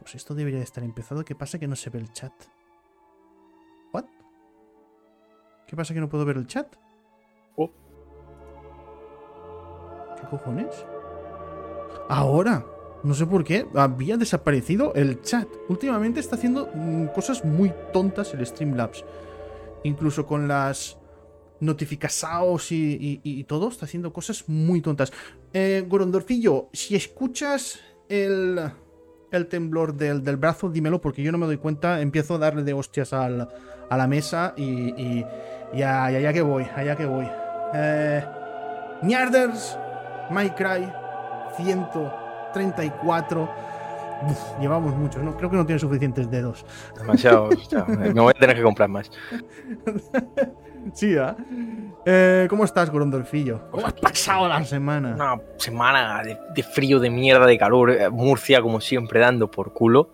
Pues esto debería de estar empezado. ¿Qué pasa que no se ve el chat? ¿What? ¿Qué pasa que no puedo ver el chat? Oh. ¿Qué cojones? Ahora. No sé por qué. Había desaparecido el chat. Últimamente está haciendo mm, cosas muy tontas el Streamlabs. Incluso con las notificaciones y, y- y todo. Está haciendo cosas muy tontas. Eh, Gorondorfillo, si escuchas el, el temblor del, del brazo, dímelo porque yo no me doy cuenta. Empiezo a darle de hostias al- a la mesa y, y, y a- y allá que voy, allá que voy. Eh, Niarders, My Cry, 134. Uf, llevamos muchos, ¿no? Creo que no tiene suficientes dedos. Demasiado. o sea, me voy a tener que comprar más. Sí, ¿ah? Eh, ¿Cómo estás, Gorondorfillo? ¿Cómo has pasado la semana? Una semana de, de frío, de mierda, de calor. eh, Murcia, como siempre, dando por culo.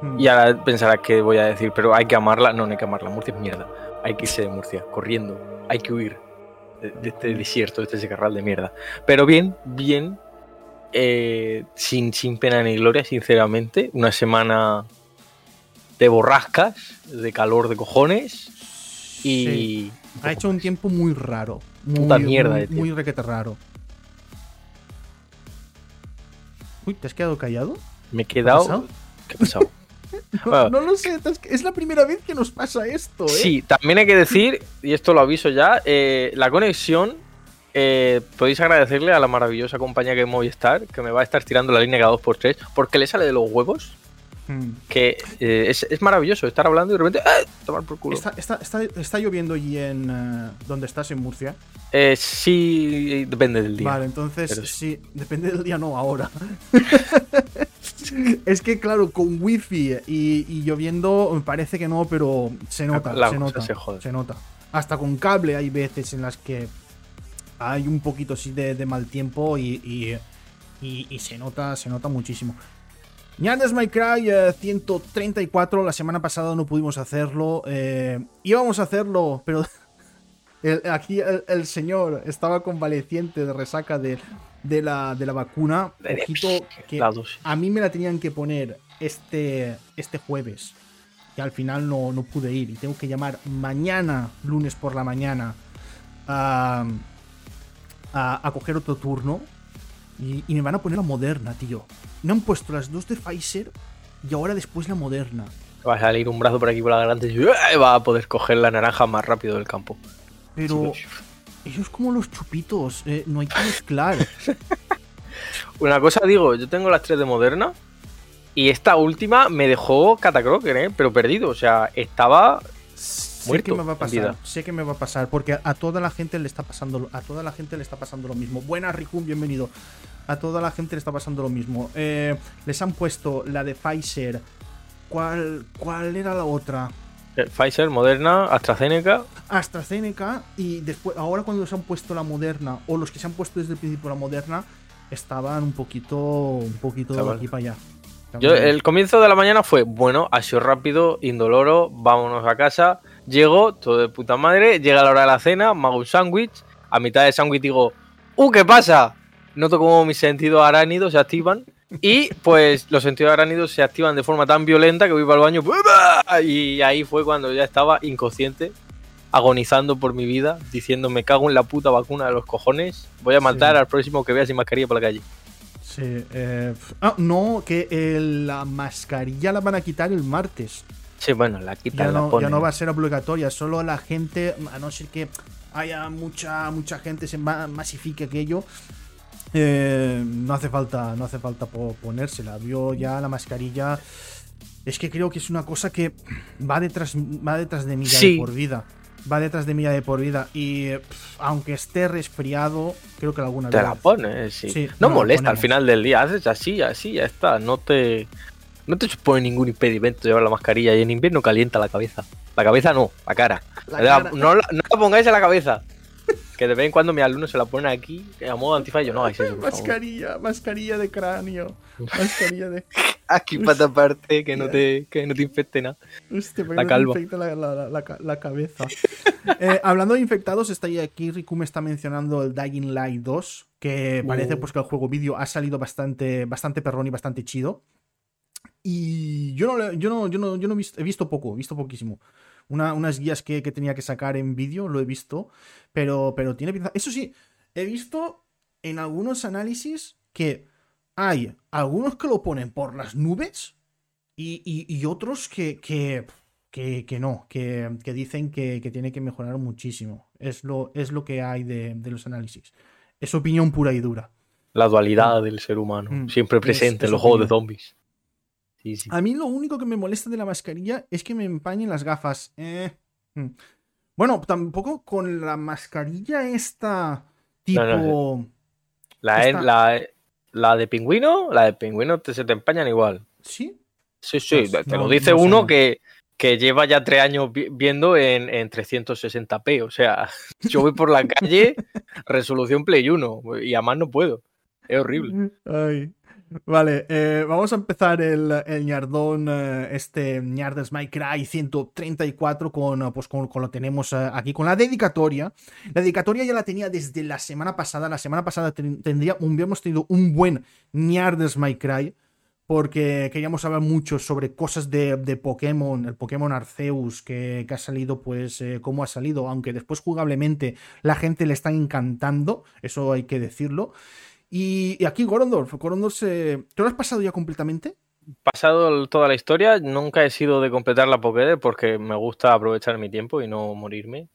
Hmm. Y ahora pensarás que voy a decir, pero hay que amarla. No, no hay que amarla. Murcia es mierda. Hay que irse de Murcia, corriendo. Hay que huir de, de este desierto, de este secarral de mierda. Pero bien, bien. eh, sin, sin pena ni gloria, sinceramente. Una semana de borrascas, de calor de cojones. Y. Sí. Ha hecho un tiempo muy raro. Muy, Puta mierda muy, muy requete raro. Uy, ¿te has quedado callado? Me he ¿Qué ha quedado. ¿Qué ha pasado? No, Bueno. no lo sé, es la primera vez que nos pasa esto, ¿eh? Sí, también hay que decir, y esto lo aviso ya, eh, la conexión, eh, podéis agradecerle a la maravillosa compañía que es Movistar, que me va a estar tirando la línea cada 2x3, porque le sale de los huevos, Hmm. que eh, es, es maravilloso estar hablando y de repente, ¡eh! tomar por culo. Está, está, está, está lloviendo allí en eh, donde estás, en Murcia. Eh, sí, depende del día. Vale, entonces Pero sí, depende del día, no, ahora. es que, claro, con wifi y, y lloviendo, me parece que no, pero se nota, La se nota, se nota. Hasta con cable hay veces en las que hay un poquito así de, de mal tiempo y, y- y- y se nota, se nota muchísimo. Ñandes My Cry eh, 134, la semana pasada no pudimos hacerlo. eh, íbamos a hacerlo, pero el- aquí el, el señor estaba convaleciente de resaca de, de la, de la vacuna. Ojito que a mí me la tenían que poner este, este jueves. Y al final no, no pude ir. Y tengo que llamar mañana, lunes por la mañana, a, a, a coger otro turno. Y, y me van a poner la moderna, tío. Me han puesto las dos de Pfizer y ahora después la moderna. Va a salir un brazo por aquí por la garganta y ¡eh! va a poder coger la naranja más rápido del campo. Pero es como los chupitos. eh, no hay que mezclar. Una cosa digo, yo tengo las tres de Moderna y esta última me dejó catacroker, ¿eh? pero perdido. O sea, estaba sé que me va a pasar. Sé que me va a pasar. Porque a toda la gente le está pasando. lo- A toda la gente le está pasando lo mismo. Buenas, Rikun, bienvenido. A toda la gente le está pasando lo mismo. Eh, les han puesto la de Pfizer. ¿Cuál, ¿Cuál era la otra? eh, Pfizer, Moderna, AstraZeneca. AstraZeneca. Y después, ahora cuando les han puesto la moderna, o los que se han puesto desde el principio la moderna, estaban un poquito. Un poquito de aquí para allá. Yo, el comienzo de la mañana fue, bueno, ha sido rápido, indoloro, vámonos a casa. Llego, todo de puta madre, llega la hora de la cena, me hago un sándwich. A mitad del sándwich digo, ¡uh, qué pasa! Noto como mis sentidos aránidos se activan. Y pues los sentidos aránidos se activan de forma tan violenta que voy para el baño. Y ahí fue cuando ya estaba inconsciente, agonizando por mi vida, diciendo, me cago en la puta vacuna de los cojones. Voy a matar Sí. al próximo que vea sin mascarilla por la calle. Sí, eh, ah, no, que eh, la mascarilla la van a quitar el martes. Sí, bueno, la quitan, Ya la no, ya ponen. no va a ser obligatoria, solo la gente, a no ser que haya mucha mucha gente se ma- masifique aquello, eh, no hace falta no hace falta po- ponérsela. Yo ya la mascarilla es que creo que es una cosa que va detrás va detrás de mí ya Sí. de por vida. Va detrás de mí ya de por vida y aunque esté resfriado, creo que alguna Te vez la pones, sí. Sí, no no, molesta al final del día, haces así, así, ya está. No te, no te supone ningún impedimento llevar la mascarilla y en invierno calienta la cabeza. La cabeza no, la cara. La La- cara. No, la, no la pongáis en la cabeza. Que de vez en cuando mis alumnos se la ponen aquí a modo antifaz yo no hagáis eso. mascarilla, mascarilla de cráneo, mascarilla de Aquí para taparte, que no te, que no te infecte nada. La calva. la cabeza. Eh, hablando de infectados, está ahí aquí. Riku me está mencionando el Dying Light 2. Que parece Uh. pues que el juego vídeo ha salido bastante, bastante perrón y bastante chido. Y yo no, yo no, yo no, yo no he, visto, he visto poco, he visto poquísimo. Una, unas guías que, que, tenía que sacar en vídeo, lo he visto, pero, pero tiene pinta. Eso sí, he visto en algunos análisis que hay algunos que lo ponen por las nubes y, y, y otros que, que, que, no, que, dicen que, tiene que mejorar muchísimo. Es lo, es lo que hay de, de los análisis. Es opinión pura y dura. La dualidad mm. del ser humano, mm. siempre presente en los juegos de zombies. A mí lo único que me molesta de la mascarilla es que me empañen las gafas. Eh. Mm. Bueno, tampoco con la mascarilla esta tipo... La, La, de pingüino, la de pingüino te, se te empañan igual. ¿Sí? Sí, sí, pues te lo dice uno que, que lleva ya tres años viendo en, en 360p. O sea, yo voy por la calle, resolución Play 1, y a más no puedo. Es horrible. Vale, eh, vamos a empezar el, el ñardón, eh, este ñardes My Cry 134 con, pues con, lo tenemos eh, aquí, con la dedicatoria. La dedicatoria ya la tenía desde la semana pasada. La semana pasada tendría, hubiéramos tenido un buen ñardes My Cry porque queríamos hablar mucho sobre cosas de, de Pokémon, el Pokémon Arceus que, que ha salido, pues cómo ha salido, aunque después jugablemente la gente le está encantando, eso hay que decirlo. Y, aquí Gorondorf, Gorondorf se... ¿te lo has pasado ya completamente? Pasado toda la historia, nunca he sido de completar la Pokédex porque me gusta aprovechar mi tiempo y no morirme,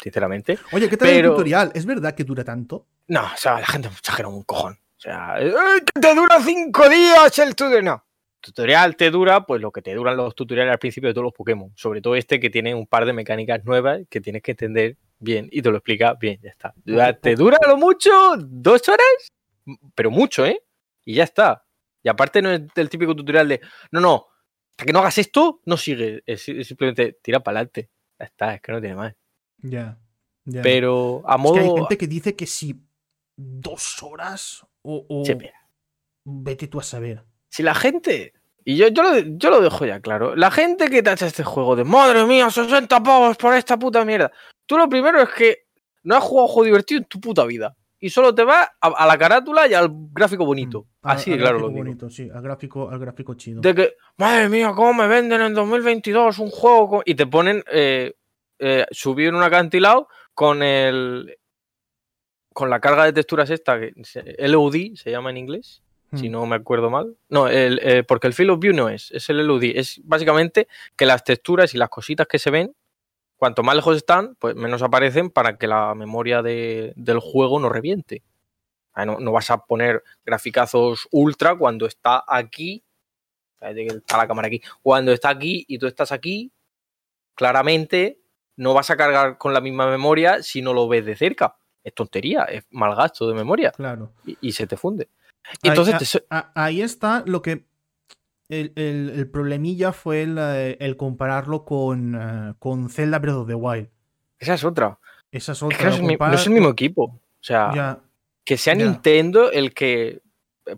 sinceramente. Oye, ¿qué tal el tutorial? ¿Es verdad que dura tanto? No, o sea, la gente exagera un cojón. O sea, que te dura cinco días el tutorial. No, tutorial te dura, pues lo que te duran los tutoriales al principio de todos los Pokémon. Sobre todo este que tiene un par de mecánicas nuevas que tienes que entender bien y te lo explica bien, ya está. ¿Te dura lo mucho? ¿Dos horas? Pero mucho, ¿eh? Y ya está. Y aparte no es el típico tutorial de, no, no, hasta que no hagas esto, no sigue. Es, simplemente tira para adelante. Ya está, es que no tiene más. Ya. Pero a modo... Es que hay gente que dice que si dos horas o... Vete tú a saber. Si la gente... Y yo, yo, lo, yo lo dejo ya claro. La gente que tacha este juego de madre mía, 60 pavos por esta puta mierda. Tú lo primero es que no has jugado juego divertido en tu puta vida. Y solo te va a, la carátula y al gráfico bonito. Mm, Así, claro. Lo bonito, sí, al gráfico, al gráfico chido. De que, madre mía, ¿cómo me venden en 2022 un juego? Y te ponen eh, eh, subido en un acantilado con el. Con la carga de texturas esta, que LUD se llama en inglés, si mm. no me acuerdo mal. No, el, eh, porque el Field of View no es, es el LUD. Es básicamente que las texturas y las cositas que se ven cuanto más lejos están, pues menos aparecen para que la memoria del juego no reviente. No, vas a poner graficazos ultra cuando está aquí. Está la cámara aquí. Cuando está aquí y tú estás aquí, claramente no vas a cargar con la misma memoria si no lo ves de cerca. Es tontería, es mal gasto de memoria. Claro. Y, se te funde. Entonces, ahí está lo que el, problemilla fue el, eh, compararlo con, uh, con Zelda Breath of the Wild. Esa es otra. Esa es otra. no, es el mismo equipo. O sea, que sea Nintendo el que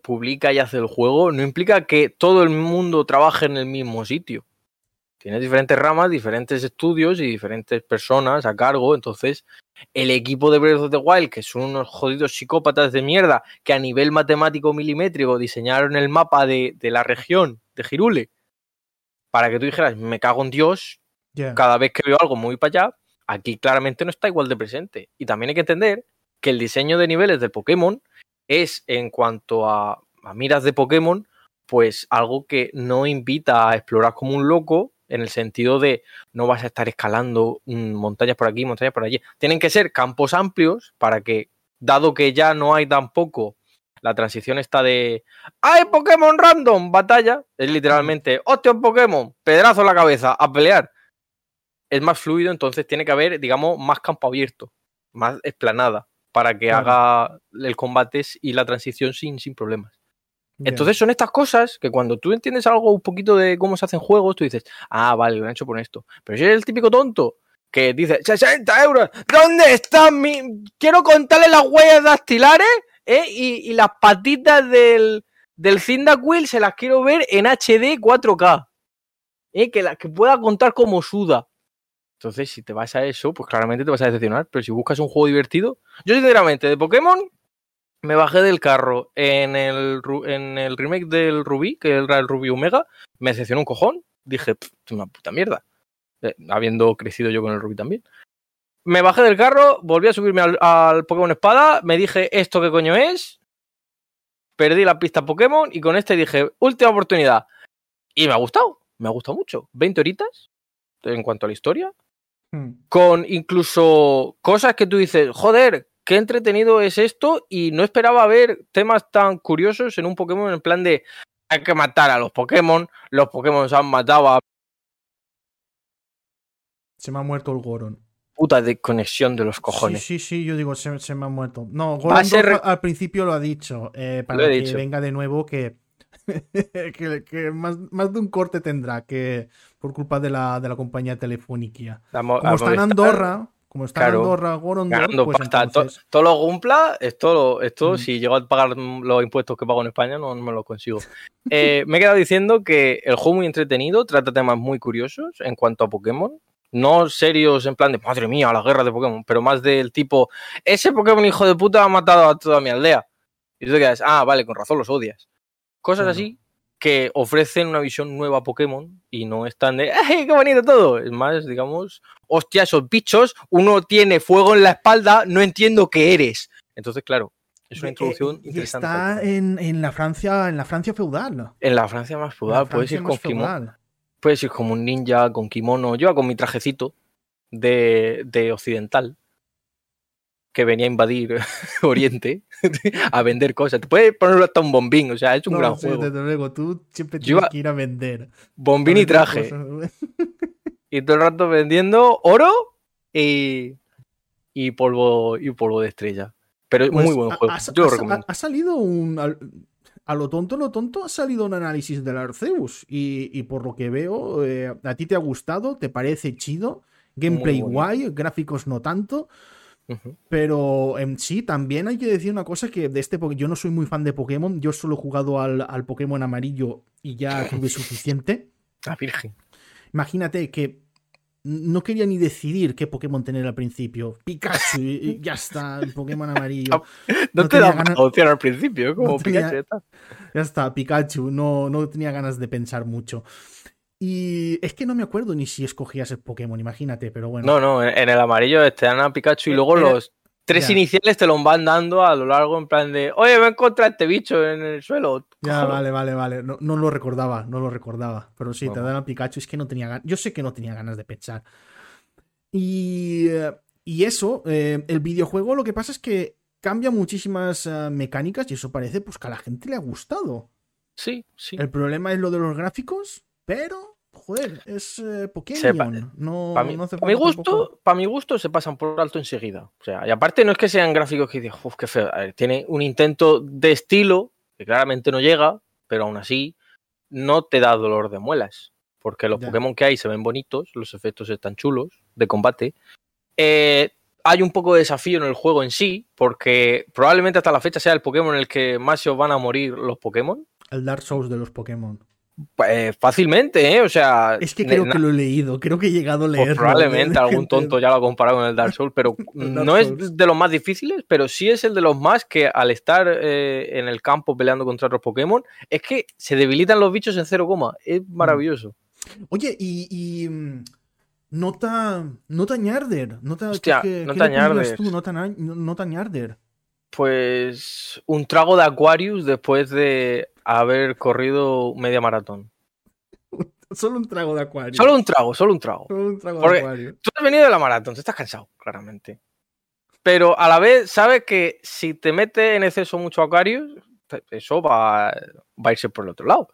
publica y hace el juego no implica que todo el mundo trabaje en el mismo sitio. Tiene diferentes ramas, diferentes estudios y diferentes personas a cargo. Entonces, el equipo de Breath of the Wild, que son unos jodidos psicópatas de mierda, que a nivel matemático milimétrico diseñaron el mapa de, de la región de Girule para que tú dijeras, me cago en Dios, cada vez que veo algo muy para allá, aquí claramente no está igual de presente. Y también hay que entender que el diseño de niveles de Pokémon es, en cuanto a, miras de Pokémon, pues algo que no invita a explorar como un loco, en el sentido de no vas a estar escalando mm, montañas por aquí, montañas por allí. Tienen que ser campos amplios para que, dado que ya no hay tampoco la transición está de ¡Hay Pokémon random! Batalla. Es literalmente ¡Hostia, Pokémon! Pedazo en la cabeza, a pelear. Es más fluido, entonces tiene que haber, digamos, más campo abierto, más explanada, para que haga el combate y la transición sin, sin problemas. Entonces son estas cosas que cuando tú entiendes algo un poquito de cómo se hacen juegos, tú dices, ah, vale, lo han hecho por esto. Pero si eres el típico tonto que dice, 60 euros, ¿dónde están mi... Quiero contarle las huellas dactilares ¿eh? y, las patitas del, del Cyndaquil se las quiero ver en HD 4K. ¿eh? Que, la, que pueda contar como suda. Entonces, si te vas a eso, pues claramente te vas a decepcionar. Pero si buscas un juego divertido, yo sinceramente, de Pokémon, Me bajé del carro en el, en el remake del Rubí, que era el Rubí Omega. Me decepcionó un cojón. Dije, "Pff, es una puta mierda. Eh, habiendo crecido yo con el Rubí también. Me bajé del carro, volví a subirme al, al Pokémon Espada. Me dije, ¿esto qué coño es? Perdí la pista Pokémon y con este dije, última oportunidad. Y me ha gustado, me ha gustado mucho. 20 horitas en cuanto a la historia Hmm. con incluso cosas que tú dices, joder, qué entretenido es esto y no esperaba ver temas tan curiosos en un Pokémon en plan de hay que matar a los Pokémon, los Pokémon se han matado a Se me ha muerto el Goron. Puta desconexión de los cojones. Sí, sí, sí, yo digo, se, se me ha muerto. No, Goron ser- al principio lo ha dicho. eh, para Lo que dicho. venga de nuevo que, que, que más, más de un corte tendrá que por culpa de la, de la compañía telefónica. Como está en Andorra, como está Claro. en Andorra, Goron ganando pues entonces- Todo, lo cumpla, esto, esto Mm. si llego a pagar los impuestos que pago en España, no, no me lo consigo. Eh, me he quedado diciendo que el juego muy entretenido, trata temas muy curiosos en cuanto a Pokémon. No serios en plan de, madre mía, la guerra de Pokémon, pero más del tipo, ese Pokémon hijo de puta ha matado a toda mi aldea. Y tú te quedas, ah, vale, con razón los odias. Cosas así que ofrecen una visión nueva a Pokémon y no están de, ¡ay, qué bonito todo! Es más, digamos, hostia, esos bichos, uno tiene fuego en la espalda, no entiendo qué eres. Entonces, claro, es una Eh, introducción eh, y interesante. está en, en la Francia, en la Francia feudal. En la Francia más feudal, la puedes Francia ir, con. Puedes ir como un ninja, con kimono. Yo con mi trajecito de, de occidental, que venía a invadir Oriente, a vender cosas. Te puedes ponerlo hasta un bombín, o sea, es un No, gran sí, juego. desde luego, tú siempre tienes que ir a vender. Bombín y A vender traje. cosas. y todo el rato vendiendo oro y, y polvo y polvo de estrella. Pero es Pues, muy buen juego. ha- Yo lo ha- recomiendo. Ha, salido un. A lo tonto, lo tonto, ha salido un análisis del Arceus. Y, y por lo que veo, eh, a ti te ha gustado, te parece chido. Gameplay guay, gráficos no tanto. Pero en sí, también hay que decir una cosa que de este, yo no soy muy fan de Pokémon, yo solo he jugado al, al Pokémon amarillo y ya tuve suficiente. La Virgen. Imagínate que no quería ni decidir qué Pokémon tener al principio. Pikachu, y, y ya está, el Pokémon amarillo. No, No te da ganas- opción al principio, como no tenía- Pikachu. ya está. Pikachu, no, no tenía ganas de pensar mucho. Y es que no me acuerdo ni si escogías el Pokémon, imagínate, pero bueno. No, no, en el amarillo te dan a Pikachu y luego los tres iniciales te los van dando a lo largo en plan de, oye, me he encontrado este bicho en el suelo. Ya, cógelo". vale, vale, vale. No, no lo recordaba, no lo recordaba. Pero sí, te dan a Pikachu. Es que no tenía ganas. Yo sé que no tenía ganas de pensar. Y, y eso, eh, el videojuego lo que pasa es que cambia muchísimas eh, mecánicas y eso parece pues que a la gente le ha gustado. Sí, sí. El problema es lo de los gráficos, pero, joder, es eh, Pokémon. No, Para mi, no hace pa' mi falta gusto, para mi gusto se pasan por alto enseguida. O sea, y aparte no es que sean gráficos que dices, uff, qué feo. A ver, tiene un intento de estilo que claramente no llega, pero aún así no te da dolor de muelas. Porque los Ya. Pokémon que hay se ven bonitos, los efectos están chulos de combate. Eh, hay un poco de desafío en el juego en sí, porque probablemente hasta la fecha sea el Pokémon en el que más se os van a morir los Pokémon. El Dark Souls de los Pokémon. Pues fácilmente, ¿eh? O sea, Es que creo que lo he leído, creo que he llegado a pues leerlo. probablemente de algún tonto ya lo ha comparado con el Dark Souls, pero Dark no Souls. es de los más difíciles, pero sí es el de los más que al estar eh, en el campo peleando contra otros Pokémon, es que se debilitan los bichos en cero coma. Es Mm. maravilloso. Oye, y, y, mm, nota, nota ñarder. Nota, Hostia, ¿qué- qué nota ñarder. tú? Nota, nota. Pues un trago de Aquarius después de haber corrido media maratón. Solo un trago de acuario. Solo un trago, solo un trago. Solo un trago Porque- de acuario. Tú has venido de la maratón, te estás cansado, claramente. Pero a la vez sabes que si te metes en exceso mucho Aquarius, eso va, va a irse por el otro lado.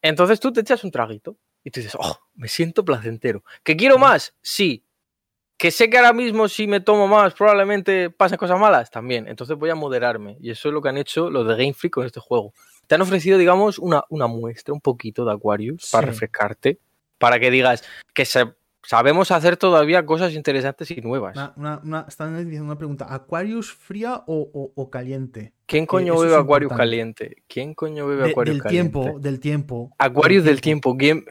Entonces tú te echas un traguito y tú dices, oh, me siento placentero. ¿Que quiero más? Sí. ¿Que sé que ahora mismo si me tomo más probablemente pasen cosas malas? También. Entonces voy a moderarme. Y eso es lo que han hecho los de Game Freak con este juego. Te han ofrecido, digamos, una, una muestra, un poquito de Aquarius para refrescarte. Para que digas que se- sabemos hacer todavía cosas interesantes y nuevas. Una, una, una- están diciendo una pregunta. ¿Aquarius fría o, o- o caliente? ¿Quién coño bebe Aquarius importante. caliente? ¿Quién coño bebe De- Aquarius del caliente? tiempo, del tiempo. Aquarius del tiempo. ¿Quién?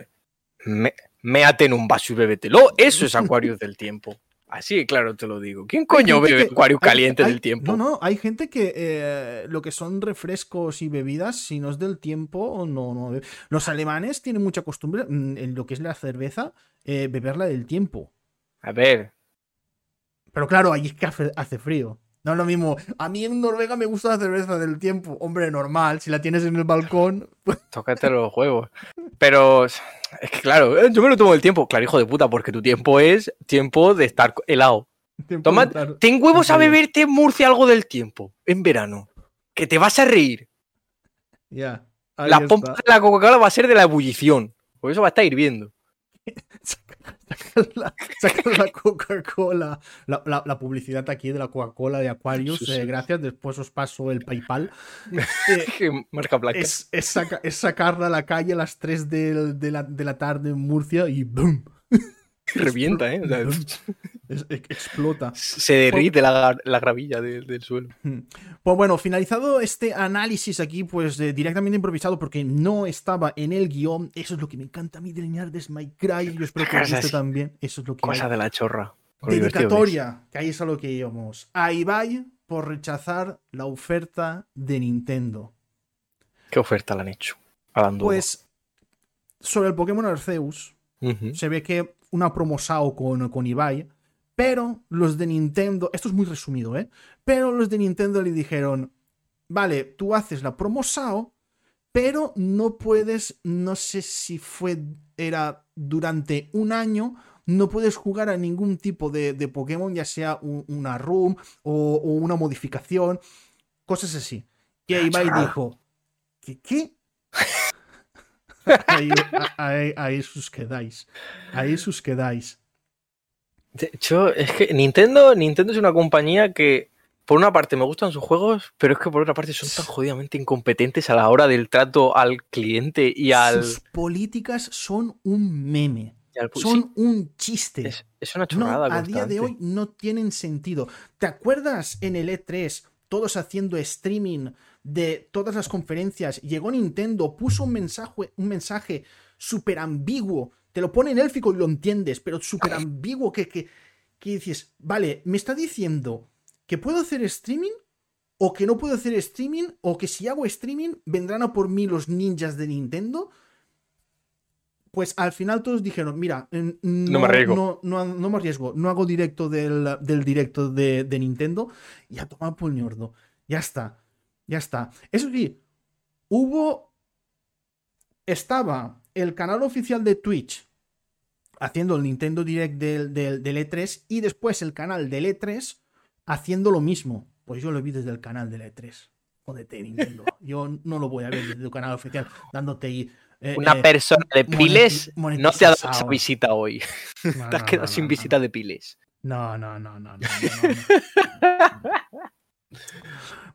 Me, méate en un vaso y bébetelo. Eso es Aquarius del tiempo. Así, claro, te lo digo. ¿Quién coño bebe acuario caliente del tiempo? No, no, hay gente que eh, lo que son refrescos y bebidas, si no es del tiempo, no, no. Los alemanes tienen mucha costumbre mm, en lo que es la cerveza, eh, beberla del tiempo. A ver. Pero claro, ahí es que hace, frío. No es lo mismo. A mí en Noruega me gusta la cerveza del tiempo. Hombre, normal. Si la tienes en el balcón. Pues... Tócate los huevos. Pero es que claro, eh, yo me lo tomo del tiempo. Claro, hijo de puta, porque tu tiempo es tiempo de estar helado. Toma, ten huevos a beberte en Murcia algo del tiempo, en verano. Que te vas a reír. Ya. la pompa de la Coca-Cola va a ser de la ebullición. Por eso va a estar hirviendo. Sacar la, Coca-Cola, la, publicidad aquí de la Coca-Cola de Aquarius, eh, gracias, después os paso el PayPal. Eh, Marca placa. Es, sacarla a la calle a las 3 de, la, tarde en Murcia y ¡boom! Revienta, ¿eh? explota. Se derrite la, gravilla del suelo. Pues bueno, finalizado este análisis aquí, pues directamente improvisado porque no estaba en el guion. Eso es lo que me encanta a mí del de My Cry. Yo espero que os guste también. Eso es lo que. Cosa de la chorra. Dedicatoria, que ahí es a lo que íbamos. A Ibai por rechazar la oferta de Nintendo. ¿Qué oferta le han hecho? Pues sobre el Pokémon Arceus, se ve que una promo SAO con, con Ibai, pero los de Nintendo, esto es muy resumido, ¿eh? Pero los de Nintendo le dijeron, vale, tú haces la promo SAO, pero no puedes, no sé si fue, era durante un año, no puedes jugar a ningún tipo de, Pokémon, ya sea una room o, una modificación, cosas así. Y ahí Ibai dijo, ¿qué? ¿Qué? ahí, ahí, ahí sus quedáis. Ahí sus quedáis. De hecho, es que Nintendo, Nintendo es una compañía que, por una parte, me gustan sus juegos, pero es que por otra parte son tan jodidamente incompetentes a la hora del trato al cliente y al. Sus políticas son un meme. Son un chiste. Es, una chorrada. a día de hoy no tienen sentido. ¿Te acuerdas en el E3 todos haciendo streaming de todas las conferencias? Llegó Nintendo, puso un mensaje, un mensaje súper ambiguo te lo pone en élfico y lo entiendes, pero súper ambiguo que, que, dices, vale, me está diciendo que puedo hacer streaming o que no puedo hacer streaming o que si hago streaming vendrán a por mí los ninjas de Nintendo. Pues al final todos dijeron, mira, no, me arriesgo. No, no, me arriesgo, no hago directo del, directo de, Nintendo y a tomar por ñordo. Ya está, ya está. Eso sí, hubo... Estaba el canal oficial de Twitch haciendo el Nintendo Direct del, del, E3 y después el canal del E3 haciendo lo mismo. Pues yo lo vi desde el canal del E3. Jódete, Nintendo. Yo no lo voy a ver desde tu canal oficial dándote ahí. Eh, Una eh, persona de piles no te ha dado esa visita hoy. te has quedado sin visita de piles. No, no, no, no. no,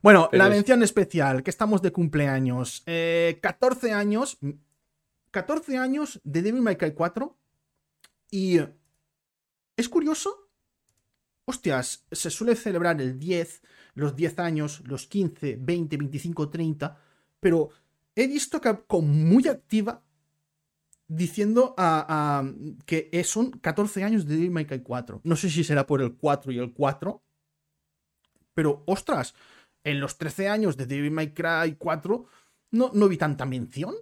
bueno, la mención especial, que estamos de cumpleaños. 14 eh, años 14 años de Devil May Cry 4 y es curioso. Hostias, se suele celebrar el 10, los 10 años, los 15, 20, 25, 30, pero he visto que con muy activa diciendo a, que son 14 años de Devil May Cry 4. No sé si será por el 4 y el 4, pero ostras, en los 13 años de Devil May Cry 4 no, no vi tanta mención.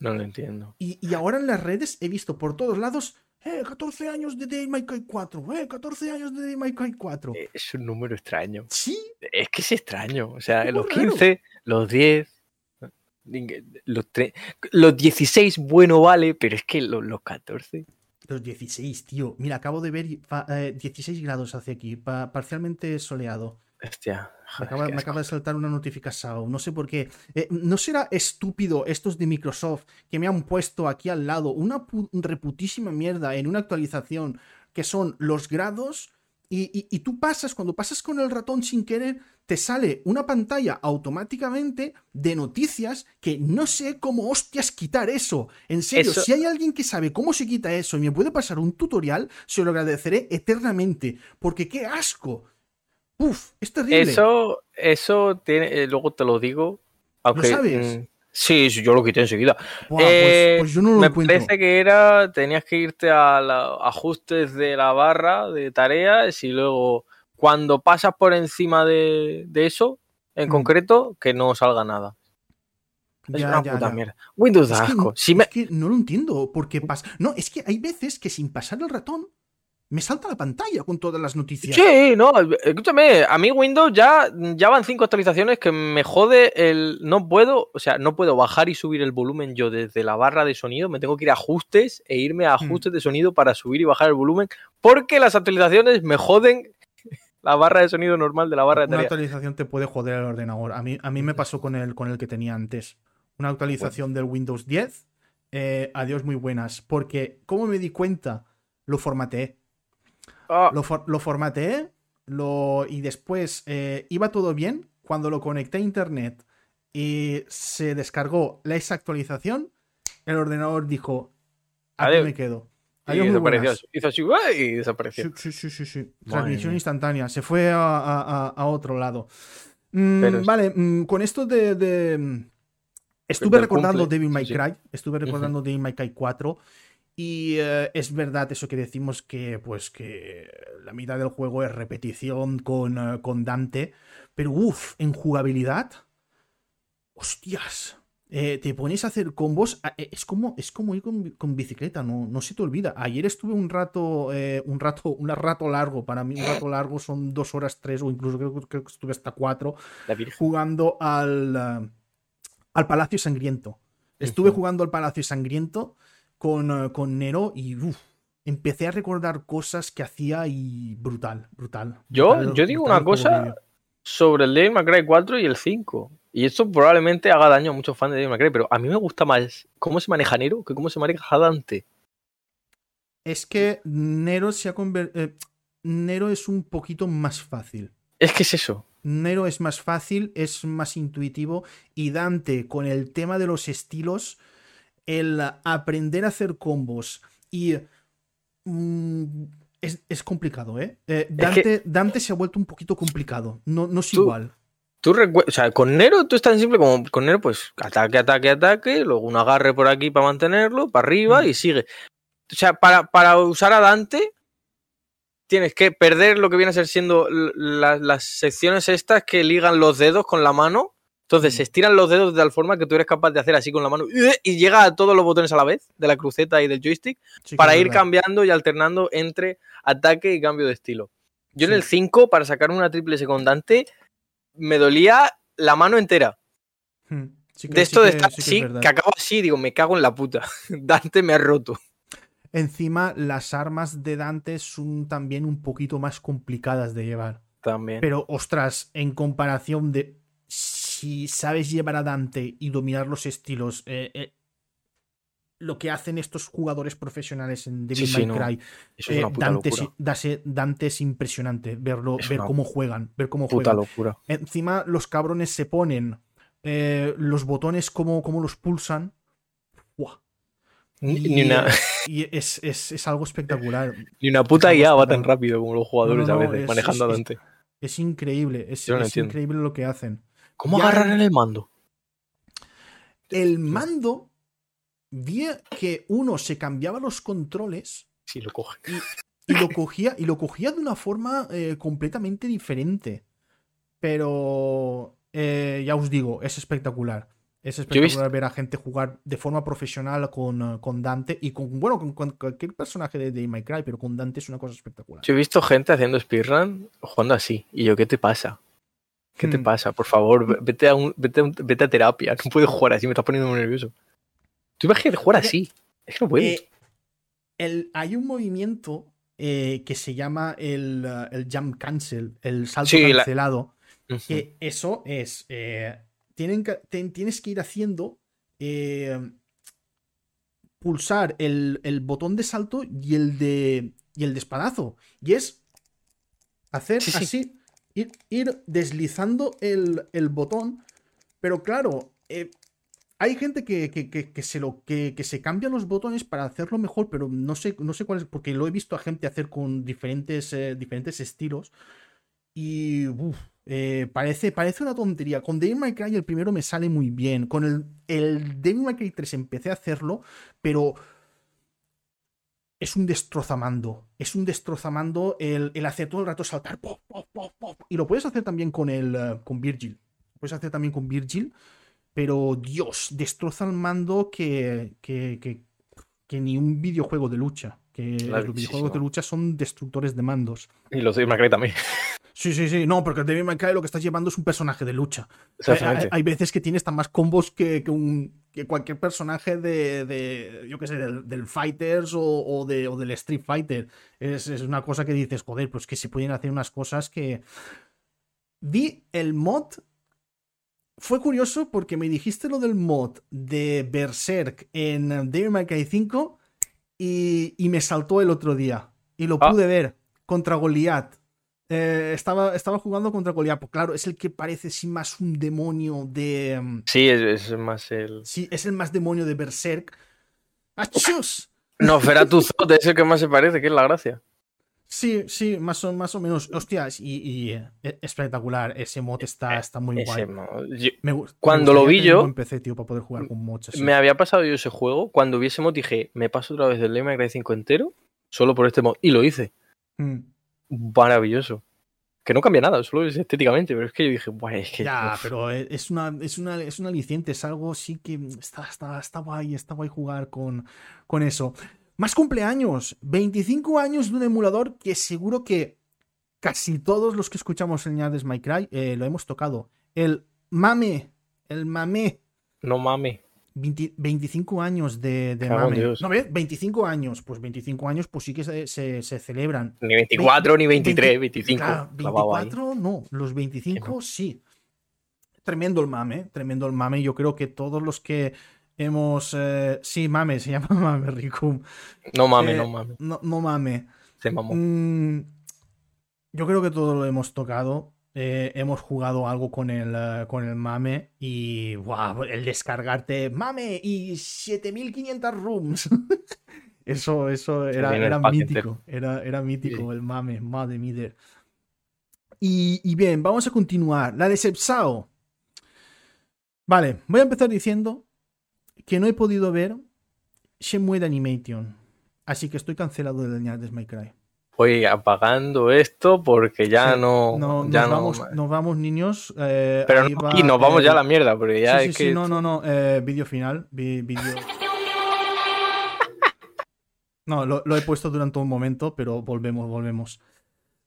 No lo entiendo. Y, ahora en las redes he visto por todos lados, eh, 14 años de Day My Cry 4, eh, 14 años de Day My Cry 4. Es un número extraño. Sí. Es que es extraño. O sea, los 15, los 10, los, los 16, bueno, vale, pero es que los, 14. Los 16, tío. Mira, acabo de ver 16 eh, grados hacia aquí, parcialmente soleado. Hostia. me, acaba, de saltar una notificación. No sé por qué. Eh, ¿No será estúpido estos de Microsoft que me han puesto aquí al lado una reputísima mierda en una actualización que son los grados? Y, tú pasas, cuando pasas con el ratón sin querer, te sale una pantalla automáticamente de noticias que no sé cómo hostias quitar eso. En serio, si hay alguien que sabe cómo se quita eso y me puede pasar un tutorial, se lo agradeceré eternamente. Porque qué asco. Uf, es terrible. Eso, eso tiene, eh, luego te lo digo. Aunque, ¿Lo sabes? Mm, Sí, yo lo quité enseguida. Pues- Eh, pues, yo no lo me encuentro. parece que era, tenías que irte a los ajustes de la barra de tareas y luego cuando pasas por encima de, de eso, en Mm. concreto, que no salga nada. Es Ya, una ya, puta ya. mierda. Windows Es asco. no- Si me- es que no lo entiendo. Porque pasa. No, es que hay veces que sin pasar el ratón me salta la pantalla con todas las noticias. Sí, no, escúchame, a mí Windows ya, ya van cinco actualizaciones que me jode el... No puedo, o sea, no puedo bajar y subir el volumen yo desde la barra de sonido, me tengo que ir a ajustes e irme a ajustes de sonido para subir y bajar el volumen, porque las actualizaciones me joden la barra de sonido normal de la barra de Una tareas. actualización te puede joder el ordenador. A mí, a mí me pasó con el, con el que tenía antes. Una actualización del Windows 10. eh, adiós, muy buenas. Porque, ¿cómo me di cuenta? Lo formateé. Ah, Lo, for- lo formateé lo, y después eh, iba todo bien. Cuando lo conecté a internet y se descargó la esa actualización, el ordenador dijo: Aquí me quedo. y desapareció. y desapareció. Sí, sí, sí, sí, Transmisión instantánea. Se fue a, a- a- a otro lado. Mm, Pero Vale, mm, con esto de. de- mm, Estuve recordando cumple, Devil May sí. Cry. Estuve recordando Devil May Cry 4. Y eh, es verdad eso que decimos que, pues, que la mitad del juego es repetición con, eh, con Dante. Pero uff, en jugabilidad. Hostias. Eh, te pones a hacer combos. Es como, es como ir con, con bicicleta, no, no se te olvida. Ayer estuve un rato, eh, un rato, un rato largo. Para mí, un rato largo son dos horas, tres, o incluso creo, creo que estuve hasta cuatro, jugando al, al Palacio Sangriento. Estuve jugando al Palacio Sangriento con, eh, con Nero y uf, empecé a recordar cosas que hacía y brutal, brutal. Yo- brutal- yo digo brutal una cosa, sobre el Devil May Cry 4 y el 5. Y esto probablemente haga daño a muchos fans de Devil May Cry, pero a mí me gusta más cómo se maneja Nero que cómo se maneja Dante. Es que Nero se ha convertido. Nero es un poquito más fácil. Es que es eso. Nero es más fácil, es más intuitivo. Y Dante, con el tema de los estilos, el aprender a hacer combos y. mm, es, es complicado, ¿eh? Eh, Dante, Dante se ha vuelto un poquito complicado. No, no es Tú- igual. Tú o sea, con Nero tú es tan simple como con Nero, pues ataque, ataque, ataque, luego un agarre por aquí para mantenerlo, para arriba Mm. y sigue. O sea, para, para usar a Dante tienes que perder lo que viene a ser siendo las secciones estas que ligan los dedos con la mano. Entonces Mm. se estiran los dedos de tal forma que tú eres capaz de hacer así con la mano y llega a todos los botones a la vez, de la cruceta y del joystick, Sí que para ir verdad. cambiando y alternando entre ataque y cambio de estilo. Yo en el 5, para sacar una triple secundante, me dolía la mano entera. Mm, sí que- De esto de que- estar sí que es así, verdad. que acabo así, digo, me cago en la puta. Dante me ha roto. Encima, las armas de Dante son también un poquito más complicadas de llevar. También. Pero, ostras, en comparación de si sabes llevar a Dante y dominar los estilos, eh, eh, lo que hacen estos jugadores profesionales en Devil Sí, May sí. Cry, es eh, puta Dante, es- Dante es impresionante verlo, Es ver cómo juegan, ver cómo Puta juegan. locura. Encima, los cabrones se ponen los botones como, como los pulsan. ¡Buah! Ni, Y, ni una, y es, es- es algo espectacular. ni una puta IA va tan rápido como los jugadores No, no, a veces, es- manejando a es- Dante. Es increíble, es, no es increíble lo que hacen. ¿Cómo ya- agarran el mando? El mando, vi que uno se cambiaba los controles Sí, lo coge. y lo cogía, y lo cogía de una forma eh, completamente diferente. Pero eh, ya os digo, es espectacular. Es espectacular ver a gente jugar de forma profesional con, eh, con Dante y con, bueno, con, con cualquier personaje de Devil May Cry, pero con Dante es una cosa espectacular. Yo he visto gente haciendo speedrun jugando así. Y yo, ¿qué te pasa? ¿Qué te Hmm. pasa? Por favor, ve- vete a, un- vete, a un- vete a terapia. No puedes jugar así, me estás poniendo muy nervioso. Tú imagínate jugar así. Es que no puedes. Eh, el- hay un movimiento eh, que se llama el, eh, el jump cancel, el salto Sí, la- cancelado. Que eso es. eh, tienen que- ten- tienes que ir haciendo. pulsar el, el botón de salto y el de. y el de espadazo. Y es hacer Sí, sí. Ir, deslizando el, botón. Pero claro. eh, hay gente que, se lo cambia los botones para hacerlo mejor, pero no sé, no sé cuál es, porque lo he visto a gente hacer con diferentes, eh, diferentes estilos. Y Eh, parece, parece una tontería. Con Devil May Cry el primero me sale muy bien. Con el, el Devil May Cry 3 empecé a hacerlo, pero es un destrozamando. Es un destrozamando el, el hacer todo el rato saltar. pop, pop, pop, pop. Y lo puedes hacer también con el eh, con Virgil. Lo puedes hacer también con Virgil. Pero Dios, destroza el mando que, que, que, que ni un videojuego de lucha. Que los videojuegos de lucha son destructores de mandos. Y los de Macrae también. Sí, sí, sí. No, porque el Devil May Cry lo que estás llevando es un personaje de lucha. Hay- hay veces que tienes tan más combos que, que un, que cualquier personaje de, de, yo qué sé, del, del Fighters o, o de, o del Street Fighter. Es, es una cosa que dices, joder, pues que se pueden hacer unas cosas que... Vi el mod... Fue curioso porque me dijiste lo del mod de Berserk en Devil May Cry 5 y, y me saltó el otro día. Y lo Ah. pude ver contra Goliath. Eh, estaba, estaba jugando contra Goliath. Pues claro, es el que parece sí más un demonio de. mm, Sí, es, es más el. Sí, es el más demonio de Berserk. ¡Achus! No, Feratu Zod es el que más se parece, que es la gracia. Sí, sí, más o, más o menos. Hostias, y, y, eh, espectacular. Ese mod está, está muy Ese guay. mo- yo- Me gu- me Cuando lo vi yo, PC, tío, para poder jugar con mods así. Me había pasado yo ese juego. Cuando vi ese mod dije, me paso otra vez del Cry 5 entero, solo por este mod. Y lo hice. Mm. Maravilloso. Que no cambia nada, solo es estéticamente, pero es que yo dije, Buah, es que. Ya, uf, pero e, es una, es una, es un aliciente, es algo sí que está, está, está guay, está guay jugar con, con eso. Más cumpleaños, 25 años de un emulador que seguro que casi todos los que escuchamos en Ñades My Cry eh, lo hemos tocado. El Mame, el Mame, No mames. 20 25 años de, de Mame. Dios. ¿No ves? 25 años, pues 25 años pues sí que se, se- se celebran. Ni 24, ni 23, 20 25. Claro, clavado ahí. 24 no, los 25 Que no. sí. Tremendo el mame, tremendo el mame. Yo creo que todos los que hemos. eh, sí, mame, se llama mame, Ricum. No mames, Eh, no mames. No, no mame. Se mamó. Mm, yo creo que todo lo hemos tocado. Eh, hemos jugado algo con el, eh, con el mame y el descargarte mame y 7500 rooms. eso eso era, era mítico. Era, era mítico el mame, madre mía. Y, y bien, vamos a continuar. La de Sepsao. Vale, voy a empezar diciendo que no he podido ver Shenmue de Animation. Así que estoy cancelado de Dañades My Cry. Voy apagando esto porque ya Sí, no. No, ya nos, no. vamos, nos vamos, niños. eh, Pero no, va, aquí nos vamos eh, ya a la mierda, porque ya sí, es sí, que. sí, no, no, no. eh, vídeo final. vídeo- No, lo, lo he puesto durante un momento, pero volvemos, volvemos.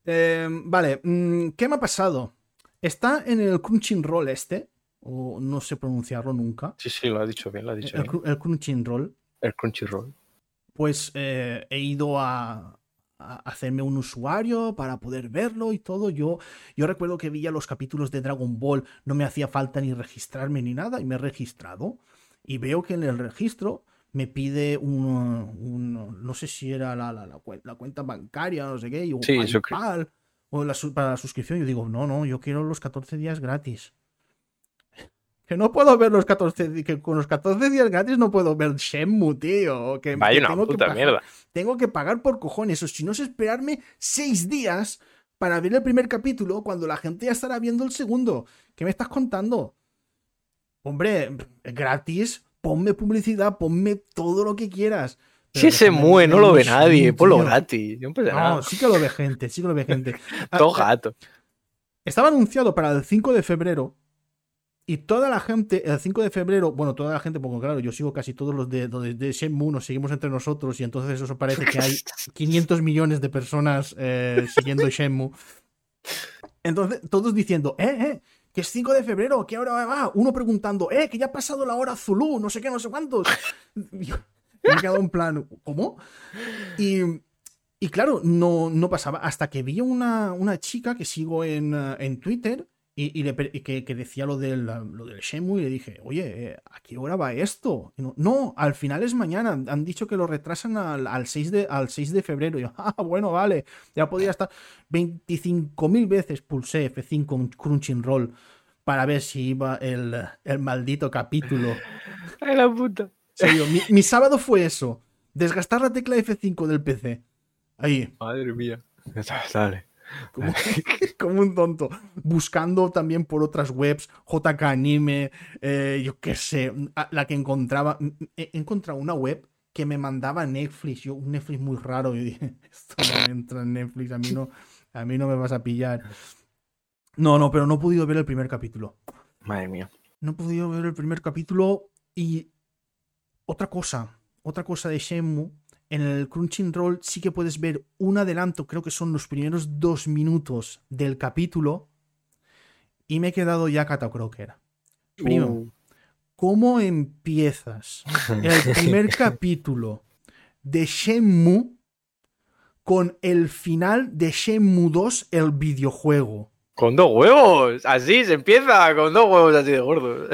Eh, vale, mm, ¿qué me ha pasado? Está en el Crunchyroll este, o no sé pronunciarlo nunca. Sí, sí, lo ha dicho bien, lo ha dicho El, bien. el Crunchyroll. El Crunchyroll. pues eh, he ido a hacerme un usuario para poder verlo y todo. Yo, yo recuerdo que veía los capítulos de Dragon Ball, no me hacía falta ni registrarme ni nada y me he registrado. Y veo que en el registro me pide un, un- no sé si era la, la, la cuen- la cuenta bancaria, no sé qué, o Sí, PayPal, o la, para la suscripción. Yo digo, no, no, yo quiero los 14 días gratis. Que no puedo ver los 14 di- que con los 14 días gratis no puedo ver Shenmue, tío. Que, Vaya que una tengo que puta pagar- mierda. Tengo que pagar por cojones, o si no es esperarme 6 días para ver el primer capítulo cuando la gente ya estará viendo el segundo. ¿Qué me estás contando? Hombre, gratis, ponme publicidad, ponme todo lo que quieras. Pero Si ese déjame mue no lo ve nadie, ponlo gratis. No pasa No, nada. sí que lo ve gente, sí que lo ve gente. Ah, Todo gato. estaba anunciado para el 5 de febrero. Y toda la gente, el 5 de febrero, bueno, toda la gente, porque claro, yo sigo casi todos los de, de, de Shenmue, nos seguimos entre nosotros y entonces eso parece que hay 500 millones de personas eh, siguiendo Shenmue. Entonces, todos diciendo, eh, eh, que es 5 de febrero, ¿qué hora va? Uno preguntando, eh, que ya ha pasado la hora Zulu, no sé qué, no sé cuántos. Yo- me he quedado en plan, ¿cómo? Y, y claro, no, no pasaba hasta que vi una, una chica que sigo en, eh, en Twitter y, y le y que, que decía lo del, lo del Shenmue y le dije, oye, ¿a qué hora va esto? Y no, no, al final es mañana. Han dicho que lo retrasan al, al 6, de, al 6 de febrero. Y yo, ah, bueno, vale, ya podría estar. 25.000 veces pulsé F5 en Crunchyroll para ver si iba el, el maldito capítulo. Ay, la puta. En serio, mi, mi sábado fue eso. Desgastar la tecla F5 del PC. Ahí. Madre mía. Dale. Como, como un tonto. Buscando también por otras webs, JK Anime, eh, yo qué sé, la que encontraba. He encontrado una web que me mandaba Netflix, yo, un Netflix muy raro. Yo dije, esto no entra en Netflix, a mí no, a mí no me vas a pillar. No, no, pero no he podido ver el primer capítulo. Madre mía. No he podido ver el primer capítulo y otra cosa, otra cosa de Shenmue, en el Crunchyroll sí que puedes ver un adelanto, creo que son los primeros dos minutos del capítulo y me he quedado ya Kata Crocker. Primo, Uh, ¿cómo empiezas el primer capítulo de Shenmue con el final de Shenmue 2, el videojuego? Con dos huevos. Así se empieza, con dos huevos así de gordos.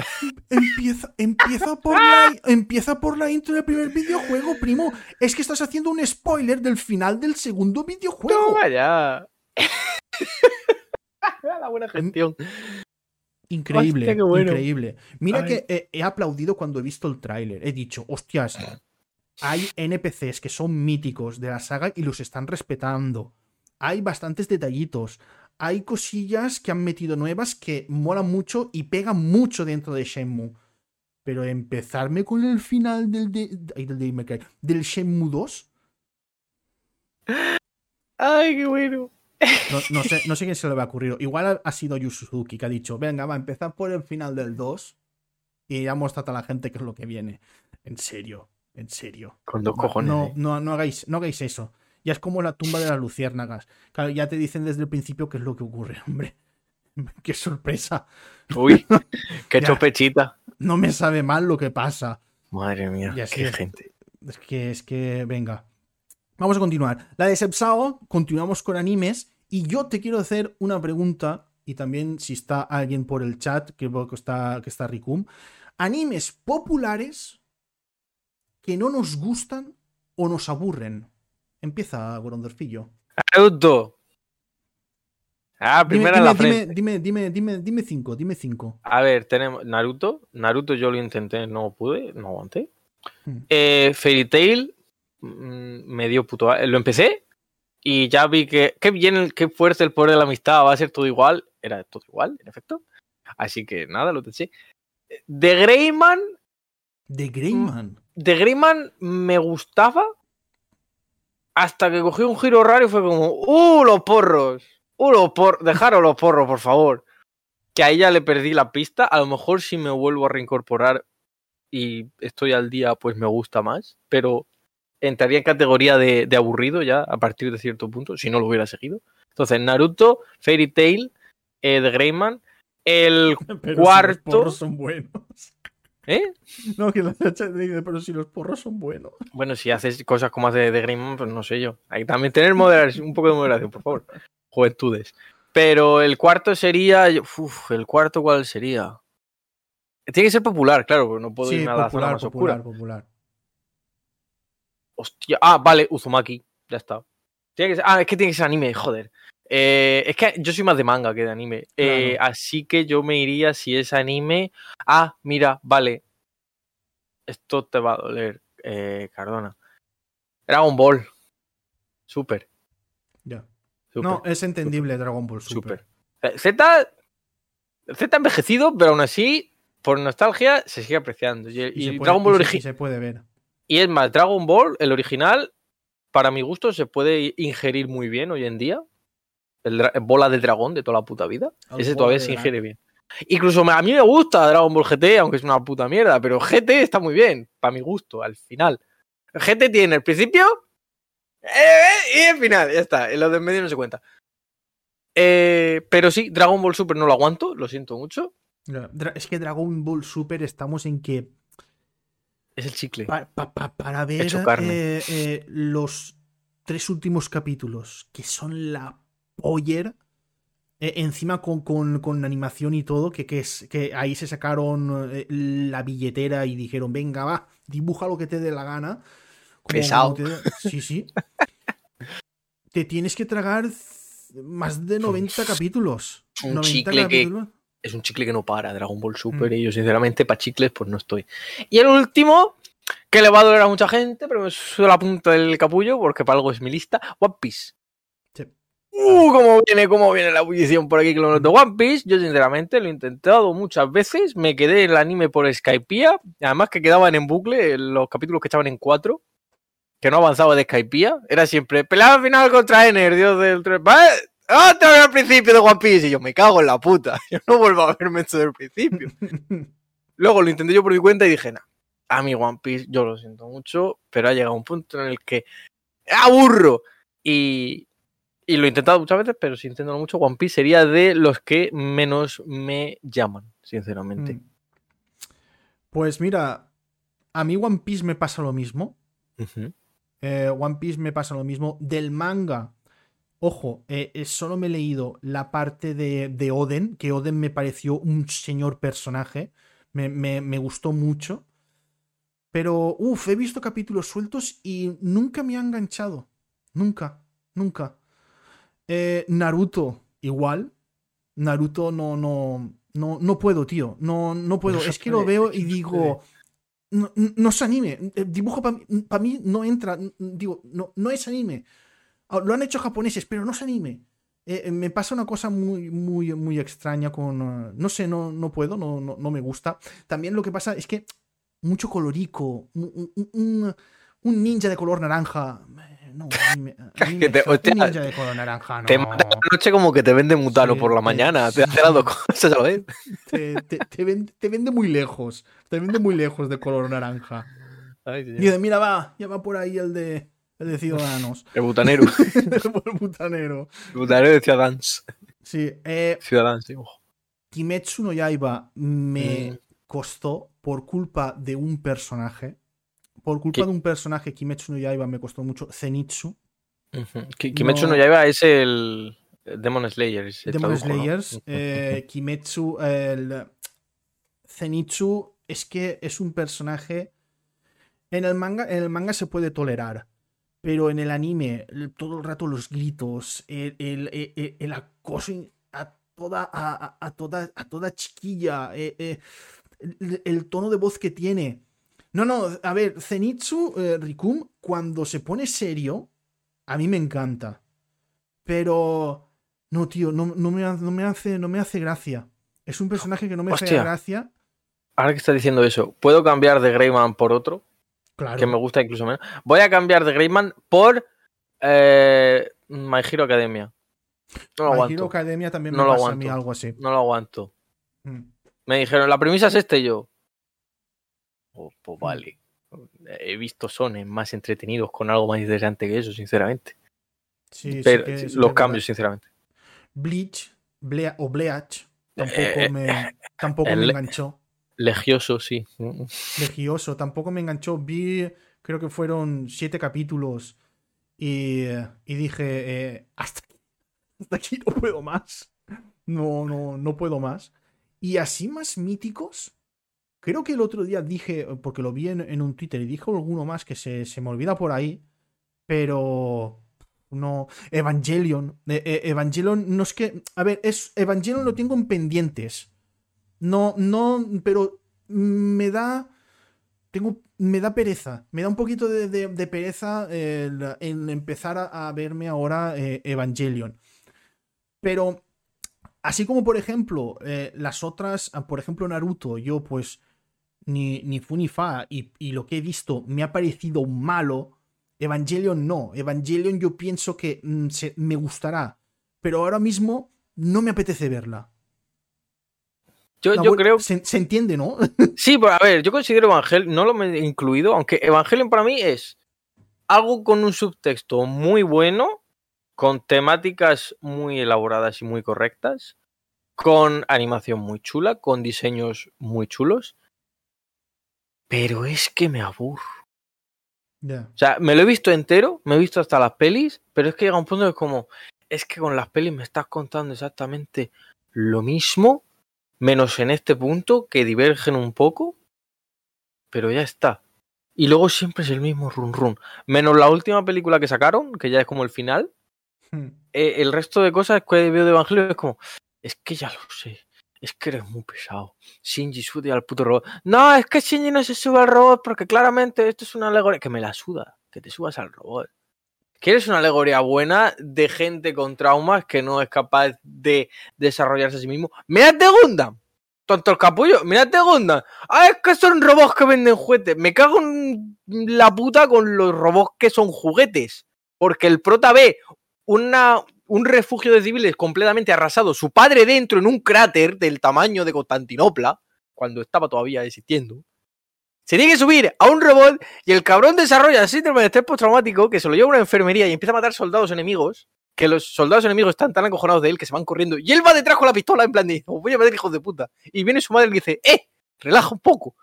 Empieza, empieza, por la, empieza por la intro del primer videojuego, primo. Es que estás haciendo un spoiler del final del segundo videojuego. Toma ya. La buena gestión. Increíble, Hostia, qué bueno. increíble. Mira Ay. que eh, he aplaudido cuando he visto el tráiler. He dicho, hostias, hay NPCs que son míticos de la saga y los están respetando. Hay bastantes detallitos. Hay cosillas que han metido nuevas que molan mucho y pegan mucho dentro de Shenmue. Pero empezarme con el final del, de, del, Cry, del Shenmue 2, Ay, qué bueno. no, no sé, no sé quién se le va a ocurrir. Igual ha, ha sido Yu Suzuki que ha dicho, venga, va a empezar por el final del 2 y ya mostrad a la gente qué es lo que viene. En serio, en serio. Con dos cojones. No, eh. no, no, hagáis, no hagáis eso. Ya es como la tumba de las luciérnagas. Claro, ya te dicen desde el principio qué es lo que ocurre, hombre. Qué sorpresa. Uy, qué chopechita. No me sabe mal lo que pasa. Madre mía, Y así qué es. gente. Es que, es que, venga. Vamos a continuar. La de Sepsao, continuamos con animes. Y yo te quiero hacer una pregunta. Y también si está alguien por el chat, que está, que está Rikum. Animes populares que no nos gustan o nos aburren. Empieza, Gorondorfillo. Naruto. Ah, Dime, la dime, frente. dime, dime, dime, dime cinco, dime cinco. A ver, tenemos Naruto. Naruto yo lo intenté, no pude, no aguanté. Hmm. Eh, Fairy Tail mm, me dio puto. Lo empecé y ya vi que qué bien, qué fuerte el poder de la amistad, va a ser todo igual. Era todo igual, en efecto. Así que nada, lo taché. De Greyman, De Greyman. de Greyman me gustaba hasta que cogió un giro raro y fue como, ¡uh, los porros! ¡uh, los porros! Dejaros los porros, por favor. Que ahí ya le perdí la pista. A lo mejor si me vuelvo a reincorporar y estoy al día, pues me gusta más. Pero entraría en categoría de, de aburrido ya a partir de cierto punto, si no lo hubiera seguido. Entonces, Naruto, Fairy Tail, eh, The Greyman, el Pero cuarto- si los porros son buenos. ¿Eh? No, que la chacha dice, pero si los porros son buenos. Bueno, si haces cosas como hace de Greyman, pues no sé yo. Hay que también tener moderación, un poco de moderación, por favor. Juventudes. Pero el cuarto sería. Uf, ¿el cuarto cuál sería? Tiene que ser popular, claro, porque no puedo Sí, irme a la zona popular, más popular, oscura. popular. Hostia. Ah, vale, Uzumaki. Ya está. Tiene que ser- Ah, es que tiene que ser anime, joder. Eh, es que yo soy más de manga que de anime. Eh, así que yo me iría si es anime. Ah, mira, vale. Esto te va a doler, eh, Cardona. Dragon Ball. Super. Ya. super No, es entendible Dragon Ball Super. super. Z. Z envejecido, pero aún así, por nostalgia, se sigue apreciando. Y, Y, y se puede, Dragon Ball original. se puede ver. Y es más, Dragon Ball, el original, para mi gusto, se puede ingerir muy bien hoy en día. El bola de dragón de toda la puta vida. Ese todavía se ingiere bien. Incluso a mí me gusta Dragon Ball GT, aunque es una puta mierda, pero GT está muy bien, para mi gusto, al final. GT tiene el principio eh, eh, y el final, ya está. En lo de en medio no se cuenta. Eh, pero sí, Dragon Ball Super no lo aguanto, lo siento mucho. Es que Dragon Ball Super estamos en que Es el chicle. pa- pa- pa- para ver Hecho carne. eh, los tres últimos capítulos, que son la poller, eh, encima con, con- con animación y todo, que, que, es, que ahí se sacaron eh, la billetera y dijeron, venga, va, dibuja lo que te dé la gana. Como- Pesado. como te Sí, sí. te tienes que tragar más de 90 capítulos. un 90 chicle que- es un chicle que no para, Dragon Ball Super, Mm. y yo sinceramente para chicles pues no estoy. Y el último, que le va a doler a mucha gente, pero me la punta del capullo porque para algo es mi lista, One Piece. Uh, cómo viene, cómo viene la ebullición por aquí con los de One Piece. Yo, sinceramente, lo he intentado muchas veces. Me quedé en el anime por Skypiea. Además, que quedaban en bucle los capítulos que estaban en cuatro. Que no avanzaba de Skypiea. Era siempre pelada final contra Ener, dios del. ¡Vale! ¡Ah, te al principio de One Piece! Y yo me cago en la puta. Yo no vuelvo a verme esto del principio. Luego lo intenté yo por mi cuenta y dije, nah, a mi One Piece, yo lo siento mucho, pero ha llegado un punto en el que aburro. Y, y lo he intentado muchas veces, pero si intento mucho, One Piece sería de los que menos me llaman, sinceramente. Mm. Pues mira, a mí One Piece me pasa lo mismo. Eh, One Piece me pasa lo mismo. Del manga, ojo, eh, eh, solo me he leído la parte de, de Oden, que Oden me pareció un señor personaje. Me, me- me gustó mucho. Pero, uff, he visto capítulos sueltos y nunca me ha enganchado. Nunca, nunca. Eh, Naruto, igual. Naruto no, no, no, no puedo, tío. No, no puedo. Es que lo veo y digo. No, no es anime. El dibujo para mí no entra. Digo, no, no es anime. Ah, Lo han hecho japoneses, pero no es anime. Eh, eh, me pasa una cosa muy, muy, muy extraña con. no sé, no, no puedo, no, no, no me gusta. También lo que pasa es que mucho colorico. Un, un- un- un ninja de color naranja. No, a mí me- a mí me Que te- hostia, de color naranja, no. Te mata la noche como que te vende mutano Sí, por la mañana. sí. Te hace las dos cosas a la vez. Te, te- te vende, te vende muy lejos. Te vende muy lejos de color naranja. Ay, dice, mira, va, ya va por ahí el de, el de Ciudadanos. El butanero. el butanero. El butanero de Ciudadans. Sí, eh, Ciudadans, sí, ojo. Kimetsu no Yaiba me Mm. costó por culpa de un personaje. Por culpa ¿Qué? de un personaje, Kimetsu no Yaiba me costó mucho. Zenitsu. Kimetsu No. no Yaiba es el Demon Slayer. Demon tradujo. Slayers. Eh, Kimetsu. El, Zenitsu es que es un personaje. En el manga, en el manga se puede tolerar. Pero en el anime, todo el rato los gritos, el, el- el- el- el acoso a toda, a, a- toda, a toda chiquilla, eh, eh, el tono de voz que tiene. No, no, a ver, Zenitsu, eh, Rikum, cuando se pone serio, a mí me encanta. Pero. No, tío, no, no me, no me hace, no me hace gracia. Es un personaje que no me hace gracia. Ahora que estás diciendo eso, ¿puedo cambiar de Greyman por otro? Claro. Que me gusta incluso menos. Voy a cambiar de Greyman por eh, My Hero Academia. No lo My aguanto. Hero Academia también No me lo pasa a mí aguanto. algo así. No lo aguanto. Mm. Me dijeron, la premisa es este y yo. Pues vale. He visto sones más entretenidos con algo más interesante que eso, sinceramente. Sí, sí Pero sí que los cambios, verdad. sinceramente. Bleach Blea- o Bleach tampoco Eh, me, tampoco el- me enganchó. Legioso, sí. Legioso, tampoco me enganchó. Vi, creo que fueron siete capítulos y, y dije, eh, hasta, aquí, hasta aquí no puedo más. No, no, no puedo más. Y así más míticos, creo que el otro día dije, porque lo vi en, un Twitter y dijo alguno más que se, se me olvida por ahí, pero no. Evangelion. Eh, eh, Evangelion no es que. A ver, es, Evangelion lo tengo en pendientes. No, no, pero me da. Tengo, me da pereza. Me da un poquito de, de- pereza el, el empezar a, verme ahora eh, Evangelion. Pero, así como por ejemplo, eh, las otras, por ejemplo, Naruto, yo pues ni, ni fu ni fa, y, y lo que he visto me ha parecido malo. Evangelion no. Evangelion yo pienso que mm, se- me gustará. Pero ahora mismo no me apetece verla. Yo, No, yo bueno, creo Se, se entiende, ¿no? Sí, pero a ver, yo considero Evangelion, no lo he incluido, aunque Evangelion para mí es algo con un subtexto muy bueno, con temáticas muy elaboradas y muy correctas, con animación muy chula, con diseños muy chulos, pero es que me aburro. Ya. O sea, me lo he visto entero, me he visto hasta las pelis, pero es que llega un punto que es como, es que con las pelis me estás contando exactamente lo mismo, menos en este punto, que divergen un poco, pero ya está. Y luego siempre es el mismo run run. Menos la última película que sacaron, que ya es como el final, Hmm. eh, el resto de cosas que veo de Evangelio es como, es que ya lo sé, es que eres muy pesado. Shinji sube al puto robot. No, es que Shinji no se sube al robot porque claramente esto es una alegoría. Que me la suda, que te subas al robot. ¿Quieres una alegoría buena de gente con traumas que no es capaz de desarrollarse a sí mismo? ¡Mírate Gundam! Tontos capullos, mírate Gundam. Ah, es que son robots que venden juguetes. Me cago en la puta con los robots que son juguetes. Porque el prota ve una, un refugio de civiles completamente arrasado, su padre dentro en un cráter del tamaño de Constantinopla, cuando estaba todavía existiendo. Se tiene que subir a un robot y el cabrón desarrolla el síndrome de estrés postraumático que se lo lleva a una enfermería y empieza a matar soldados enemigos. Que los soldados enemigos están tan acojonados de él que se van corriendo. Y él va detrás con la pistola en plan de, "Os voy a matar hijos de puta. Y viene su madre y le dice, ¡eh! Relaja un poco.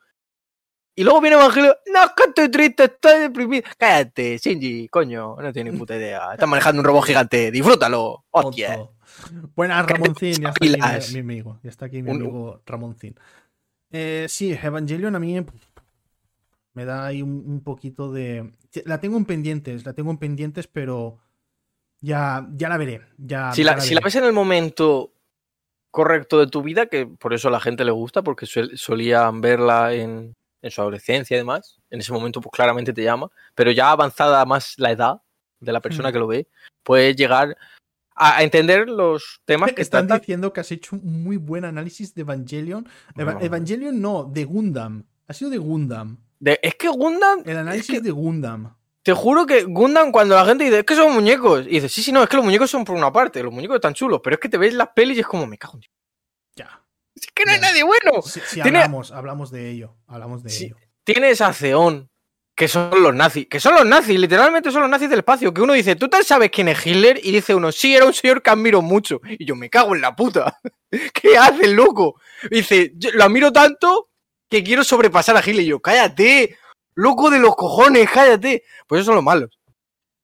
Y luego viene Evangelio, no, es que estoy triste, estoy deprimido. Cállate, Shinji, coño, no tienes ni puta idea. Estás manejando un robot gigante, disfrútalo. Hostia. Tonto. Buenas, Ramoncín. Ya está aquí mi, mi amigo. Ya está aquí mi amigo Ramoncín. Eh, sí, Evangelion a mí me da ahí un, un poquito de. La tengo en pendientes, la tengo en pendientes, pero ya, ya la veré. Ya, Si ya la, si la veré. ves en el momento correcto de tu vida, que por eso a la gente le gusta, porque solían verla en, en su adolescencia y demás, en ese momento pues claramente te llama, pero ya avanzada más la edad de la persona Mm. que lo ve, puedes llegar a, entender los temas que Están tratan. diciendo que has hecho un muy buen análisis de Evangelion. Eva- No. Evangelion no, de Gundam. Ha sido de Gundam. De- es que Gundam, El análisis que- de Gundam. te juro que Gundam cuando la gente dice, es que son muñecos, y dices, sí, sí, no, es que los muñecos son por una parte, los muñecos están chulos, pero es que te ves las pelis y es como, me cago en Dios. Es que no hay nadie bueno. Si, si Tiene- hablamos, hablamos de ello. Hablamos de Sí. ello. tienes a Zeon, que son los nazis, que son los nazis, literalmente son los nazis del espacio, que uno dice, ¿tú tal sabes quién es Hitler? Y dice uno, sí, era un señor que admiro mucho. Y yo me cago en la puta. ¿Qué hace el loco? Y dice, "Yo lo admiro tanto que quiero sobrepasar a Hitler. Y yo, cállate, loco de los cojones, cállate. Pues esos son los malos.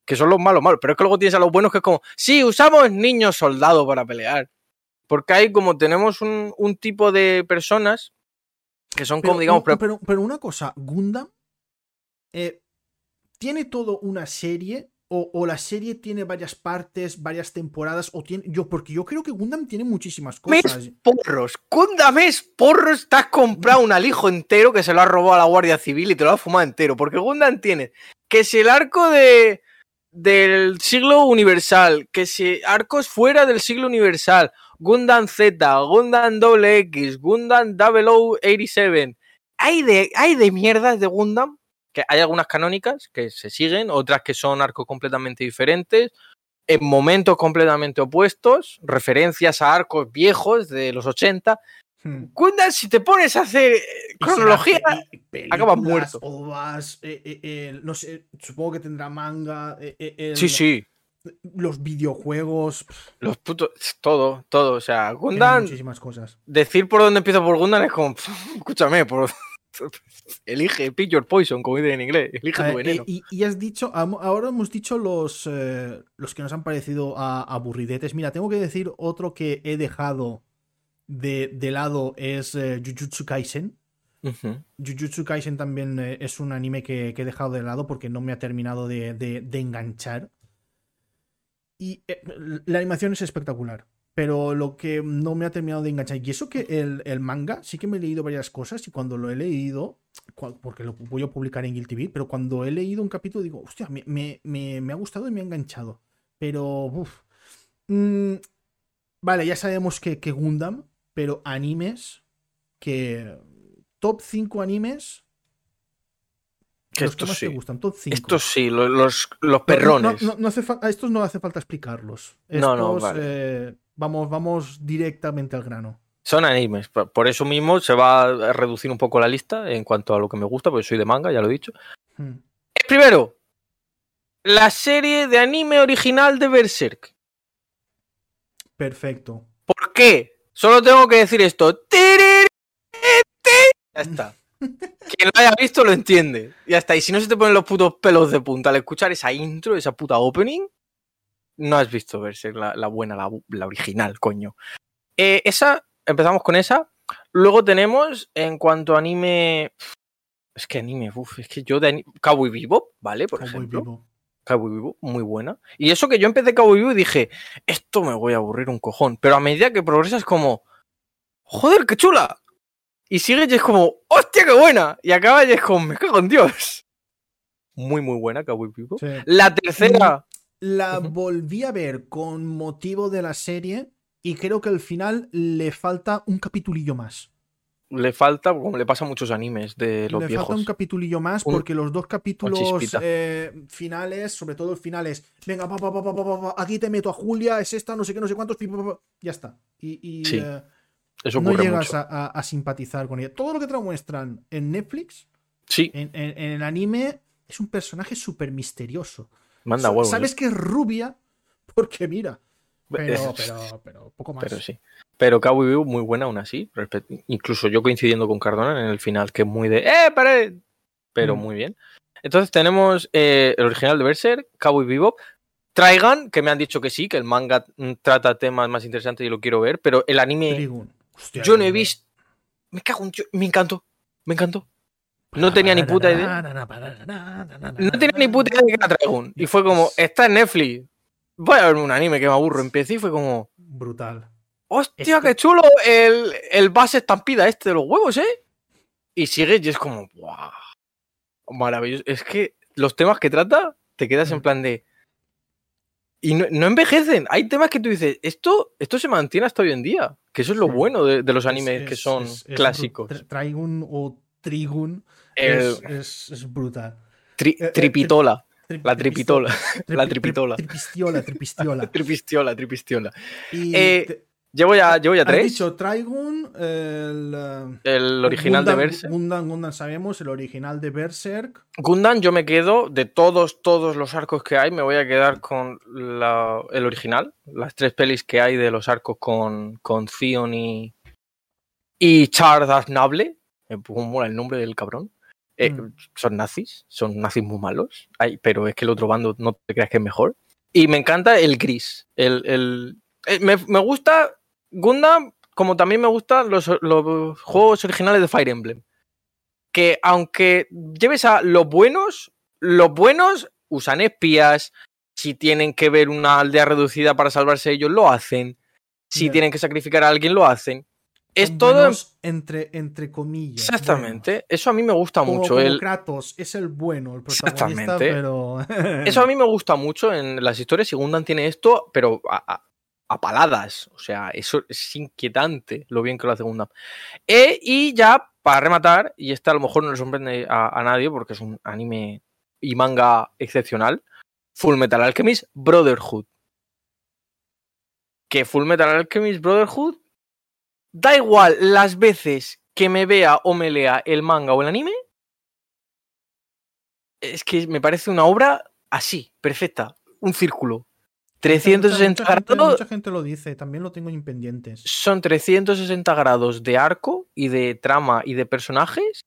Que son los malos, malos. Pero es que luego tienes a los buenos que es como, sí, usamos niños soldados para pelear. Porque hay como tenemos un, un tipo de personas que son como, digamos, pero, pero una cosa, Gundam eh, tiene todo una serie o, o la serie tiene varias partes, varias temporadas o tiene yo porque yo creo que Gundam tiene muchísimas Mes cosas. porros. Gundam porros. Te has comprado un alijo entero que se lo has robado a la Guardia Civil y te lo has fumado entero. Porque Gundam tiene que si el arco de del siglo universal, que si arcos fuera del siglo universal, Gundam Z, Gundam X, Gundam 0087. Hay de, hay de mierdas de Gundam, que hay algunas canónicas que se siguen, otras que son arcos completamente diferentes, en momentos completamente opuestos, referencias a arcos viejos de los 80. Hmm. Gundam, si te pones a hacer eh, cronología, acabas muerto. ovas, eh, eh, eh, no sé, supongo que tendrá manga, el- sí, sí, los videojuegos, los putos, todo, todo, o sea, Gundam, muchísimas cosas. decir por dónde empiezo por Gundam es como, escúchame, por, elige, pick your poison, como dicen en inglés, elige tu veneno. y, y has dicho, ahora hemos dicho los, eh, los que nos han parecido a- aburridetes. Mira, tengo que decir otro que he dejado de, de lado es eh, Jujutsu Kaisen. Ujú. Jujutsu Kaisen también eh, es un anime que, que he dejado de lado porque no me ha terminado de, de- de enganchar. Y eh, la animación es espectacular. Pero lo que no me ha terminado de enganchar. Y eso que el, el manga, sí que me he leído varias cosas. Y cuando lo he leído, porque lo voy a publicar en Guilty Beat, pero cuando he leído un capítulo digo, hostia, me, me- me- me ha gustado y me ha enganchado. Pero, uff. Mm, vale, ya sabemos que, que Gundam, pero animes que. Top 5 animes. Que los que estos te sí. gustan, top 5. Estos sí, lo- los, los, No, no, perrones. no, no hace a estos no hace falta explicarlos. No, no, Estos, vale. eh, vamos, vamos directamente al grano. Son animes. Por eso mismo se va a reducir un poco la lista en cuanto a lo que me gusta, porque soy de manga, ya lo he dicho. Hmm. El primero, la serie de anime original de Berserk. Perfecto. ¿Por qué? Solo tengo que decir esto. Ya está. Quien lo haya visto lo entiende. Ya está. Y si no se te ponen los putos pelos de punta al escuchar esa intro, esa puta opening, no has visto Berserk, la, la buena, la, la original, coño. Eh, esa, empezamos con esa. Luego tenemos, en cuanto a anime. Es que anime, uff, es que yo de anime. Cowboy Vivo, ¿vale? Por Cowboy ejemplo. Vivo. Cowboy Vivo, muy buena. Y eso que yo empecé Cowboy Vivo y dije, esto me voy a aburrir un cojón. Pero a medida que progresas como, joder, qué chula. Y sigues y es como, hostia, qué buena. Y acabas y es como, me cago en Dios. Muy, muy buena Cowboy Vivo. Sí. La tercera, La volví a ver con motivo de la serie y creo que al final le falta un capitulillo más. Le falta, como le pasa a muchos animes de los le viejos. falta un capitulillo más Un- porque los dos capítulos eh, finales, sobre todo el final es, venga, pa, pa, pa, pa, pa, pa, pa, aquí te meto a Julia, es esta, no sé qué, no sé cuántos, pi, pa, pa, pa", ya está. Y, y, Sí, eh, Eso no llegas a, a- a simpatizar con ella. Todo lo que te lo muestran en Netflix, Sí, en, en- en el anime, es un personaje súper misterioso. manda huevos. Sabes ¿eh? que es rubia porque mira, pero, pero, pero poco más. Pero sí. Pero Cowboy Bebop muy buena aún así. Incluso yo coincidiendo con Cardona en el final, que es muy de ¡Eh, pared! Pero Mm. muy bien. Entonces tenemos eh, el original de Berserk, Cowboy Bebop. Traigan, que me han dicho que sí, que el manga mm, trata temas más interesantes y lo quiero ver, pero el anime Trigun. Hostia, yo no he visto. Me cago en. Me encantó. Me encantó. No tenía ni puta idea. No tenía ni puta idea de que era Dragon. Y fue como, está en Netflix. Voy a ver un anime que me aburro. Empecé y fue como, Brutal. hostia, Este- qué chulo el, el base estampida este de los huevos, ¿eh? Y sigue y es como, wow. Maravilloso. Es que los temas que trata, te quedas en Mm. plan de. Y no, no envejecen. Hay temas que tú dices, esto, esto se mantiene hasta hoy en día. Que eso es lo Sí. bueno de, de los Es- animes que son es- es clásicos. Trigun o Trigun El es, brutal. tri- eh, eh, tripitola. Tri- La tripitola. tripi- la tri- tripitola. Tripistiola, tripistiola. Tripistiola, tripistiola. Y Eh, Llevo ya, llevo ya has tres. dicho Trigun, el, eh, el original Gundam, de Berserk. Gundam, Gundam sabemos, el original de Berserk. Gundam, yo me quedo de todos, todos los arcos que hay, me voy a quedar con la- el original. Las tres pelis que hay de los arcos con, con Theon y, y Charles Aznable. Me pongo mola el nombre del cabrón. Eh, Mm. Son nazis, son nazis muy malos. Ay, pero es que el otro bando no te creas que es mejor. Y me encanta el gris. El, el- eh, me, me gusta Gundam, como también me gustan los, los juegos originales de Fire Emblem. Que aunque lleves a los buenos, los buenos usan espías. Si tienen que ver una aldea reducida para salvarse ellos, lo hacen. Si tienen que sacrificar a alguien, lo hacen. Es todo. entre, entre comillas. Exactamente. Eso a mí me gusta. Como- mucho. como el, Kratos es el bueno, el protagonista, Exactamente. pero. Eso a mí me gusta mucho en las historias y Gundam tiene esto, pero a, a- a paladas. O sea, eso es inquietante lo bien que lo hace Gundam. Eh, y ya, para rematar, y este a lo mejor no le sorprende a, a nadie porque es un anime y manga excepcional, Full Metal Alchemist Brotherhood. Que Full Metal Alchemist Brotherhood, da igual las veces que me vea o me lea el manga o el anime, es que me parece una obra así, perfecta, un círculo. 360 mucha, gente, grados, mucha gente lo dice, también lo tengo en pendientes. son 360 grados de arco y de trama y de personajes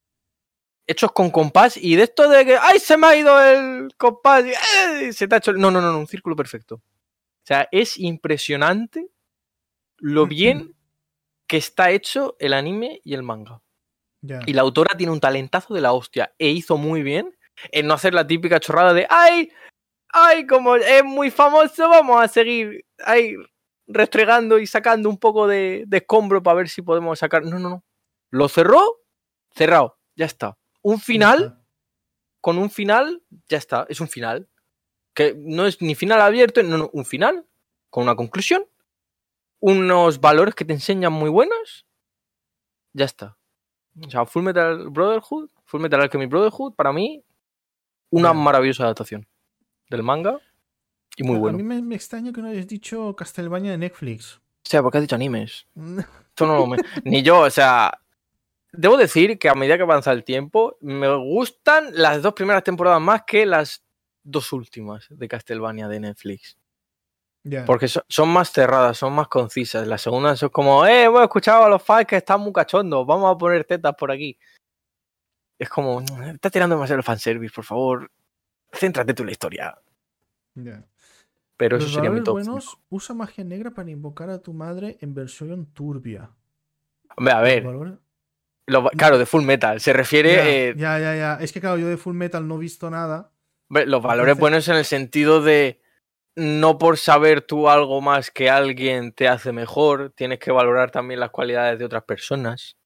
hechos con compás y de esto de que ¡ay! se me ha ido el compás! y, ¡eh! se te ha hecho el-". No, no, no, no, un círculo perfecto. O sea, es impresionante lo bien que está hecho el anime y el manga. Y la autora tiene un talentazo de la hostia. E hizo muy bien en no hacer la típica chorrada de ¡ay! ¡Ay! Como es muy famoso, vamos a seguir ahí restregando y sacando un poco de, de escombro para ver si podemos sacar. No, no, no. Lo cerró, cerrado, ya está. Un final, con un final, ya está, es un final. Que no es ni final abierto, no, no, un final, con una conclusión, unos valores que te enseñan muy buenos, ya está. O sea, Full Metal Brotherhood, Full Metal Alchemy Brotherhood, para mí, una maravillosa adaptación del manga y muy A bueno. mí me, me extraña que no hayas dicho Castlevania de Netflix. O sea, porque has dicho animes. Esto no lo me- Ni yo, o sea. Debo decir que a medida que avanza el tiempo, me gustan las dos primeras temporadas más que las dos últimas de Castlevania de Netflix. Porque so- son más cerradas, son más concisas. Las segundas son como, eh, hemos escuchado a los fans que están muy cachondos, vamos a poner tetas por aquí. Es como, está tirando demasiado el fanservice, por favor. Céntrate tú en la historia. Ya. Pero Los eso sería mi top. buenos, usa magia negra para invocar a tu madre en versión turbia. Hombre, a ver, lo- claro, de Full Metal. Se refiere. ya, eh, ya, ya, ya. Es que claro, yo de Full Metal no he visto nada. Los valores Entonces- buenos en el sentido de no por saber tú algo más que alguien te hace mejor, tienes que valorar también las cualidades de otras personas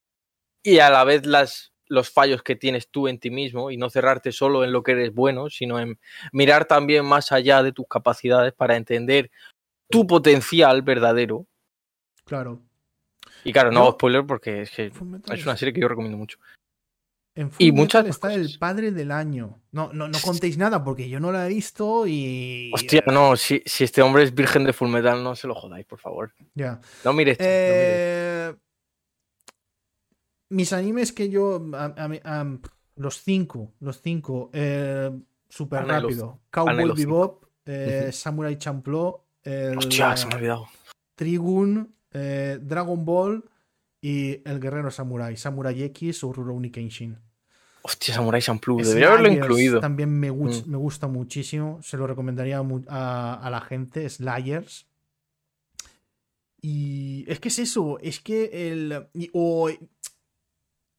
y a la vez las los fallos que tienes tú en ti mismo y no cerrarte solo en lo que eres bueno, sino en mirar también más allá de tus capacidades para entender tu potencial verdadero. Claro. Y claro, no hago spoiler porque es que es una serie que yo recomiendo mucho. En Y muchas está cosas. el padre del año. No, no, no contéis nada porque yo no la he visto y. Hostia, no, si, si este hombre es virgen de Fullmetal, no se lo jodáis, por favor. Ya. No no mires. Eh, mis animes que yo. a- a mí- a- los cinco. Los cinco. Eh, Súper rápido. Cowboy. Bebop. eh. Samurai Champloo. el, Hostia, se me ha eh, olvidado. Trigun. eh, Dragon Ball. Y el Guerrero Samurai. Samurai X o Rurouni Kenshin. Hostia, Samurai Champloo. Debería haberlo incluido. También me, Mm. me gusta muchísimo. Se lo recomendaría a, a la gente. Slayers. Y es que es eso. Es que el. y- O.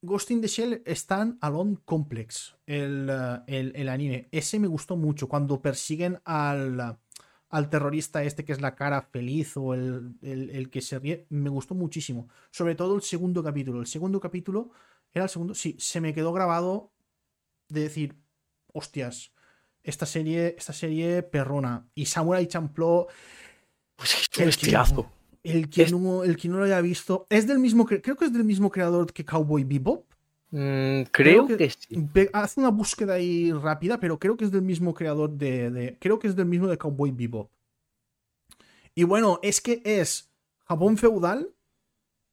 Ghost in the Shell Stand Alone Complex. El, eh, el, el anime. Ese me gustó mucho. Cuando persiguen al. Al terrorista este que es la cara feliz o el, el- que se ríe, me gustó muchísimo. Sobre todo el segundo capítulo. El segundo capítulo era el segundo. Sí, se me quedó grabado de decir, hostias, esta serie, esta serie perrona. Y Samurai Champloo, Pues es el que, Es- no, el que no lo haya visto, es del mismo, cre- creo que es del mismo creador que Cowboy Bebop. Mm, creo que- que, sí. Hace una búsqueda ahí rápida, pero creo que es del mismo creador de, de- Creo que es del mismo de Cowboy Bebop. Y bueno, es que es Japón feudal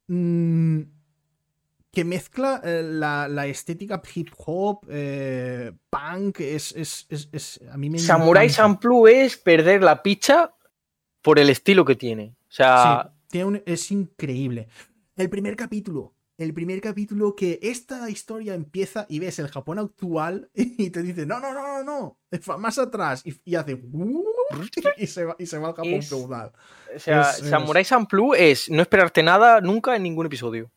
mm, que mezcla eh, la, la estética hip hop, eh, punk, es, es, es- es- a mí me Samurai. Champloo es perder la picha por el estilo que tiene. Sea, Sí, tiene un- es increíble. El primer capítulo. El primer capítulo que esta historia empieza y ves el Japón actual y te dice, no, no, no, no, no, más atrás. Y, y hace... Y se, va, y se va al Japón Es- feudal. o sea, es- es- Samurai Champloo es no esperarte nada nunca en ningún episodio.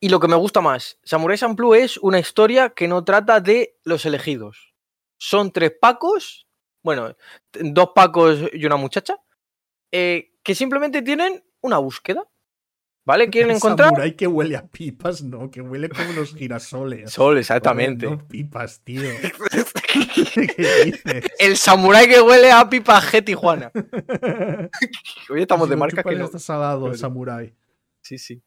Y lo que me gusta más, Samurai Champloo es una historia que no trata de los elegidos. Son tres pacos, bueno, dos pacos y una muchacha, eh, que simplemente tienen una búsqueda. ¿Vale? Quieren El encontrar. samurái que huele a pipas, no, que huele como los girasoles. Sol, exactamente. No pipas, tío. ¿Qué dices? El samurái que huele a pipa G Tijuana. Hoy estamos Si de marca que no. está salado el samurái. Sí, sí.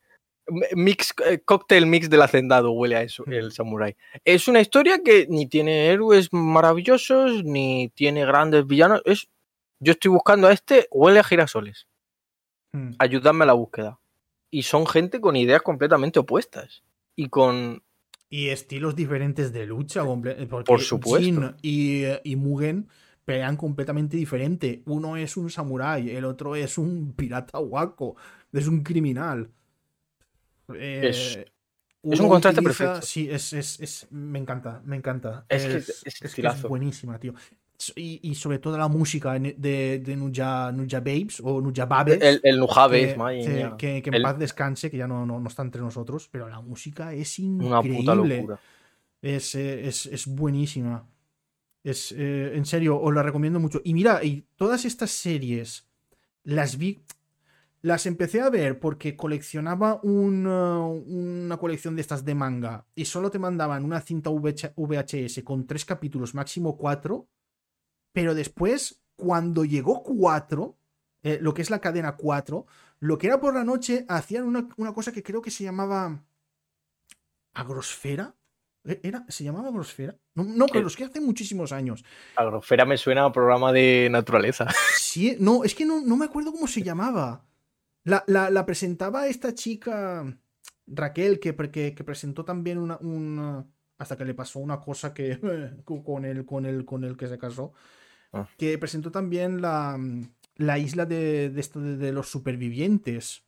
Mix, eh, cóctel mix del hacendado huele a eso, Mm. el samurái. Es una historia que ni tiene héroes maravillosos, ni tiene grandes villanos. Es, yo estoy buscando a este, huele a girasoles. Hmm. Ayúdame a la búsqueda. Y son gente con ideas completamente opuestas. Y con. Y estilos diferentes de lucha. eh, porque Por supuesto. Jin y, eh, y Mugen pelean completamente diferente. Uno es un samurái, el otro es un pirata guaco, es un criminal. Eh, Es- un contraste perfecto. Sí, es, es- es- me encanta, me encanta. Es que es, buenísima, tío. Y, y sobre todo la música de, de, Nuja, Nuja Babes o Nuja Babes. El, el Nujabes, que, que- mía. que- que en El- paz descanse, que ya no, no, no está entre nosotros, pero la música es Una puta increíble. locura. Es, eh, es, es buenísima. Es, eh, en serio, os la recomiendo mucho. Y mira, y todas estas series las vi. Las empecé a ver porque coleccionaba un, uh, una colección de estas de manga y solo te mandaban una cinta VH VHS con tres capítulos, máximo cuatro. Pero después, cuando llegó cuatro, eh, lo que es la cadena 4, lo que era por la noche, hacían una, una cosa que creo que se llamaba agrosfera. ¿E- ¿Era? ¿Se llamaba agrosfera? No, no, pero es que hace muchísimos años. Agrofera me suena a programa de naturaleza. Sí, no, es que no, no me acuerdo cómo se llamaba. La, la- la presentaba esta chica, Raquel, que, que, que presentó también una, una- Hasta que le pasó una cosa que. con el, con el, con el que se casó. Ah. Que presentó también la, la isla de, de, esto de- de los supervivientes.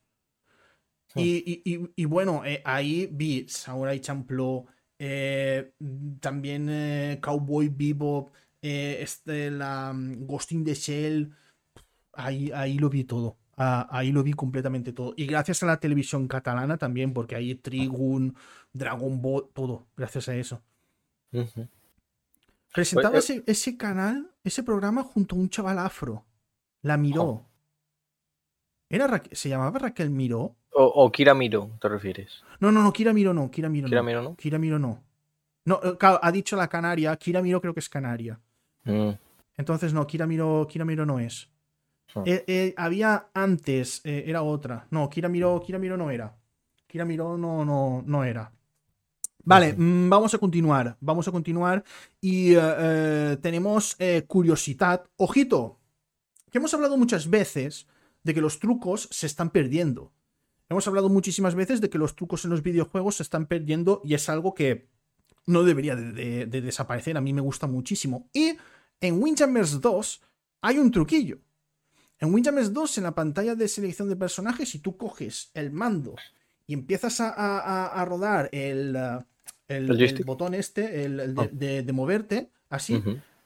Hmm. Y, y- y- y bueno, eh, ahí vi Samurai Champloo, eh, también eh, Cowboy Bebop, este, la mm, Ghost in the Shell. Ahí, ahí lo vi todo. Ah, ahí lo vi completamente todo. Y gracias a la televisión catalana también, porque ahí Trigun, Dragon Ball, todo, gracias a eso. Presentaba Pues, ese, ese canal, ese programa junto a un chaval afro. La miró. Era Raque- ¿Se llamaba Raquel Miró? O, o Kira Miro, ¿te refieres? No, no, no, Kira Miró no, Kira Miró Kira no. ¿no? Kira Miró no. No, eh, claro, ha dicho la Canaria, Kira Miró creo que es Canaria. Mm. Entonces no, Kira Miró, Kira Miró no es. Ah. Eh, eh, había antes, eh, era otra. No, Kira Miró, Kira Miró no era. Kira Miró no, no, no era. Vale, mm, vamos a continuar. Vamos a continuar. Y eh, eh, tenemos eh, curiosidad. Ojito, que hemos hablado muchas veces de que los trucos se están perdiendo. Hemos hablado muchísimas veces de que los trucos en los videojuegos se están perdiendo y es algo que no debería de, de- de desaparecer. A mí me gusta muchísimo. Y en Windjammers 2 hay un truquillo. En Windjammers 2, en la pantalla de selección de personajes, si tú coges el mando y empiezas a, a- a- rodar el, el- botón este, el, el de, Ah. de- de moverte, así,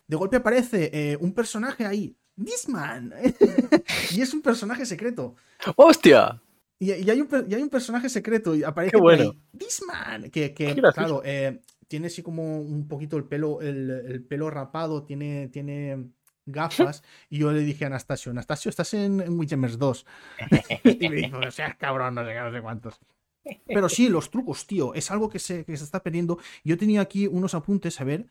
de golpe aparece eh, un personaje ahí. This man. y es un personaje secreto. ¡Hostia! Y, y hay un, y hay un personaje secreto y aparece Qué bueno. ahí, This man. Que, que, claro, eh, tiene así como un poquito el pelo, el, el pelo rapado, tiene, tiene gafas. y yo le dije a Anastasio, Anastasio, estás en, en Witchemers 2. y me dijo, o sea, cabrón, no sé qué, no sé cuántos. Pero sí, los trucos, tío, es algo que se, que se está perdiendo. Yo tenía aquí unos apuntes, a ver.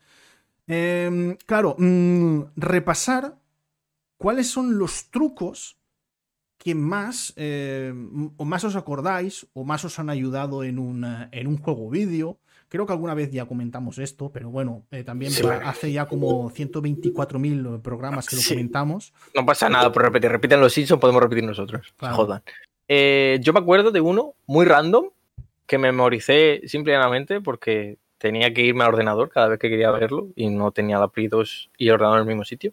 Em, claro, mm, repasar cuáles son los trucos que más eh, o más os acordáis o más os han ayudado en un, eh, en un juego vídeo. Creo que alguna vez ya comentamos esto, pero bueno, eh, también Sí. hace ya como 124.000 programas que lo Sí. comentamos. No pasa nada por repetir. Repiten los Simpsons, podemos repetir nosotros. Claro. Jodan. Eh, yo me acuerdo de uno muy random que memoricé simplemente porque tenía que irme al ordenador cada vez que quería verlo y no tenía la Play 2 y el ordenador en el mismo sitio.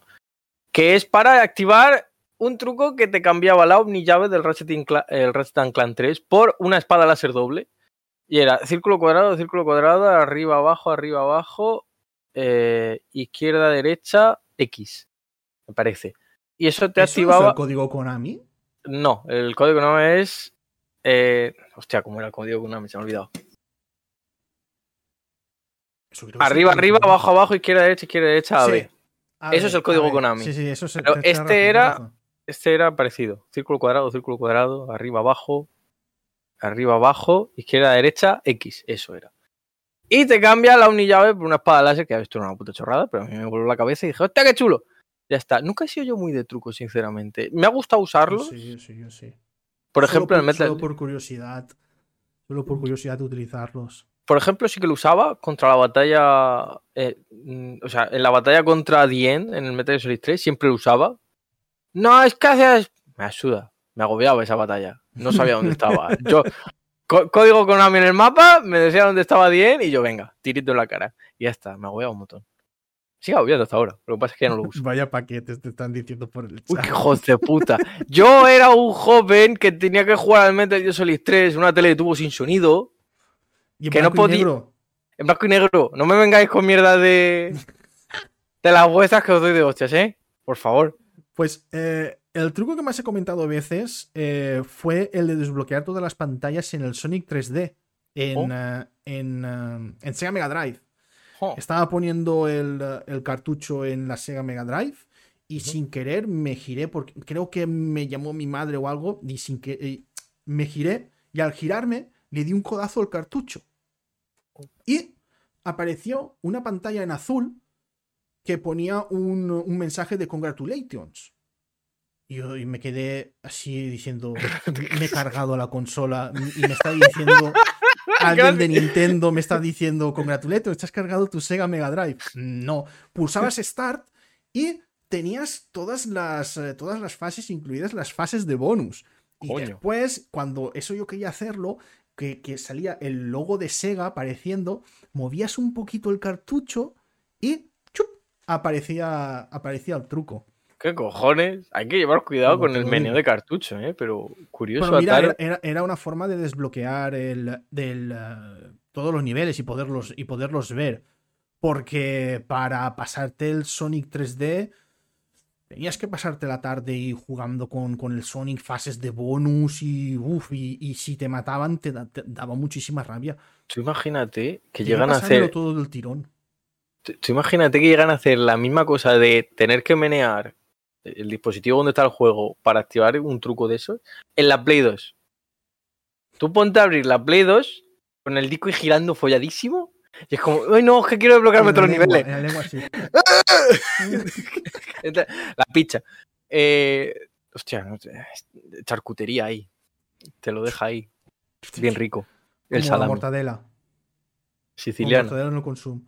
Que es para activar un truco que te cambiaba la Omni llave del Ratchet, el Ratchet and Clank 3 por una espada láser doble. Y era círculo cuadrado, círculo cuadrado, arriba, abajo, arriba, abajo, eh, izquierda, derecha, X, me parece. Y eso te ¿Eso es activaba. el código Konami? No, el código no es. eh, Hostia, ¿cómo era el código Konami? Se me ha olvidado. Arriba, arriba, abajo, abajo, izquierda, derecha, izquierda, derecha, A, Sí. A Eso ver, es el código a. Konami. Sí, sí, eso es Pero te- te- este te- te- era-. Este era parecido. Círculo cuadrado, círculo cuadrado, arriba, abajo, arriba, abajo, izquierda, derecha, X. Eso era. Y te cambia la unillave por una espada láser, que esto era una puta chorrada, pero a mí me voló la cabeza y dije, ¡hostia, qué chulo! Ya está. Nunca he sido yo muy de truco, sinceramente. Me ha gustado usarlo. Sí, sí, yo sí. Por Solo ejemplo, en el Metal Solo por curiosidad. Solo por curiosidad de utilizarlos. por ejemplo, sí que lo usaba contra la batalla. eh, mm, o sea, en la batalla contra Dien en el Metal Gear Solid 3 siempre lo usaba. No, es que haces. Me ayuda. Me agobiaba esa batalla. No sabía dónde estaba. Yo, có- código Konami en el mapa, me decía dónde estaba Dien y yo, venga, tirito en la cara. Y ya está, me agobiaba un montón. Sigue agobiando hasta ahora. Lo que pasa es que ya no lo uso. Vaya paquetes te están diciendo por el Uy, chat. qué hijos de puta. Yo era un joven que tenía que jugar al Metal Gear Solid 3 en una tele de tubo sin sonido. Y en que no podía- negro. En blanco y negro. No me vengáis con mierda de. de las vuestras que os doy de hostias, ¿eh? Por favor. Pues eh, el truco que más he comentado a veces eh, fue el de desbloquear todas las pantallas en el Sonic 3D. En, Oh. eh, en, en Sega Mega Drive. Estaba poniendo el, el cartucho en la Sega Mega Drive y sin querer me giré, porque creo que me llamó mi madre o algo, y sin que eh, me giré y al girarme le di un codazo al cartucho. Y apareció una pantalla en azul que ponía un, un mensaje de congratulations. Y yo y me quedé así diciendo, me he cargado la consola y me está diciendo, alguien de Nintendo me está diciendo, congratulations, te has cargado tu Sega Mega Drive. No, pulsabas Start y tenías todas las, eh, todas las fases, incluidas las fases de bonus. Y Coño. después, cuando eso yo quería hacerlo, que, que salía el logo de Sega apareciendo, movías un poquito el cartucho y ¡chup! aparecía, aparecía el truco. ¿Qué cojones? Hay que llevar cuidado Como con el menú digo. de cartucho, ¿eh? Pero curioso Pero mira, atar- era, era- una forma de desbloquear el, del, eh, todos los niveles y poderlos, y poderlos ver. Porque para pasarte el Sonic 3D, tenías que pasarte la tarde y jugando con, con el Sonic, fases de bonus y, uf, y, y si te mataban te, da- te daba muchísima rabia. Tú imagínate que llegan a hacer. todo del tirón. Tú tú imagínate que llegan a hacer la misma cosa de tener que menear el dispositivo donde está el juego para activar un truco de esos, en la Play 2. Tú ponte a abrir la Play 2 con el disco y girando folladísimo. Y es como, ay no, es que quiero desbloquearme la todos los niveles. en la lengua, sí. la picha. Eh, hostia, charcutería ahí. Te lo deja ahí. Bien rico. El Como la salami. mortadela. Como Siciliano. mortadela no consumo.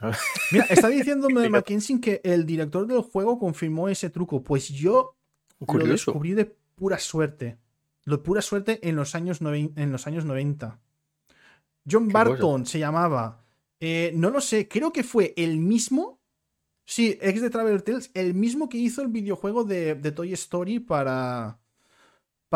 Mira, está diciéndome. McKinsey que el director del juego confirmó ese truco. Pues yo lo descubrí de pura suerte. Lo de pura suerte en los años, en los años 90. John Qué Barton se llamaba. Eh, no lo sé, creo que fue el mismo. Sí, ex de Traveler Tales, el mismo que hizo el videojuego de, de Toy Story para.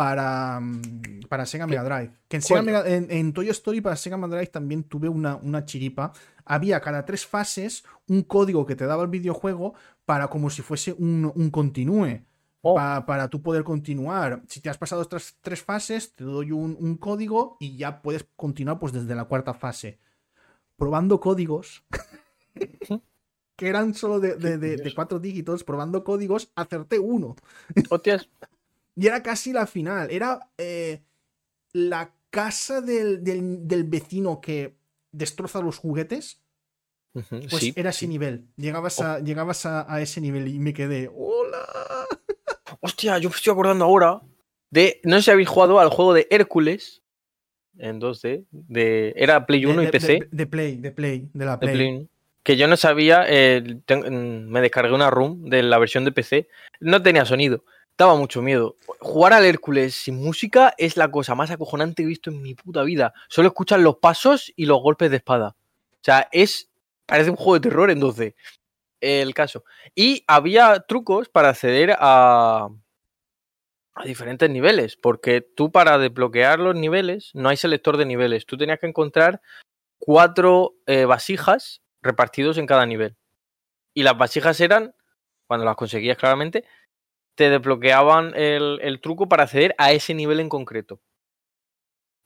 Para. mm, Para Sega Mega Drive. Que en, Sega. Mega- en- en Toy Story para Sega Mega Drive también tuve una, una chiripa. Había cada tres fases un código que te daba el videojuego para como si fuese un, un continúe Oh, pa- para tú poder continuar. Si te has pasado estas tres fases, te doy un, un código y ya puedes continuar pues desde la cuarta fase. Probando códigos, que eran solo de, de- de- de cuatro dígitos, probando códigos, acerté uno. hostias. Y era casi la final. Era eh, la casa del, del- del vecino que destroza los juguetes. Pues sí, era ese sí. Oh. nivel. Llegabas, a, llegabas a, a ese nivel y me quedé. ¡Hola! Hostia, yo me estoy acordando ahora de. No sé si habéis jugado al juego de Hércules en 2D. De, era Play 1 de, y PC. De, Play, de Play, de la Play. Play 1, Que yo no sabía. eh, ten- me descargué una ROM de la versión de PC. No tenía sonido. Daba mucho miedo. Jugar al Hércules sin música es la cosa más acojonante que he visto en mi puta vida. Solo escuchan los pasos y los golpes de espada. O sea, es. Parece un juego de terror en 2D. El caso. Y había trucos para acceder a. a diferentes niveles. Porque tú, para desbloquear los niveles, no hay selector de niveles. Tú tenías que encontrar cuatro eh, vasijas repartidos en cada nivel. Y las vasijas eran, cuando las conseguías claramente, te desbloqueaban el, el truco para acceder a ese nivel en concreto.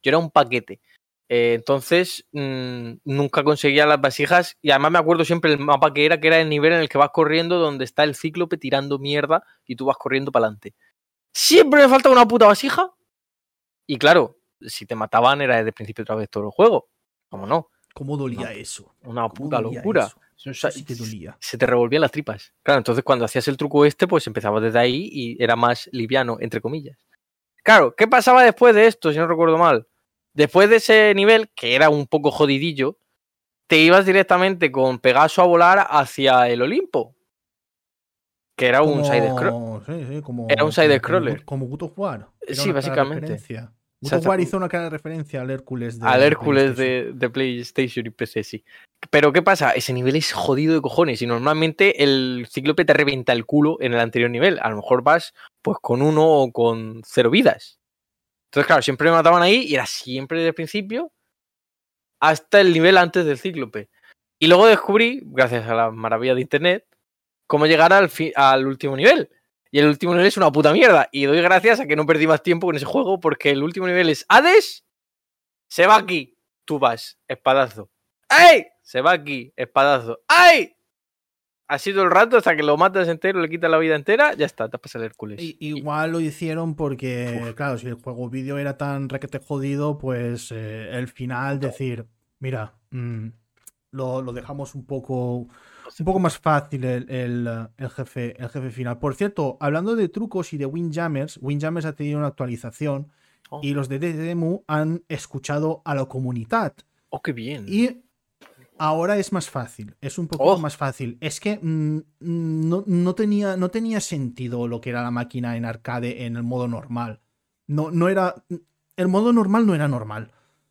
Yo era un paquete. Eh, entonces, mm, nunca conseguía las vasijas. Y además me acuerdo siempre el mapa que era, que era el nivel en el que vas corriendo, donde está el cíclope tirando mierda y tú vas corriendo para adelante. Siempre me falta una puta vasija. Y claro, si te mataban era desde el principio otra vez todo el juego. ¿Cómo no? ¿Cómo dolía eso? Una ¿Cómo puta locura. O sea, Eso sí que dolía. se te revolvían las tripas. Claro, entonces cuando hacías el truco este, pues empezabas desde ahí y era más liviano, entre comillas. Claro, ¿qué pasaba después de esto, si no recuerdo mal? Después de ese nivel, que era un poco jodidillo, te ibas directamente con Pegaso a volar hacia el Olimpo. Que era un sí, sí, como- Era un como- side-scroller. Como, como. Era Sí, básicamente. referencia. Exacto. War hizo una clara referencia al Hércules de Al Hércules de, de PlayStation y PC, sí. Pero ¿qué pasa? Ese nivel es jodido de cojones y normalmente el cíclope te revienta el culo en el anterior nivel. A lo mejor vas pues con uno o con cero vidas. Entonces, claro, siempre me mataban ahí y era siempre desde el principio hasta el nivel antes del cíclope. Y luego descubrí, gracias a la maravilla de internet, cómo llegar al, al último nivel. Y el último nivel es una puta mierda. Y doy gracias a que no perdí más tiempo con ese juego porque el último nivel es Hades, se va aquí, tú vas, espadazo. ¡Ay! Se va aquí, espadazo. ¡Ay! Ha sido el rato hasta que lo matas entero, le quitas la vida entera, ya está, te pasado el Hércules. I- igual lo hicieron porque, claro, si el juego vídeo era tan requete jodido, pues eh, el final decir, mira, mm, lo, lo dejamos un poco, un poco más fácil el, el, el jefe, el jefe final. Por cierto, hablando de trucos y de Windjammers, Windjammers ha tenido una actualización Oh. y los de Demu han escuchado a la comunidad. Oh, qué bien. Y ahora es más fácil, es un poco Oh. más fácil. Es que mm, mm, no, no tenía, no tenía sentido lo que era la máquina en arcade en el modo normal. No, no era. El modo normal no era normal.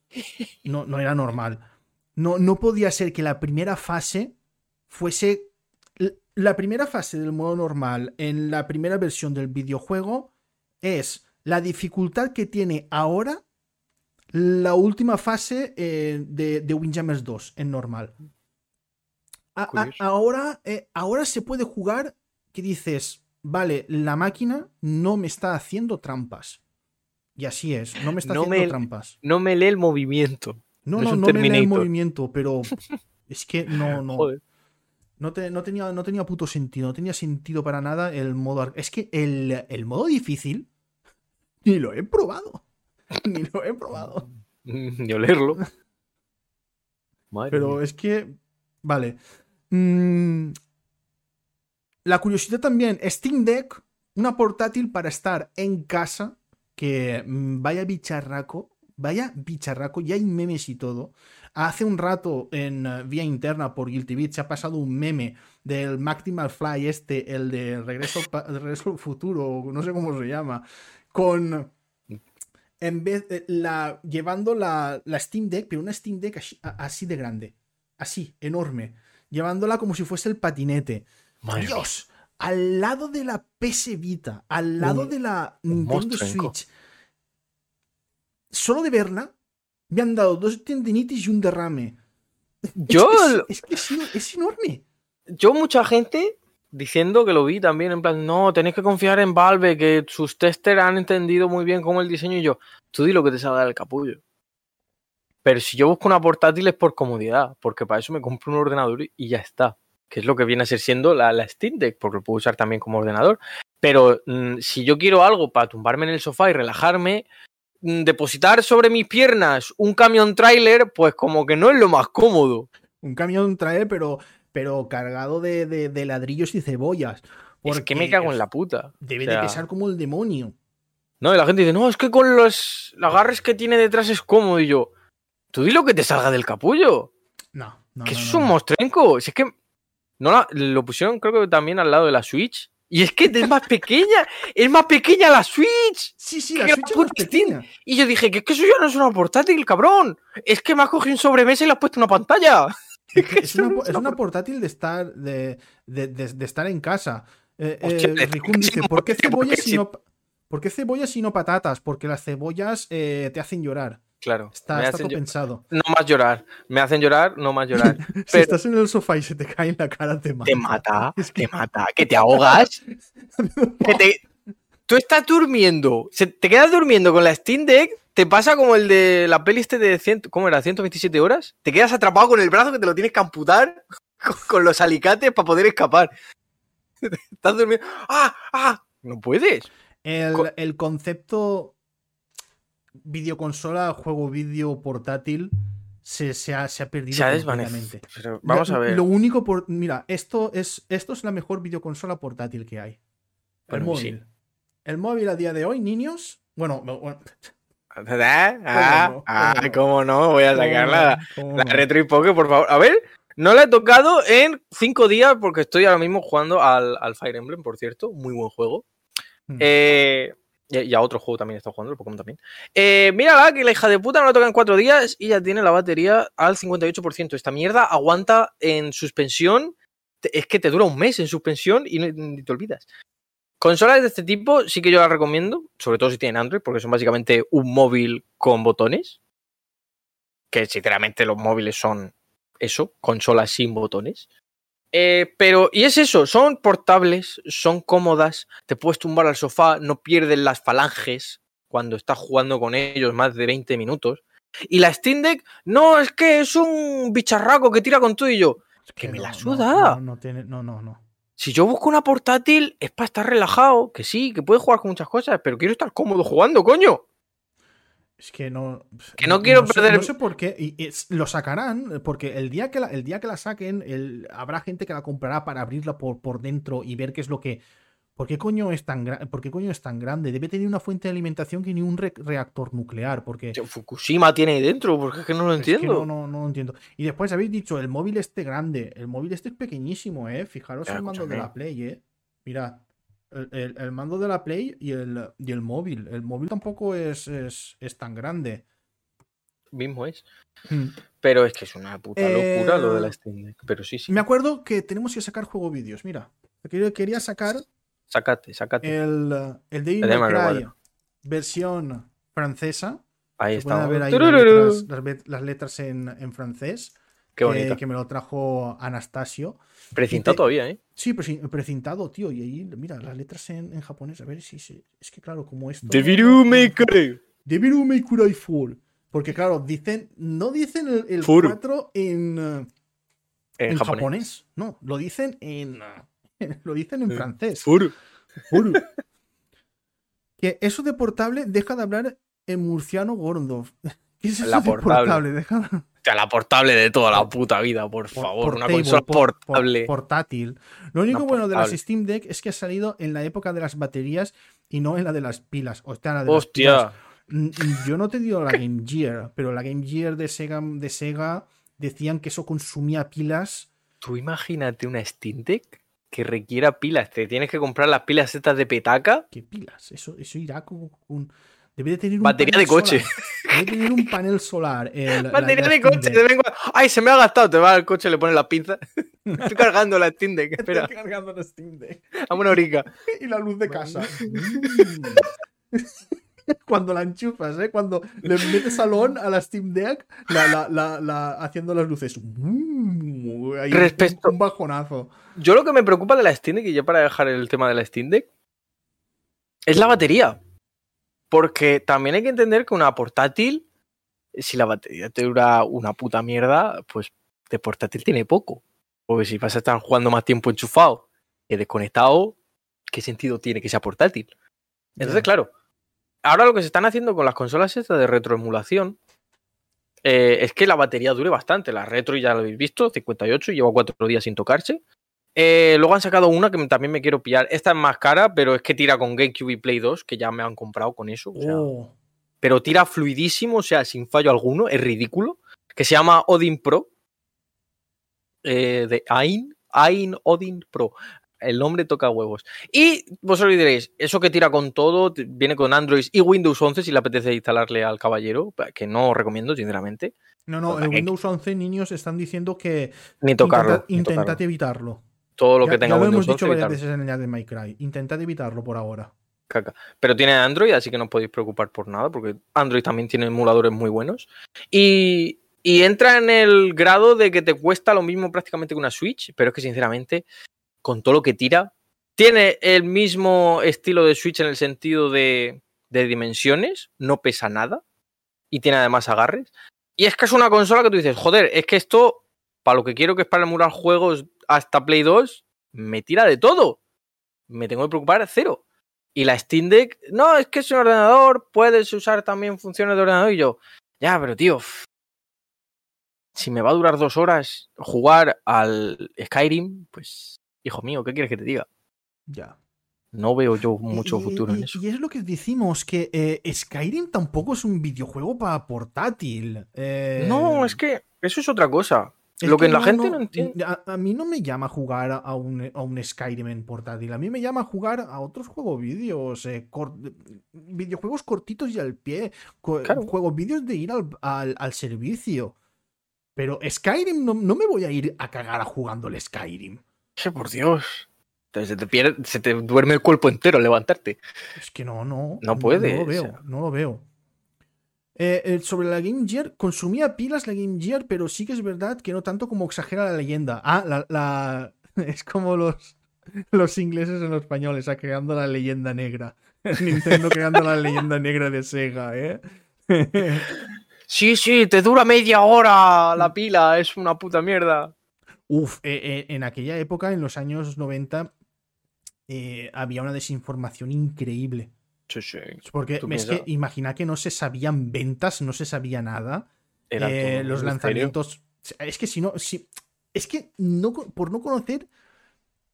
No, no era normal. No, no podía ser que la primera fase fuese. La primera fase del modo normal en la primera versión del videojuego es la dificultad que tiene ahora la última fase eh, de, de Windjammers 2 en normal. A- a- Curioso. ahora, eh, ahora se puede jugar que dices, vale, la máquina no me está haciendo trampas. Y así es, no me está No haciendo me- trampas. No me lee el movimiento. No, no no, me lee el movimiento, pero es que no, no. Joder. No, te- no tenía, no tenía puto sentido, no tenía sentido para nada el modo... Es que el, el modo difícil ni lo he probado. Ni lo he probado. Ni olerlo. Madre Pero mía. es que... Vale. Mm, la curiosidad también, Steam Deck, una portátil para estar en casa, que mm, vaya bicharraco, vaya bicharraco, ya hay memes y todo. Hace un rato en eh, vía interna por Guilty Beat se ha pasado un meme del Maximal Fly este, el de Regreso, Regreso al Futuro, no sé cómo se llama, con... En vez de la, llevando la, la Steam Deck, pero una Steam Deck así, de grande, así, enorme, llevándola como si fuese el patinete. Madre. Dios, al lado de la PS Vita, al lado Un- de la Nintendo. Switch, solo de verla, me han dado dos tendinitis y un derrame. Es Yo, que es, es que es, es enorme. yo mucha gente diciendo que lo vi también en plan, no, tenéis que confiar en Valve, que sus testers han entendido muy bien cómo el diseño y yo, tú di lo que te salga del capullo. Pero si yo busco una portátil es por comodidad, porque para eso me compro un ordenador y- ya está. Que es lo que viene a ser siendo la, la Steam Deck, porque lo puedo usar también como ordenador. Pero mm, si yo quiero algo para tumbarme en el sofá y relajarme, depositar sobre mis piernas un camión trailer, pues como que no es lo más cómodo. Un camión trae, pero, pero cargado de, de- de ladrillos y cebollas. Es que me porque cago en la puta. Debe O sea, de pesar como el demonio. No, y la gente dice, no, es que con los agarres que tiene detrás es cómodo. Y yo, tú di lo que te salga del capullo. No, no. que no, eso es un no. mostrenco. Si es que no la- lo pusieron, creo que también al lado de la Switch. Y es que es más pequeña. es más pequeña la Switch. Sí, sí, la Switch es más pequeña. Y yo dije, que es que eso ya no es una portátil, cabrón. Es que me has cogido un sobremesa y le has puesto una pantalla. Es, que es Eso una, es una portátil de estar, de, de- de- de estar en casa. Eh, Hostia, eh, dice, sí, ¿por qué porque- cebollas porque y si- no, pa- ¿por qué cebollas y no patatas? Porque las cebollas eh, te hacen llorar. Claro. Está, me está todo pensado. no más llorar. Me hacen llorar, no más llorar. Si estás en el sofá y se te cae en la cara, te mata. te mata, Es que- te mata, que te ahogas. que te- Tú estás durmiendo, se- te quedas durmiendo con la Steam Deck, te pasa como el de la peli este de 100, ¿cómo era? 127 horas. Te quedas atrapado con el brazo que te lo tienes que amputar con, con los alicates para poder escapar. estás durmiendo. ¡Ah! ¡Ah! No puedes. El, el concepto videoconsola, juego vídeo portátil se, se ha, se ha perdido Se ha completamente. Pero vamos a ver. Lo único por. Mira, esto es, esto es la mejor videoconsola portátil que hay. El sí. móvil. El móvil a día de hoy, niños. Bueno, bueno, ¿Ah? Ah, no? ah, ¿Cómo no? Voy a sacar la, ¿cómo La retro y poke, por favor. A ver, no la he tocado en cinco días porque estoy ahora mismo jugando al, al Fire Emblem, por cierto. Muy buen juego. Hmm. Eh, y, a otro juego también está jugando, el Pokémon también. Eh, mírala, que la hija de puta no la toca en cuatro días y ya tiene la batería al 58%. Esta mierda aguanta en suspensión. Es que te dura un mes en suspensión y no- te olvidas. Consolas de este tipo sí que yo las recomiendo, sobre todo si tienen Android, porque son básicamente un móvil con botones. Que sinceramente los móviles son eso, consolas sin botones. Eh, pero, y es eso, son portables, son cómodas, te puedes tumbar al sofá, no pierdes las falanges cuando estás jugando con ellos más de 20 minutos. Y la Steam Deck, no, es que es un bicharraco que tira con todo y yo. Es que me la suda. No, no, no tiene- no, no, no. Si yo busco una portátil es para estar relajado, que sí, que puedes jugar con muchas cosas, pero quiero estar cómodo jugando, coño. Es que no. Que no quiero sé- perder- No sé por qué. Y es- lo sacarán, porque el día que la, el día que la saquen, el- habrá gente que la comprará para abrirla por, por dentro y ver qué es lo que. ¿Por qué, coño es tan ¿Por qué coño es tan grande? Debe tener una fuente de alimentación que ni un re- reactor nuclear. Porque. Fukushima tiene ahí dentro, porque es que no lo es que entiendo. no, no, no lo entiendo. Y después habéis dicho, el móvil este grande. El móvil este es pequeñísimo, ¿eh? Fijaros el mando de la Play, ¿eh? Mirad. El, el- el mando de la Play y el, y el móvil. El móvil tampoco es, es, es tan grande. Mismo es. Hmm. Pero es que es una puta locura Eh, lo de la Steam Deck. Pero sí, sí. Me acuerdo que tenemos que sacar juego vídeos. Mira, quería, sacar Sácate, sácate. el, el Devil El May Cry versión francesa. ahí está. ver ahí las letras, las bet- las letras en, en francés. Qué que, bonito. que me lo trajo Anastasio. Te- todavía, ¿eh? Sí, preci- precintado, tío. Y ahí, mira, las letras en, en japonés. A ver si. es que, claro, como esto. Deviru Maker. Deviru May Cry Full. Porque, claro, dicen. No dicen el, el Full. 4 en. En, en japonés. japonés. No, lo dicen en. Lo dicen en Eh, francés. Furu. Que eso de portable deja de hablar en murciano gordo. ¿Qué es eso La de portable. Deja de- Hostia, la portable de toda la puta vida, por por- favor. una portable, consola por- por- portable. portátil. Lo único bueno de las portable. Steam Deck es que ha salido en la época de las baterías y no en la de las pilas. O sea, la de las pilas. Hostia. Mm, Yo no te digo la Game Gear, pero la Game Gear de Sega, de Sega decían que eso consumía pilas. Tú imagínate una Steam Deck que requiera pilas. Te tienes que comprar las pilas estas de petaca. ¿Qué pilas? Eso, eso irá con, con- Debe de tener un Batería de coche. solar. Debe tener un panel solar. el- Batería la de coche. De cuando- Ay, se me ha gastado. Te vas al coche, le pones la pinza. Estoy cargando la Steam Deck. Espera, Estoy cargando la Steam Deck. dame una horica. Y la luz de casa. Cuando la enchufas, ¿eh? Cuando le metes salón a la Steam Deck, la, la, la, haciendo las luces. Ahí Respecto- Un bajonazo. Yo lo que me preocupa de la Steam Deck, y ya para dejar el tema de la Steam Deck, es la batería. Porque también hay que entender que una portátil, si la batería te dura una puta mierda, pues de portátil tiene poco. Porque si vas a estar jugando más tiempo enchufado que desconectado, ¿qué sentido tiene que sea portátil? Entonces, claro, ahora lo que se están haciendo con las consolas estas de retroemulación eh, es que la batería dure bastante. La retro ya lo habéis visto, 58, y lleva cuatro días sin tocarse. Eh, luego han sacado una que también me quiero pillar. Esta es más cara, pero es que tira con GameCube y Play 2, que ya me han comprado con eso. o sea, Oh, pero tira fluidísimo, o sea, sin fallo alguno, es ridículo. Que se llama Odin Pro. eh, de Ain, Ain Odin Pro. El nombre toca huevos. Y vosotros diréis, eso que tira con todo, viene con Android y Windows 11 si le apetece instalarle al caballero, que no os recomiendo, sinceramente. No, no, el aquí- Windows 11 niños están diciendo que Ni tocarlo. intentad, ni tocarlo. evitarlo. Todo lo ya, que tenga ya lo Windows hemos dicho 11, varias veces en el de. Intentad evitarlo por ahora. caca. Pero tiene Android, así que no os podéis preocupar por nada, porque Android también tiene emuladores muy buenos. Y, y entra en el grado de que te cuesta lo mismo prácticamente que una Switch, pero es que sinceramente, con todo lo que tira, tiene el mismo estilo de Switch en el sentido de, de dimensiones, no pesa nada, y tiene además agarres. Y es que es una consola que tú dices, joder, es que esto, para lo que quiero que es para emular juegos hasta Play 2, me tira de todo. Me tengo que preocupar cero. Y la Steam Deck, no, es que es un ordenador, puedes usar también funciones de ordenador. Y yo, ya, pero tío, si me va a durar dos horas jugar al Skyrim, pues, hijo mío, ¿qué quieres que te diga? Ya. No veo yo mucho Y- futuro y, en eso. Y es lo que decimos, que eh, Skyrim tampoco es un videojuego para portátil. Eh, No, es que eso es otra cosa. Es Lo que, la gente no, entiende. A, a mí no me llama jugar a un, a un Skyrim en portátil. A mí me llama jugar a otros juegos vídeos. eh, cor- videojuegos cortitos y al pie. Claro. Juegos vídeos de ir al, al- al servicio. Pero Skyrim no, no me voy a ir a cagar jugando el Skyrim. Sí, por Dios. Se te, pierde, se te duerme el cuerpo entero al levantarte. Es que no, no. No puede, No lo o veo, sea. no lo veo. Eh, sobre la Game Gear, consumía pilas la Game Gear, pero sí que es verdad que no tanto como exagera la leyenda. Ah, la, la- es como los, los ingleses en los españoles, ah, creando la leyenda negra. Nintendo creando la leyenda negra de Sega, ¿eh? Sí, sí, te dura media hora la pila, es una puta mierda. Uf, eh, eh, en aquella época, en los años 90, eh, había una desinformación increíble. Sí, sí. Porque es que imagina que no se sabían ventas, no se sabía nada. Eh, los misterio. lanzamientos. Es que si no. Si, es que no, por no conocer.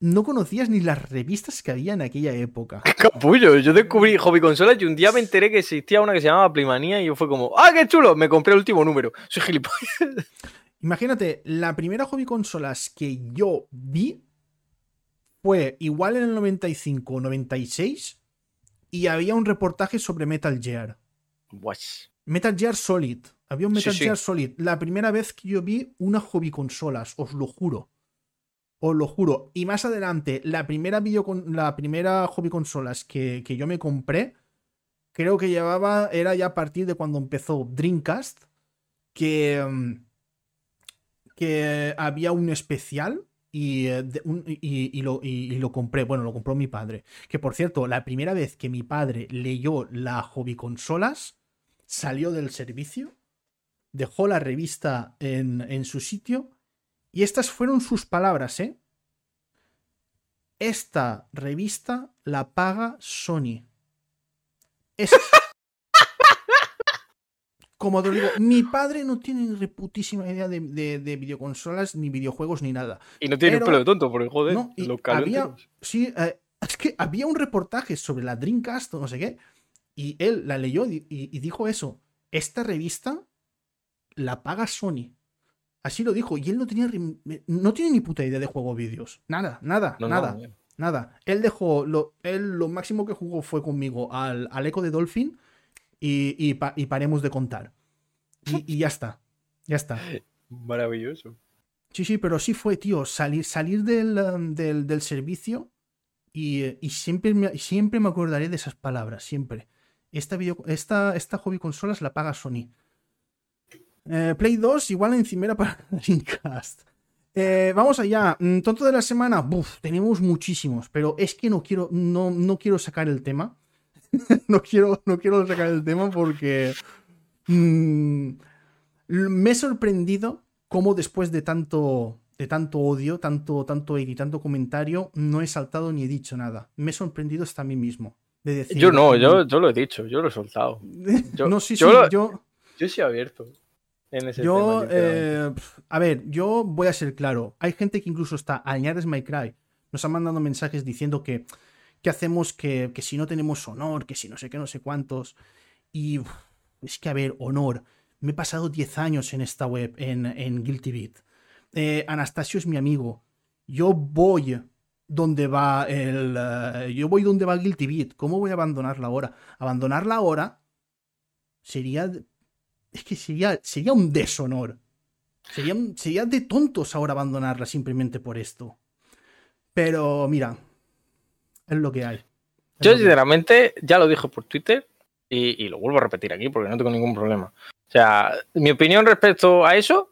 No conocías ni las revistas que había en aquella época. Capullo, yo descubrí hobby consolas y un día me enteré que existía una que se llamaba Playmanía y yo fue como, ¡ah, qué chulo! Me compré el último número. Soy gilipollas. Imagínate, la primera hobby consolas que yo vi fue igual en el 95 o 96 y había un reportaje sobre Metal Gear. Guach. Metal Gear Solid. Había un Metal sí. Gear Solid. La primera vez que yo vi una hobby consolas, os lo juro. Os lo juro. Y más adelante, la primera, videocon- la primera hobby consolas que, que yo me compré, creo que llevaba, era ya a partir de cuando empezó Dreamcast, que, mm, que había un especial y, eh, y- y lo, y- lo compré. Bueno, lo compró mi padre. Que por cierto, la primera vez que mi padre leyó la hobby consolas, salió del servicio, dejó la revista en, en su sitio Y estas fueron sus palabras, ¿eh? Esta revista la paga Sony. Como te digo, mi padre no tiene ni reputísima idea de, de- de videoconsolas, ni videojuegos, ni nada. Y no tiene Pero- un pelo de tonto, porque joder, No, y los había, sí, eh, es que había un reportaje sobre la Dreamcast o no sé qué, y él la leyó y, dijo eso. Esta revista la paga Sony. Así lo dijo. Y él no tenía, rim- no tiene ni puta idea de juego vídeos. Nada, nada, no, nada, no. nada. Él dejó, lo, él lo máximo que jugó fue conmigo al, al Eco de Dolphin y, y pa- y paremos de contar. Y, y ya está, ya está. Maravilloso. Sí, sí, pero sí fue, tío, salir, salir del, um, del, del servicio y, y siempre, me, siempre me acordaré de esas palabras, siempre. Esta, video, esta, esta hobby consolas la paga Sony. Eh, Play 2 igual encimera para Dreamcast. Eh, vamos allá. Mm, Tonto de la semana. Buf, tenemos muchísimos, pero es que no quiero, no, no quiero sacar el tema. no, quiero, no quiero sacar el tema porque mm, me he sorprendido cómo después de tanto, de tanto odio, tanto, tanto hate y tanto comentario, no he saltado ni he dicho nada. Me he sorprendido hasta a mí mismo. De decir, Yo no, yo, yo lo he dicho, yo lo he soltado. yo- no, sí, sí, yo lo- yo, Yo sí abierto en ese yo, tema. eh, a ver, yo voy a ser claro. Hay gente que incluso está, añades My Cry, nos han mandado mensajes diciendo que, que hacemos que, que si no tenemos honor, que si no sé qué, no sé cuántos. Y es que, a ver, honor. Me he pasado 10 años en esta web, en, en Guilty Beat. Eh, Anastasio es mi amigo. Yo voy donde va el. eh, yo voy donde va Guilty Beat. ¿Cómo voy a abandonarla ahora? Abandonarla ahora sería. Es que sería, sería un deshonor. Sería, sería de tontos ahora abandonarla simplemente por esto. Pero mira, es lo que hay. Es Yo, que hay. sinceramente, ya lo dije por Twitter y, y lo vuelvo a repetir aquí porque no tengo ningún problema. O sea, mi opinión respecto a eso,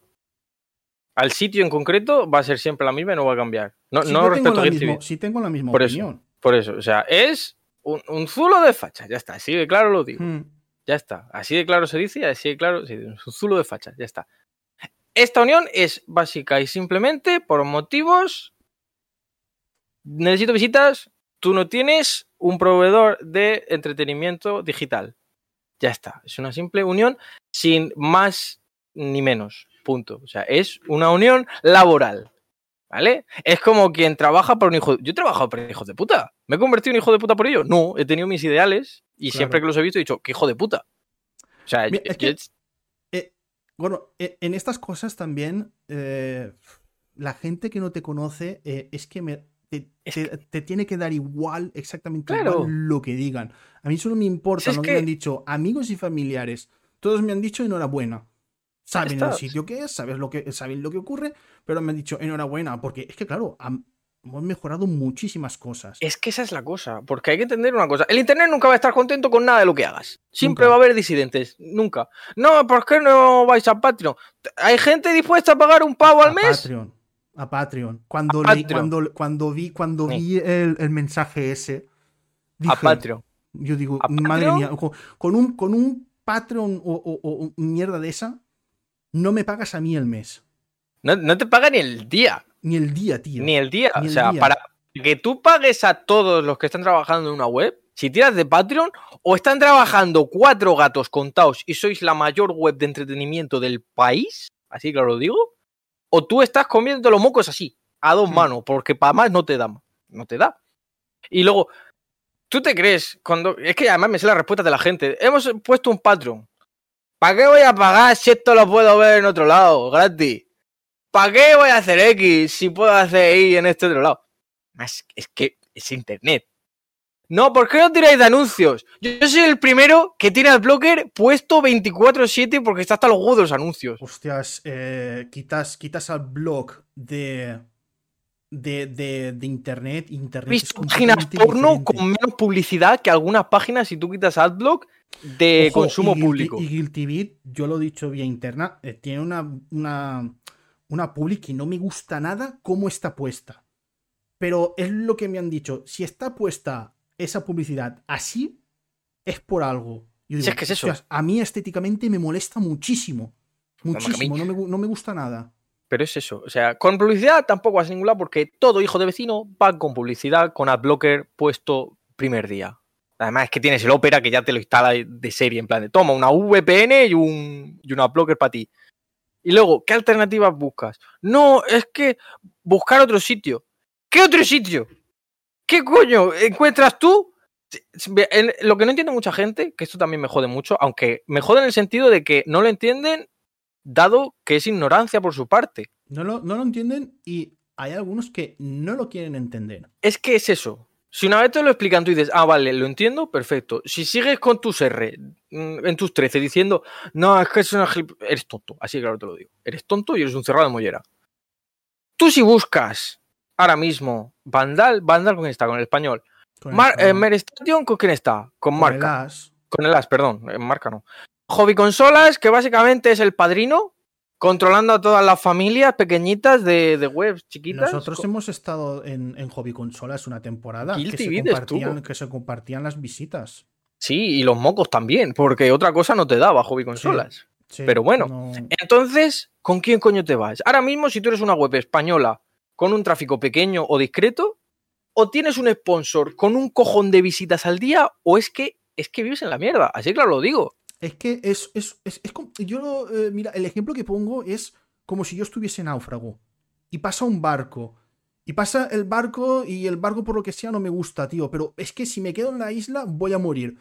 al sitio en concreto, va a ser siempre la misma y no va a cambiar. No, Si no respecto a Guilty mismo- si tengo la misma Por eso. opinión. Por eso, o sea, es un, un zulo de facha, ya está. Así de claro lo digo. Hmm. Ya está. Así de claro se dice y así de claro. Es un zulo de facha, ya está. Esta unión es básica y simplemente por motivos. Necesito visitas. Tú no tienes un proveedor de entretenimiento digital. Ya está. Es una simple unión sin más ni menos. Punto. O sea, es una unión laboral. ¿Vale? Es como quien trabaja por un hijo. Yo he trabajado por hijos de puta. ¿Me he convertido en hijo de puta por ello? No, he tenido mis ideales y Claro. siempre que los he visto he dicho, qué hijo de puta. O sea, Mira, yo- es que- Eh, bueno, eh, en estas cosas también, eh, la gente que no te conoce es es que me, te, Es te- te tiene que dar igual, exactamente Claro. igual lo que digan. A mí solo me importa Si lo que me han dicho amigos y familiares. Todos me han dicho enhorabuena. Saben el sitio que es, saben lo que, saben lo que ocurre, pero me han dicho enhorabuena, porque es que, claro, hemos mejorado muchísimas cosas. es que esa es la cosa, porque hay que entender una cosa. El Internet nunca va a estar contento con nada de lo que hagas. Siempre Nunca. va a haber disidentes, nunca. No, ¿por qué no vais a Patreon? Hay gente dispuesta a pagar un pavo al mes. Patreon. A Patreon. Cuando, A leí- Patreon. cuando, cuando vi, cuando Sí. vi el, el mensaje ese, A Patreon. yo digo, ¿A madre Patreon? mía, con, con un, con un Patreon o, o- o mierda de esa, no me pagas a mí el mes. No, no te paga ni el día. Ni el día, tío. Ni el día. Ni o sea, día. para que tú pagues a todos los que están trabajando en una web, si tiras de Patreon, o están trabajando cuatro gatos contados y sois la mayor web de entretenimiento del país, así que lo digo, o tú estás comiendo los mocos así, a dos Hmm. manos, porque para más no te da. No te da. Y luego, ¿tú te crees? cuando Es que además me sé la respuesta de la gente. Hemos puesto un Patreon. ¿Para qué voy a pagar si esto lo puedo ver en otro lado, gratis? ¿Para qué voy a hacer X si puedo hacer Y en este otro lado? Es que es internet. No, ¿por qué no tiráis de anuncios? Yo, soy el primero que tiene el blocker puesto 24-7 porque está hasta los huevos de los anuncios. Hostias, eh, quitas, quitas al blog de, de, de, de internet. Internet visto páginas porno diferente. con menos publicidad que algunas páginas si tú quitas AdBlock de Ojo, consumo y público. Y Guilty Beat, yo lo he dicho vía interna, eh, tiene una, una, una public que no me gusta nada cómo está puesta. Pero es lo que me han dicho. Si está puesta esa publicidad así, es por algo. Yo Si es que es eso. "Hostias, a mí estéticamente me molesta muchísimo. Muchísimo, no me, no me gusta nada. Pero es eso. O sea, con publicidad tampoco vas a ningún lado porque todo hijo de vecino va con publicidad, con AdBlocker puesto primer día. Además es que tienes el Opera que ya te lo instala de serie, en plan de toma una VPN y un, y un AdBlocker para ti. Y luego, ¿qué alternativas buscas? No, es que buscar otro sitio. ¿Qué otro sitio? ¿Qué coño encuentras tú? Lo que no entiende mucha gente, que esto también me jode mucho, aunque me jode en el sentido de que no lo entienden dado que es ignorancia por su parte. No lo, no lo entienden y hay algunos que no lo quieren entender. Es que es eso. Si una vez te lo explican, tú dices, ah, vale, lo entiendo, perfecto. Si sigues con tus R mm, en tus 13 diciendo, no, es que es una eres tonto, así claro te lo digo. Eres tonto y eres un cerrado de mollera. Tú si buscas ahora mismo Vandal, Vandal con quién está, con el español. Con eh, ¿con quién está? Con, Marca. Con el As, perdón, en Marca no. Hobby Consolas, que básicamente es el padrino, controlando a todas las familias pequeñitas de, de webs chiquitas. Nosotros hemos estado en, Hobby Consolas una temporada que se, compartían, que se, compartían, las visitas. Sí, y los mocos también, porque otra cosa no te daba Hobby Consolas. Pero bueno, entonces, ¿con quién coño te vas? Ahora mismo, si tú eres una web española con un tráfico pequeño o discreto, o tienes un sponsor con un cojón de visitas al día, o es que es que vives en la mierda. Así claro lo digo. Es que es, es, es, es como, yo, eh, mira, el ejemplo que pongo es como si yo estuviese náufrago y pasa un barco. Y pasa el barco y el barco por lo que sea no me gusta, tío. Pero es que si me quedo en la isla voy a morir.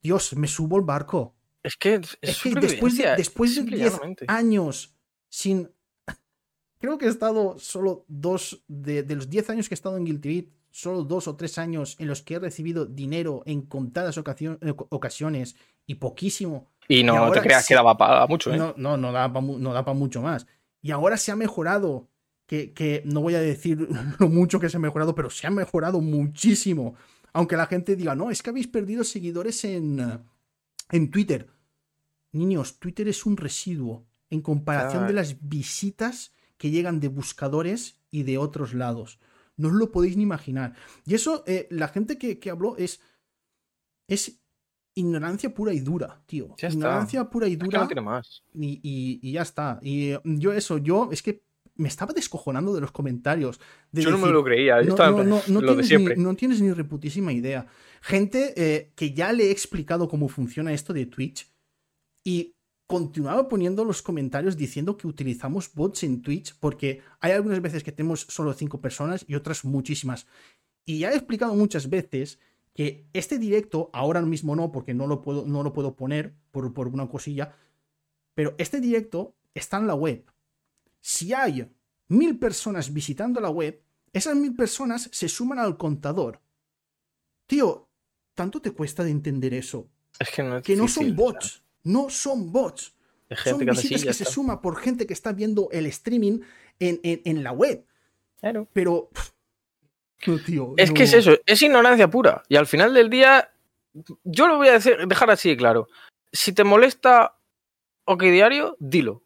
Dios, me subo al barco. Es que, es, que después de, después de 10 años sin... Creo que he estado solo dos, de, de los 10 años que he estado en Guilty Beat, solo dos o tres años en los que he recibido dinero en contadas ocasiones y poquísimo. Y no te creas que daba para mucho, ¿eh? No, no, no da para no da mucho más. Y ahora se ha mejorado, que, que, no voy a decir lo mucho que se ha mejorado, pero se ha mejorado muchísimo. Aunque la gente diga, no, es que habéis perdido seguidores en, en Twitter. Niños, Twitter es un residuo en comparación de las visitas que llegan de buscadores y de otros lados. No os lo podéis ni imaginar. Y eso, eh, la gente que, que habló es, es ignorancia pura y dura, tío. ignorancia pura y dura. más. Y, ya está. Y eh, yo eso, yo es que me estaba descojonando de los comentarios. yo no me lo creía, yo no, tienes Ni, no tienes ni reputísima idea. Gente eh, que ya le he explicado cómo funciona esto de Twitch y continuaba poniendo los comentarios diciendo que utilizamos bots en Twitch porque hay algunas veces que tenemos solo cinco personas y otras muchísimas. Y ya he explicado muchas veces que este directo, ahora mismo no, porque no lo puedo, no lo puedo poner por, por una cosilla, pero este directo está en la web. Si hay mil personas visitando la web, esas mil personas se suman al contador. Tío, ¿tanto te cuesta de entender eso? Es que no, que no son bots. No son bots. son visitas que se suma por gente que está viendo el streaming en, en, la web. Claro. Pero es que es eso, es ignorancia pura. Y al final del día, yo lo voy a decir, dejar así de claro. Si te molesta OK Diario, dilo.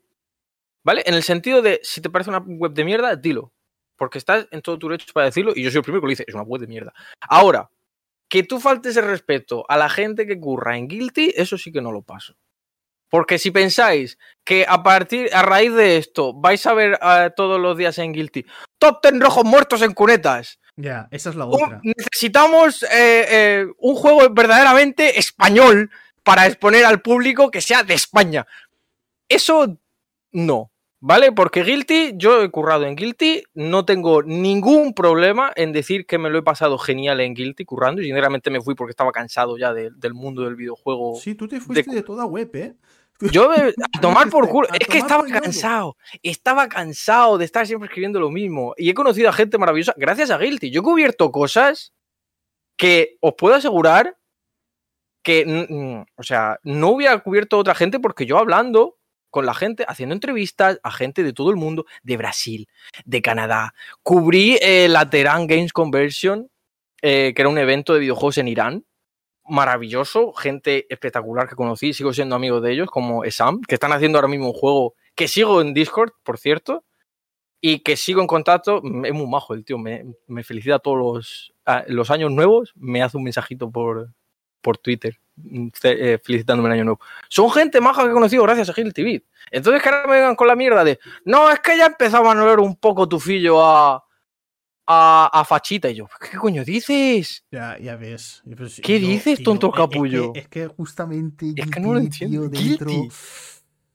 ¿Vale? En el sentido de, si te parece una web de mierda, dilo. Porque estás en todo tu derecho para decirlo y yo soy el primero que lo dice, es una web de mierda. Ahora, que tú faltes el respeto a la gente que curra en Guilty, eso sí que no lo paso. Porque si pensáis que a partir, a raíz de esto, vais a ver eh, todos los días en Guilty, top ten rojos muertos en cunetas, ya, esa es la otra. necesitamos eh, eh, un juego verdaderamente español para exponer al público que sea de España. Eso no, ¿vale? Porque Guilty, yo he currado en Guilty, no tengo ningún problema en decir que me lo he pasado genial en Guilty currando y sinceramente me fui porque estaba cansado ya del mundo del videojuego. Sí, tú te fuiste de toda web, ¿eh? Yo a tomar por culo. Es que estaba cansado. Estaba cansado de estar siempre escribiendo lo mismo. Y he conocido a gente maravillosa gracias a Guilty. Yo he cubierto cosas que os puedo asegurar que, o sea, no hubiera cubierto otra gente porque yo hablando con la gente, haciendo entrevistas a gente de todo el mundo, de Brasil, de Canadá. Cubrí eh, la Games Conversion, eh, que era un evento de videojuegos en Irán maravilloso, gente espectacular que conocí, sigo siendo amigo de ellos, como Esam, que están haciendo ahora mismo un juego que sigo en Discord, por cierto, y que sigo en contacto. Es muy majo el tío, me, felicita todos los, los, años nuevos, me hace un mensajito por, por Twitter mm, eh, felicitándome el año nuevo. Son gente maja que he conocido gracias a Gil TV. Entonces que ahora me vengan con la mierda de no, es que ya empezaba a oler un poco tu fillo a, a, a fachita. Y yo, ¿qué coño dices? Ya, ya ves. Sí, ¿Qué dices, tonto es- es que- capullo? Es, que justamente. Es que no lo tío, entiendo. dentro. Guilty.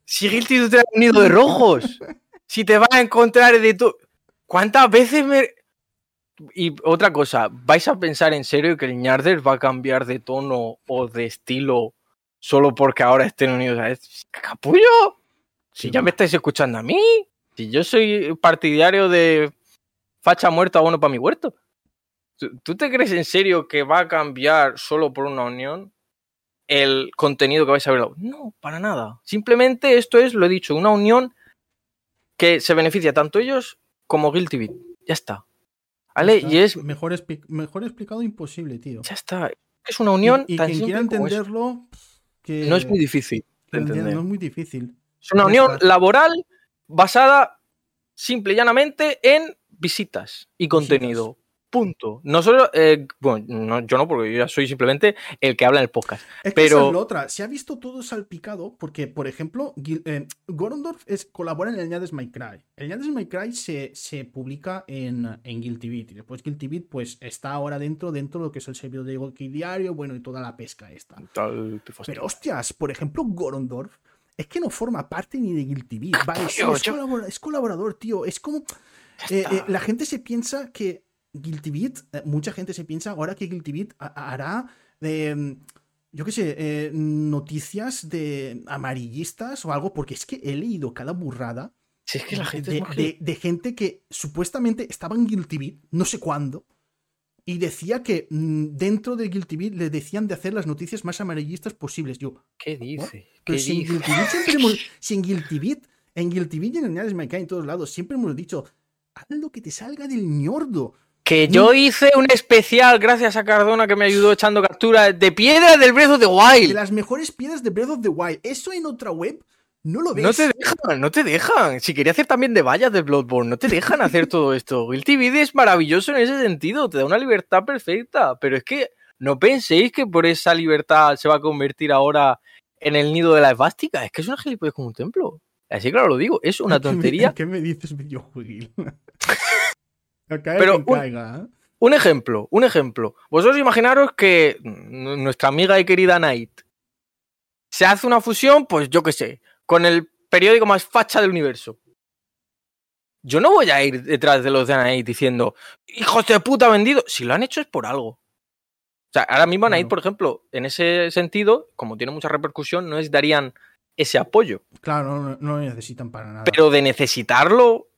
Si Guilty tú te has unido de rojos. si te vas a encontrar de tu. ¿Cuántas veces me.? Y otra cosa, ¿vais a pensar en serio que el Ñarder va a cambiar de tono o de estilo solo porque ahora estén unidos a este? ¡Capullo! Si ya me estáis escuchando a mí. Si yo soy partidario de facha muerta, bueno para mi huerto. ¿Tú- ¿Tú te crees en serio que va a cambiar solo por una unión el contenido que vais a ver? No, para nada. Simplemente esto es, lo he dicho, una unión que se beneficia tanto ellos como Guilty Beat. Ya está. Está Y es. Mejor, expli- mejor explicado imposible, tío. Ya está. Es una unión y, y tan quien quiera entenderlo. Que, No es muy difícil de entender. No es muy difícil. Es una unión está. laboral basada simple y llanamente en visitas y contenido. Punto. Nosotros, eh, bueno, no, yo no, porque yo ya soy simplemente el que habla en el podcast. Es que Pero- esa es la otra. Se ha visto todo salpicado porque, por ejemplo, Gil- eh, Gorondorf es, colabora en el Ñades My Cry. El Ñades My Cry se, se publica en, en Guilty Beat. Y después Guilty Beat pues, está ahora dentro, dentro de lo que es el servidor de Goki Diario, bueno, y toda la pesca esta. Tal. Pero hostias, por ejemplo, Gorondorf es que no forma parte ni de Guilty Beat. Vale, sí, Tío, es, yo- colabora- es colaborador, tío. Es como. Eh, eh, la gente se piensa que Guilty Beat, eh, mucha gente se piensa ahora que Guilty Beat ha- hará. eh, yo qué sé, eh, noticias de amarillistas o algo, porque es que he leído cada burrada Si es que la gente de, es de- de gente que supuestamente estaba en Guilty Beat, no sé cuándo, y decía que mm, dentro de Guilty Beat les decían de hacer las noticias más amarillistas posibles. Yo, ¿Qué dice? ¿Qué pero si en? Guilty Beat siempre hemos, si en Guilty Beat, en Guilty Beat y en el Me Cae en todos lados, siempre hemos dicho, haz lo que te salga del ñordo. Que yo hice un especial gracias a Cardona que me ayudó echando captura de piedra del Breath of the De Wild. las mejores piedras de Breath of the Wild. Eso en otra web no lo ves. No te dejan, no te dejan. Si quería hacer también de vallas de Bloodborne, no te dejan hacer todo esto. Guilty Beat es maravilloso en ese sentido, te da una libertad perfecta. Pero es que no penséis que por esa libertad se va a convertir ahora en el nido de la esvástica. Es que es una gilipollas como un templo. Así claro lo digo, es una ¿Qué me- tontería. ¿Qué me dices? Pero caiga, ¿eh? Un ejemplo, un ejemplo. Vosotros imaginaros que nuestra amiga y querida Night se hace una fusión, pues yo qué sé, con el periódico más facha del universo. Yo no voy a ir detrás de los de Night diciendo, hijos de puta vendido. Si lo han hecho es por algo. O sea, ahora mismo Night, Claro. por ejemplo, en ese sentido, como tiene mucha repercusión, no les darían ese apoyo. Claro, no, no lo necesitan para nada. Pero de necesitarlo.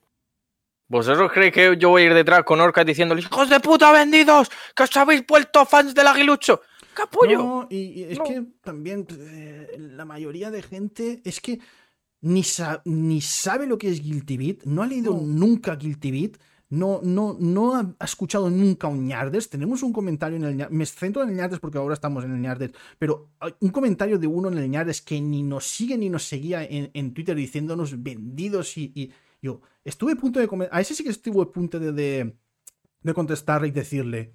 ¿Vosotros creéis que yo voy a ir detrás con Orcas diciéndoles, hijos de puta vendidos, que os habéis vuelto fans del aguilucho? ¡Capullo! No, y, y es No. que también eh, la mayoría de gente es que ni, sa- ni sabe lo que es Guilty Beat, no ha leído No. nunca Guilty Beat, no, no, no ha, ha escuchado nunca un Ñardes. Tenemos un comentario en el Ñardes, me centro en el Ñardes porque ahora estamos en el Ñardes, pero un comentario de uno en el Ñardes que ni nos sigue ni nos seguía en, en Twitter diciéndonos vendidos y, y yo estuve a punto de a ese sí que estuve a punto de, de, de contestarle y decirle,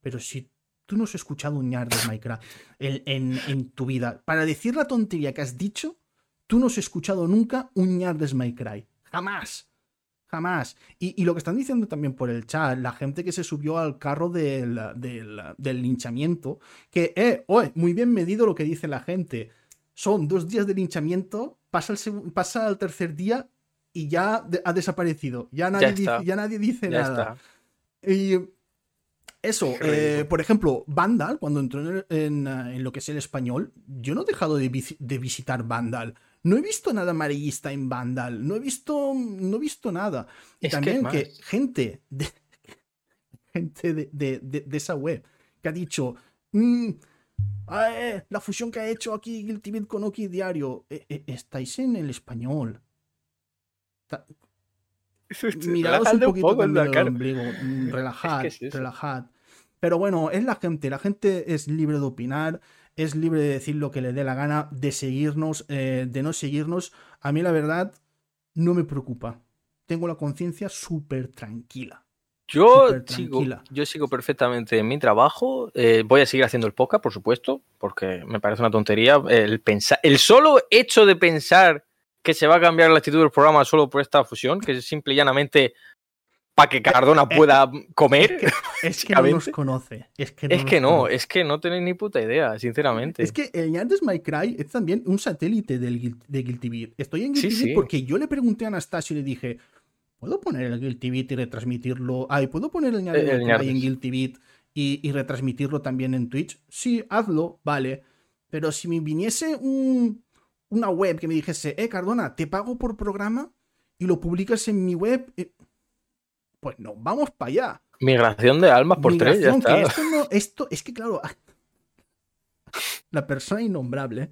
pero si tú no has escuchado un Ñardes Minecraft en, tu vida. Para decir la tontería que has dicho, tú no has escuchado nunca un Ñardes My Cry. Jamás. Jamás. Y, lo que están diciendo también por el chat, la gente que se subió al carro del, del, linchamiento, que, eh, muy bien medido lo que dice la gente. Son dos días de linchamiento, pasa el, pasa el tercer día y ya ha desaparecido. Ya nadie, está. dice, ya nadie dice ya nada. está. Y eso, eh, por ejemplo, Vandal, cuando entró en, en, eh, en lo que es el español, yo no he dejado de, de visitar Vandal. No he visto nada amarillista en Vandal. No he visto, no he visto nada. Y Es también que, gente de, gente de, de- de- esa web que ha dicho, "Mm, ah, eh, la fusión que ha hecho aquí Guilty Beat con Oki Diario, eh, estáis en el español. Miraos un poquito poco, también el ombligo. mm, Relajad, es relajad. Pero bueno, es la gente. La gente es libre de opinar, es libre de decir lo que le dé la gana, de seguirnos, eh, de no seguirnos. A mí la verdad no me preocupa. Tengo la conciencia súper tranquila. Yo sigo, tranquila. yo sigo perfectamente en mi trabajo. eh, voy a seguir haciendo el podcast, por supuesto, porque me parece una tontería. El, pensar, el solo hecho de pensar que se va a cambiar la actitud del programa solo por esta fusión, que es simple y llanamente para que Cardona pueda comer. Es que no nos conoce. Es que no, Es que no, conoce. es que no tenéis ni puta idea, sinceramente. Es que el Yandes My Cry es también un satélite del, de Guilty Beat. Estoy en Sí, Guilty Beat sí. porque yo le pregunté a Anastasio y le dije, ¿puedo poner el Guilty Beat y retransmitirlo? Ay, ¿puedo poner el el My Cry en. Guilty Beat y, y retransmitirlo también en Twitch? Sí, hazlo, vale. Pero si me viniese un- una web que me dijese, eh, Cardona, te pago por programa y lo publicas en mi web, eh, pues no, vamos para allá. Migración de almas por tres, ya está. esto, no- esto es que, claro, la persona innombrable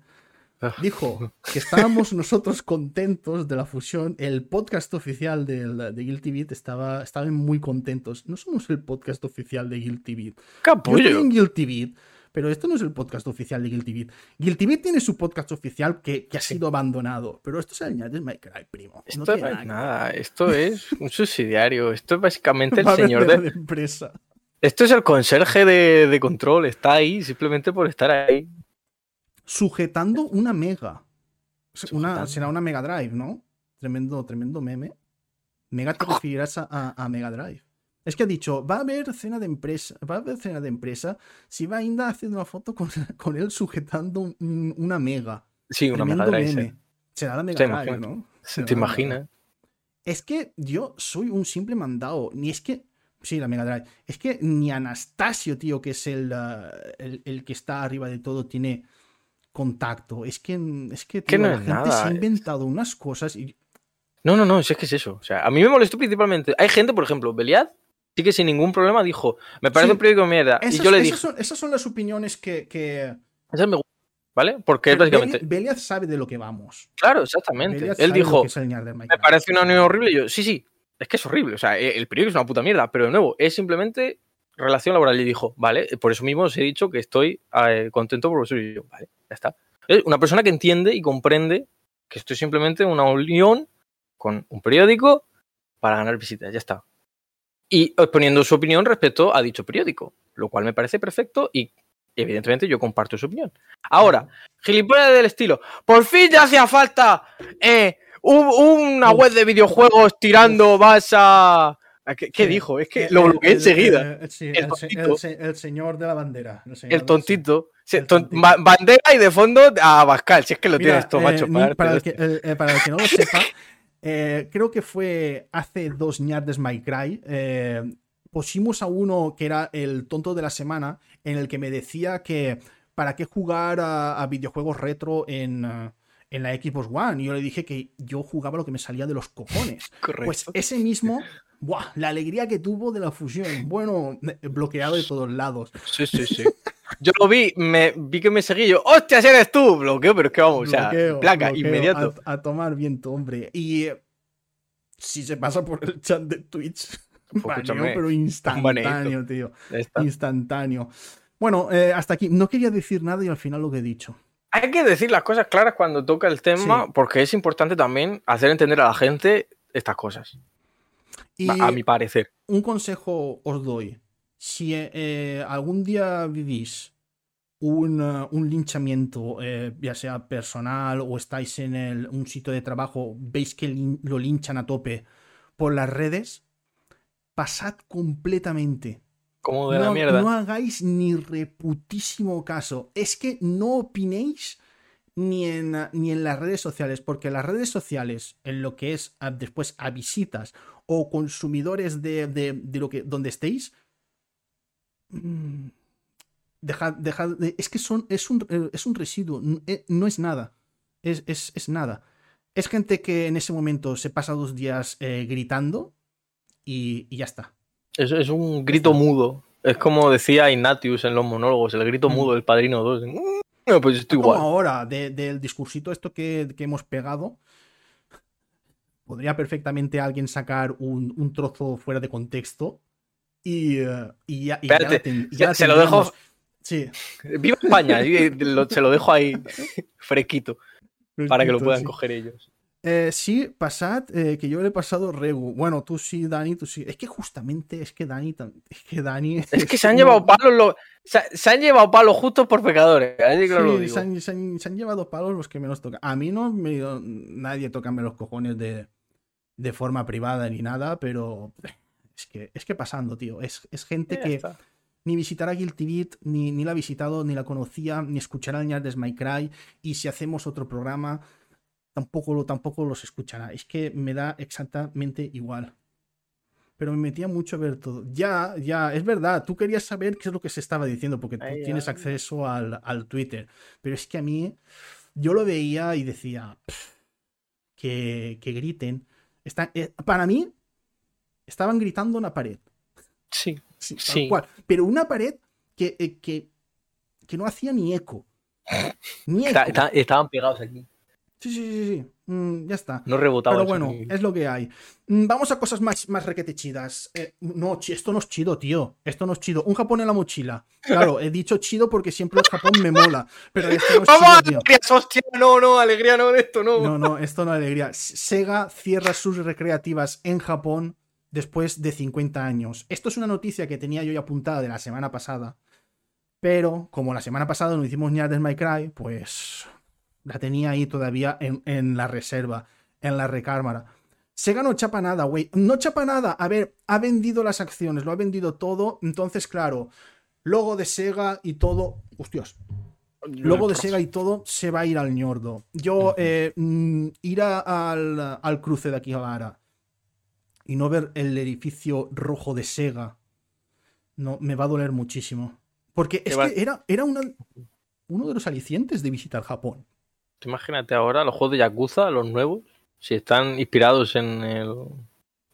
Ah. dijo que estábamos nosotros contentos de la fusión. El podcast oficial del- de Guilty Beat estaba, estaban muy contentos. No somos el podcast oficial de Guilty Beat. Yo Capullo. en Guilty Beat, pero esto no es el podcast oficial de Guilty Beat. Guilty Beat tiene su podcast oficial que, que ha sido abandonado, pero esto es el de Cry, primo. No Esto tiene no es nada, esto es un subsidiario, esto es básicamente el Va señor de empresa. Esto es el conserje de, de control, está ahí simplemente por estar ahí. sujetando una mega. Una, será una Mega Drive, ¿no? Tremendo, tremendo meme. Mega te referirás a, a- a Mega Drive. Es que ha dicho, va a haber cena de empresa, va a haber cena de empresa si va Inda haciendo una foto con, con él sujetando un- una mega. Sí, una Mega Drive. sí. Será la Mega Drive. ¿no? Será ¿Te imaginas? Es que yo soy un simple mandado. Ni es que. Sí, la Mega Drive. Es que ni Anastasio, tío, que es el, ah, el, el que está arriba de todo, tiene contacto. Es que, es que, Que tío, no la es gente nada, se ha inventado unas cosas y. No, no, no, si es que es eso. O sea, a mí me molestó principalmente. Hay gente, por ejemplo, Beliad, sí que sin ningún problema dijo, me parece Sí. un periódico de mierda. Esas, y yo le esas dije, son, esas son las opiniones que. que... esas me gustan, ¿vale? Porque es básicamente. Belial sabe de lo que vamos. Claro, exactamente. Él dijo, me parece una unión horrible. Y yo, sí, sí, es que es horrible. O sea, e- el periódico es una puta mierda. Pero de nuevo, es simplemente relación laboral. Y dijo, vale, por eso mismo os he dicho que estoy eh, contento por vosotros. Y yo, vale, ya está. Es una persona que entiende y comprende que esto es simplemente una unión con un periódico para ganar visitas. Ya está. Y exponiendo su opinión respecto a dicho periódico. Lo cual me parece perfecto y evidentemente yo comparto su opinión. Ahora, gilipollas del estilo. Por fin ya hacía falta eh, un- una web de videojuegos tirando vas a... ¿a ¿Qué, qué Sí. dijo? Es que lo bloqueé enseguida. el- tontito. señor de la bandera. El, tontito. Ton- bandera y de fondo a Bascal. Si es que lo Mira, tienes todo, eh, macho. para que, eh, para el que no lo sepa, eh, creo que fue hace dos ñardes My Cry. eh, pusimos a uno que era el tonto de la semana, en el que me decía que para qué jugar a, a videojuegos retro en, eh, en la Xbox One. Y yo le dije que yo jugaba lo que me salía de los cojones. Correcto. Pues ese mismo, ¡buah! La alegría que tuvo de la fusión. Bueno, eh, bloqueado de todos lados. Sí, sí, sí. Yo lo vi, me vi que me seguí yo. ¡Hostias, eres tú! Bloqueo, pero es que vamos, o sea, Bloqueo, placa, bloqueo, inmediato. A, a tomar viento, hombre. Y eh, si se pasa por el chat de Twitch, Pues baneo, pero instantáneo, tío. Instantáneo. Bueno, eh, hasta aquí. No quería decir nada y al final lo que he dicho. Hay que decir las cosas claras cuando toca el tema, Sí. porque es importante también hacer entender a la gente estas cosas. Y A mi parecer. un consejo os doy. Si eh, eh, algún día vivís un, eh, un linchamiento, eh, ya sea personal o estáis en el- un sitio de trabajo, veis que lin- lo linchan a tope por las redes, pasad completamente. Como de la No, mierda. no hagáis ni reputísimo caso. Es que no opinéis ni en, ni en las redes sociales, porque las redes sociales, en lo que es a- después a visitas o consumidores de, de- de lo que donde estéis, mm, dejad, dejad de- es que son, es, un, eh, es un residuo, eh, no es nada. Es, es- es nada. Es gente que en ese momento se pasa dos días eh, gritando y- y ya está. Es, es un grito mudo. Es como decía Ignatius en los monólogos, el grito Mm. mudo del Padrino 2. Mm, Pues estoy Como igual. ahora, de- del discursito esto que, que hemos pegado, podría perfectamente alguien sacar un, un trozo fuera de contexto y, eh, y ya, y ya Espérate, la ten- se- ya la se lo dejo-. Sí, Viva España. y lo- se lo dejo ahí fresquito para que lo puedan sí. coger ellos. Eh, sí, pasad, eh, que yo le he pasado Regu. Bueno, tú sí, Dani, tú sí. Es que justamente, es que Dani, es que Dani. Es que se han llevado palos los. Se, han llevado palos justos por pecadores. sí, se, han, se, han, llevado palos los que menos tocan. A mí no me nadie tocarme los cojones de, de forma privada ni nada, pero es que, es que pasando, tío. Es, es gente que ni visitará Guilty Beat, ni, ni la ha visitado, ni la conocía, ni escuchará el de My Cry. Y si hacemos otro programa, tampoco, tampoco los escuchará. Es que me da exactamente igual. Pero me metía mucho a ver todo. Ya, ya, es verdad, tú querías saber qué es lo que se estaba diciendo, porque tú tienes acceso al, al, Twitter. Pero es que a mí, yo lo veía y decía, que, que griten. Eh, para mí, estaban gritando una pared. Sí, sí. Pero una pared que, eh, que, que, no hacía ni eco. Ni eco. estaban pegados aquí. Sí, sí, sí, sí. Mm, ya está. No rebotaba. Pero bueno, es lo que hay. Mm, vamos a cosas más, más requete chidas. Eh, no, esto no es chido, tío. Esto no es chido. Un Japón en la mochila. Claro, he dicho chido porque siempre el Japón me mola. Pero esto no es ¡Vamos, chido, hostia! No, no, alegría no, esto no. No, no, esto no es alegría. Sega cierra sus recreativas en Japón después de 50 años. Esto es una noticia que tenía yo ya apuntada de la semana pasada. Pero como la semana pasada no hicimos ni My Cry, pues la tenía ahí todavía en, la reserva, en la recámara. Sega no chapa nada, güey. No chapa nada. A ver, ha vendido las acciones, lo ha vendido todo. Entonces, claro, logo de Sega y todo. Hostias. Logo de Sega y todo se va a ir al ñordo. Yo, eh, mm, ir al, al, cruce de aquí a y no ver el edificio rojo de Sega, no, me va a doler muchísimo. Porque es que era, era una, uno de los alicientes de visitar Japón. Imagínate ahora los juegos de Yakuza, los nuevos, si están inspirados en el,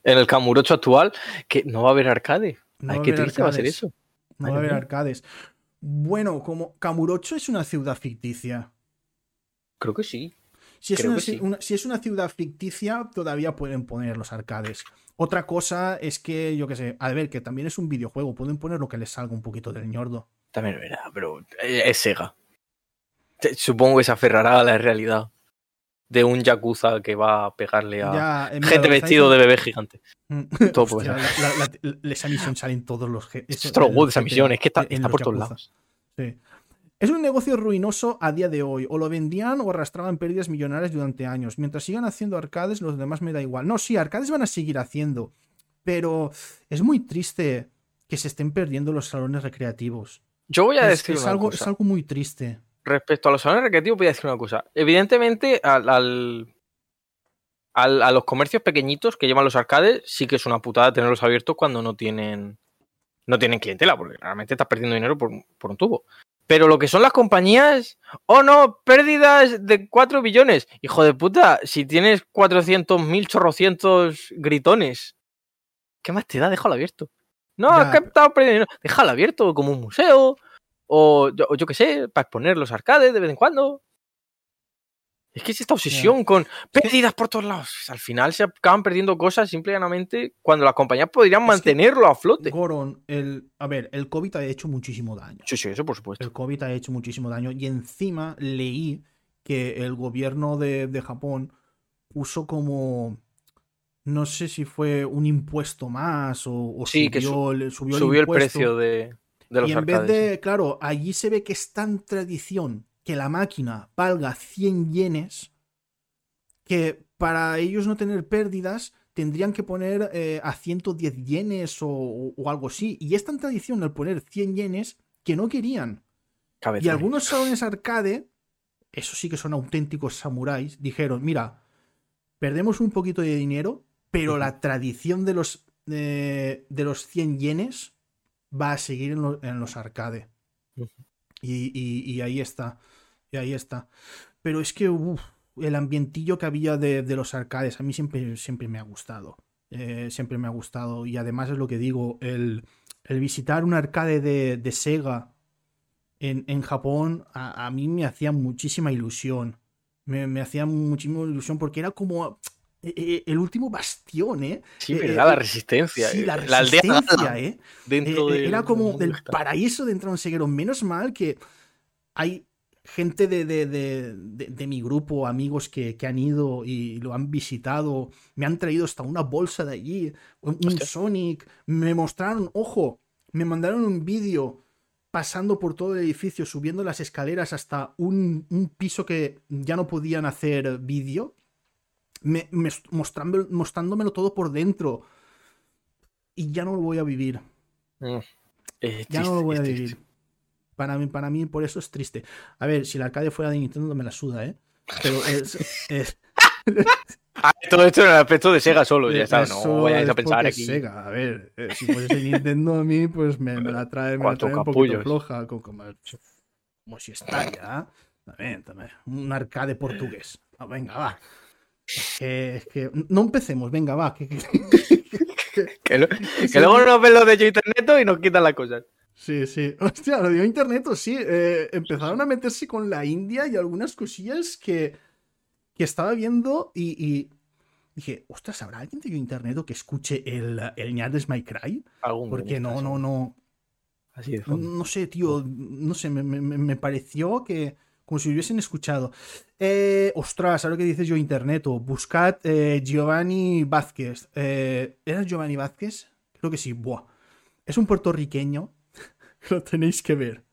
en el Kamurocho actual, que no va a haber arcade. Hay que triste va a ser eso. No va a haber arcades. Bueno, como Kamurocho es una ciudad ficticia. Creo que sí. Si es, una, si es una ciudad ficticia, todavía pueden poner los arcades. Otra cosa es que, yo qué sé, a ver, que también es un videojuego, pueden poner lo que les salga un poquito del ñordo. También verdad, pero es Sega. Supongo que se aferrará a la realidad de un Yakuza que va a pegarle a gente vestido de bebé gigante. Mm. Todo Hostia, esa misión salen todos los. Es esa misión, es que está, por todos lados. Es un negocio ruinoso a día de hoy. O lo vendían o arrastraban pérdidas millonarias durante años. Mientras sigan haciendo arcades, los demás me da igual. No, sí, arcades van a seguir haciendo. Pero es muy triste que se estén perdiendo los salones recreativos. Yo voy a decir. algo, es algo muy triste respecto a los salones recreativos, voy a decir una cosa. Evidentemente, al, a los comercios pequeñitos que llevan los arcades, sí que es una putada tenerlos abiertos cuando no tienen, no tienen clientela, porque realmente estás perdiendo dinero por, un tubo. Pero lo que son las compañías, oh no, pérdidas de 4 billones. Hijo de puta, si tienes 400.000 chorrocientos gritones, ¿qué más te da? Déjalo abierto. No, es que he estado perdiendo dinero. Déjalo abierto como un museo o yo, yo qué sé, para exponer los arcades de vez en cuando. Es que es esta obsesión con pérdidas por todos lados. Al final se acaban perdiendo cosas simplemente cuando las compañías podrían mantenerlo a flote. Goron, el, a ver, el COVID ha hecho muchísimo daño. Sí, sí, eso por supuesto. El COVID ha hecho muchísimo daño y encima leí que el gobierno de, Japón puso como no sé si fue un impuesto más o, sí, subió, que subió, el precio de y en vez de, claro, allí se ve que es tan tradición que la máquina valga 100 yenes que para ellos no tener pérdidas tendrían que poner eh, a 110 yenes o, algo así. Y es tan tradición el poner 100 yenes que no querían. Y algunos salones arcade, eso sí que son auténticos samuráis, dijeron, mira, perdemos un poquito de dinero, pero la tradición de los, de los 100 yenes va a seguir en, los arcade. y, ahí está. Y ahí está. Pero es que el ambientillo que había de, los arcades a mí siempre, siempre me ha gustado. Eh, siempre me ha gustado. Y además es lo que digo, el, visitar un arcade de, Sega en, en Japón a, mí me hacía muchísima ilusión. Me, me hacía muchísima ilusión porque era como eh, eh, el último bastión, ¿eh? Sí, eh, la resistencia. Sí, la resistencia, ¿eh? Dentro Era como del paraíso dentro de un seguero. Menos mal que hay gente de, de, de, de, mi grupo, amigos que, que, han ido y lo han visitado, me han traído hasta una bolsa de allí, un, Sonic, me mostraron, ojo, me mandaron un vídeo pasando por todo el edificio, subiendo las escaleras hasta un, un piso que ya no podían hacer vídeo, me, mostrándomelo todo por dentro. Y ya no lo voy a vivir. Mm, ya no lo voy a vivir. Para mí, para mí, por eso es triste. A ver, si el arcade fuera de Nintendo me la suda, ¿eh? Pero es. Ah, todo esto en el aspecto de Sega solo, ya está. No voy a pensar aquí. Sega. A ver, eh, si fuese Nintendo a mí, pues me, la trae, me la trae un poquito floja. Como, como, si está ya. También, también. Un arcade portugués. Ah, venga, va. Es que, no empecemos, venga, va. Que, que, luego nos ven los de internet y nos quitan las cosas. Sí, sí. Hostia, lo dio internet, sí. Eh, empezaron a meterse con la India y algunas cosillas que, que estaba viendo y, dije, ostras, ¿habrá alguien de internet que escuche el, el Ñades My Cry? Porque no, no, no. Así de No, sé, tío. No sé, me, me, pareció que. Como si hubiesen escuchado. Eh, ostras, ahora que dices yo internet, o buscad eh, Giovanni Vázquez. ¿Era Giovanni Vázquez? Creo que sí. Buah. Es un puertorriqueño lo tenéis que ver.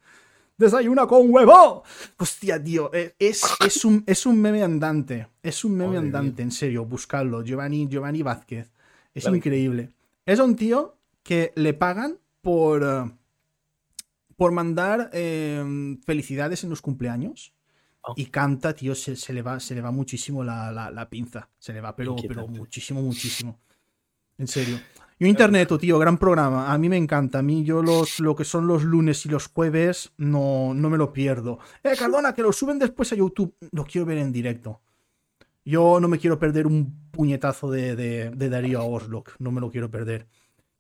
¡Desayuna con huevo! Hostia, tío, eh, es, es, un, es un meme andante. Es un meme andante, en serio, buscadlo. Giovanni, Giovanni Vázquez. Es increíble. Es un tío que le pagan por, eh, por mandar em, felicidades en los cumpleaños. Oh. Y canta, tío, se, le va, se le va muchísimo la, pinza. Se le va, pero, pero muchísimo, muchísimo. En serio. Yo Internet, tío, gran programa. A mí me encanta. A mí yo los, lo que son los lunes y los jueves no, no me lo pierdo. Eh, Cardona, que lo suben después a YouTube. Lo quiero ver en directo. Yo no me quiero perder un puñetazo de, de, Darío a Oslo. No me lo quiero perder.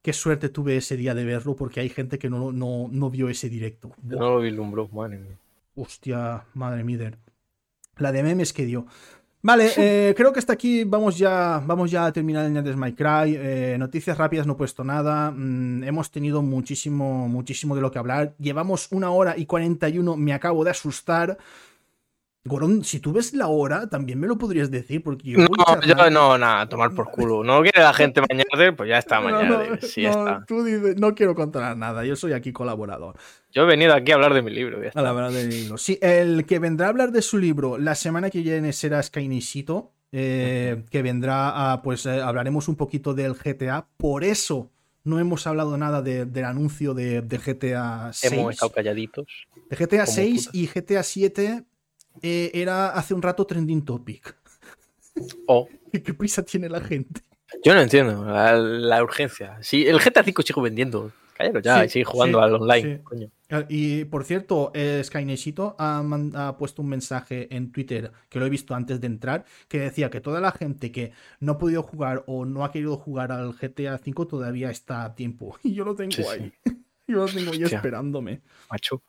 Qué suerte tuve ese día de verlo porque hay gente que no, no, no vio ese directo. No lo vislumbró, madre mía. Hostia, madre mía. La de memes que dio. Vale, eh, creo que hasta aquí vamos ya, vamos ya a terminar el de My Cry. Eh, noticias rápidas, no he puesto nada. Mm, hemos tenido muchísimo, muchísimo de lo que hablar. Llevamos una hora y 41, me acabo de asustar. Gorón, si tú ves la hora, también me lo podrías decir, porque yo... No, yo no, nada, tomar por culo. No quiere la gente mañana, pues ya está mañana. No, sí, está. Tú dices, no quiero contar nada, yo soy aquí colaborador. Yo he venido aquí a hablar de mi libro. A hablar de mi libro. Sí, el que vendrá a hablar de su libro la semana que viene será Skynisito, eh, que vendrá a, pues eh, hablaremos un poquito del GTA, por eso no hemos hablado nada del anuncio de, GTA 6. Hemos estado calladitos. De GTA 6 y GTA 7 eh, era hace un rato trending topic. Oh. ¿Qué prisa tiene la gente? Yo no entiendo la, urgencia. Si el GTA 5 sigue vendiendo, cállalo ya y sigue jugando al online. Ah, y por cierto, eh, ha, puesto un mensaje en Twitter que lo he visto antes de entrar que decía que toda la gente que no ha podido jugar o no ha querido jugar al GTA 5 todavía está a tiempo. Y yo lo tengo ahí. yo lo tengo ahí esperándome. Macho.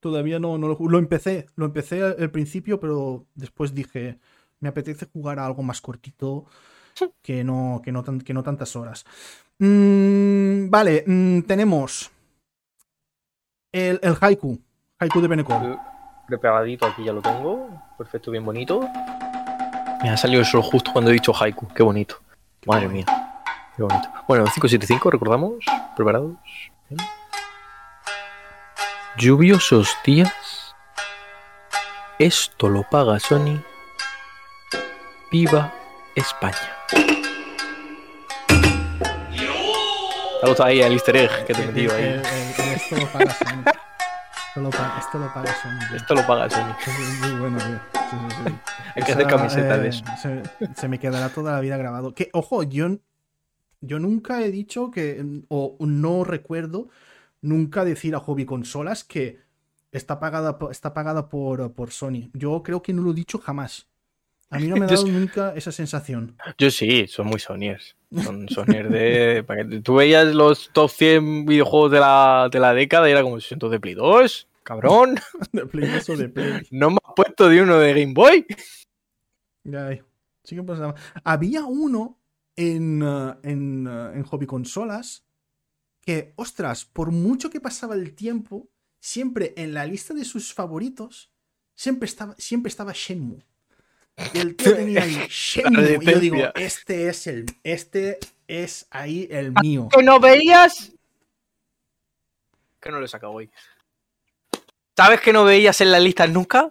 Todavía no, no lo, empecé, lo empecé al principio, pero después dije, me apetece jugar a algo más cortito que no, que no, que no tantas horas. Mm, vale, mm, tenemos el, el, haiku, haiku de Benecol. Preparadito, aquí ya lo tengo. Perfecto, bien bonito. Me ha salido eso justo cuando he dicho haiku. Qué bonito. Madre mía. Qué bonito. Bueno, 575, recordamos. ¿Preparados? Lluviosos días. Esto lo paga Sony. Viva España. Estamos ahí el easter egg que te he metido ahí. Eh, eh, eh, esto lo paga Sony. Esto lo paga, esto lo paga Sony. Esto lo paga Sony. Muy bueno, tío. Hay que hacer camiseta de eso. Se, me quedará toda la vida grabado. Que, ojo, yo, yo nunca he dicho que, o no recuerdo nunca decir a Hobby Consolas que está pagada, está pagada por, por Sony. Yo creo que no lo he dicho jamás. A mí no me ha dado nunca esa sensación. Yo sí, son muy Sonyers. Son Sonyers de. Tú veías los top 100 videojuegos de la, de la década y era como siento de Play 2, cabrón. de Play 2 o de Play. No me has puesto de uno de Game Boy. Ya, sí que pasaba. Había uno en, uh, en, uh, en Hobby Consolas que, ostras, por mucho que pasaba el tiempo, siempre en la lista de sus favoritos siempre estaba, siempre estaba Shenmue. Y el tío tenía ahí Shenmue. Y yo digo, este es el. Este es ahí el mío. ¿Que no veías? Que no lo he sacado hoy. ¿Sabes que no veías en la lista nunca?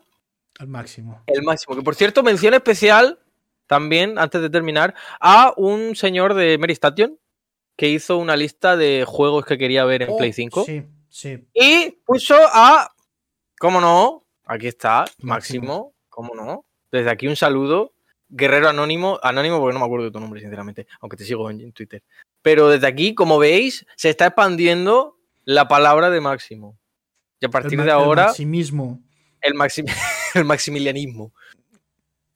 Al máximo. El máximo. Que por cierto, mención especial también, antes de terminar, a un señor de Mary Station que hizo una lista de juegos que quería ver en Oh, Play 5. Sí, sí. Y puso a. ¿Cómo no? Aquí está, Máximo. ¿Cómo no? Desde aquí un saludo. Guerrero Anónimo. Anónimo porque no me acuerdo de tu nombre, sinceramente. Aunque te sigo en en Twitter. Pero desde aquí, como veis, se está expandiendo la palabra de Máximo. Y a partir El de el ahora, maximismo. el, maxi- el maximilianismo.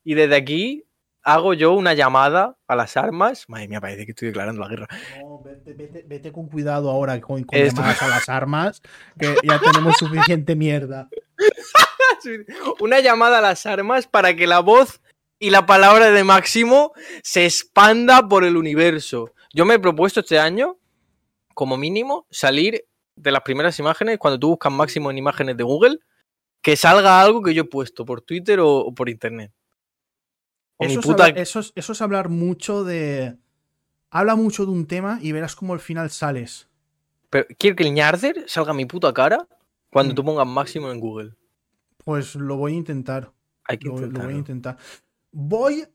Y desde aquí hago yo una llamada a las armas. Madre mía, parece que estoy declarando la guerra. No, vete, vete- vete con cuidado ahora con, con Esto- llamadas a las armas, que ya tenemos suficiente mierda. Una llamada a las armas para que la voz y la palabra de Máximo se expanda por el universo. Yo me he propuesto este año, como mínimo, salir de las primeras imágenes, cuando tú buscas Máximo en imágenes de Google, que salga algo que yo he puesto por Twitter o, o por Internet. O Eso es, puta... eso, es, eso es hablar mucho de. Habla mucho de un tema y verás cómo al final sales. Pero quiero que el ñarder salga a mi puta cara cuando Mm. tú pongas Máximo en Google. Pues lo voy a intentar. Hay que Lo, lo voy a intentar. Voy.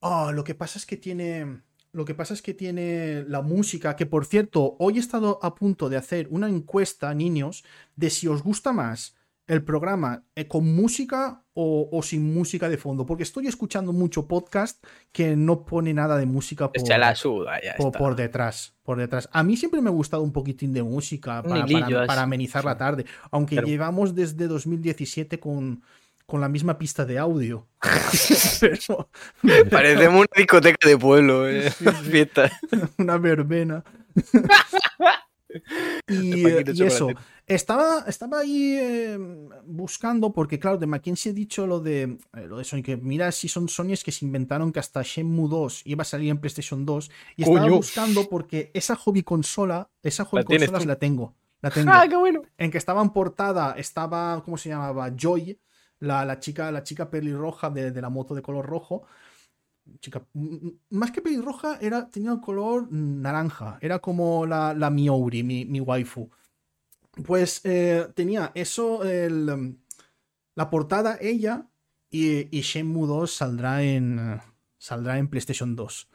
Oh, lo que pasa es que tiene. Lo que pasa es que tiene la música, que por cierto, hoy he estado a punto de hacer una encuesta, niños, de si os gusta más el programa eh, con música o, o sin música de fondo. Porque estoy escuchando mucho podcast que no pone nada de música por, Se la suda, ya por, está. por detrás, por detrás. A mí siempre me ha gustado un poquitín de música para, amenizar la tarde. Aunque Pero- llevamos desde 2017 con, con la misma pista de audio. Pero- Parecemos una discoteca de pueblo, eh. Sí, sí. Fiesta. una verbena. y, eso. Estaba, estaba ahí eh, buscando, porque claro, de McKinsey he dicho lo de, eh, lo de Sony, que mira si son Sony's que se inventaron que hasta Shenmue 2 iba a salir en PlayStation 2, y estaba Coño. buscando porque esa hobby consola, esa hobby La tienes consola tú. la tengo. La tengo. Ah, qué bueno. en que estaba en portada, estaba, ¿cómo se llamaba? Joy, la, la chica, la chica pelirroja de, de la moto de color rojo. Chica, más que pelirroja, era, tenía el color naranja. Era como la, la Miori, mi, mi waifu. Pues eh, tenía eso, el, la portada, ella, y, y Shenmue 2 saldrá en, saldrá en PlayStation 2.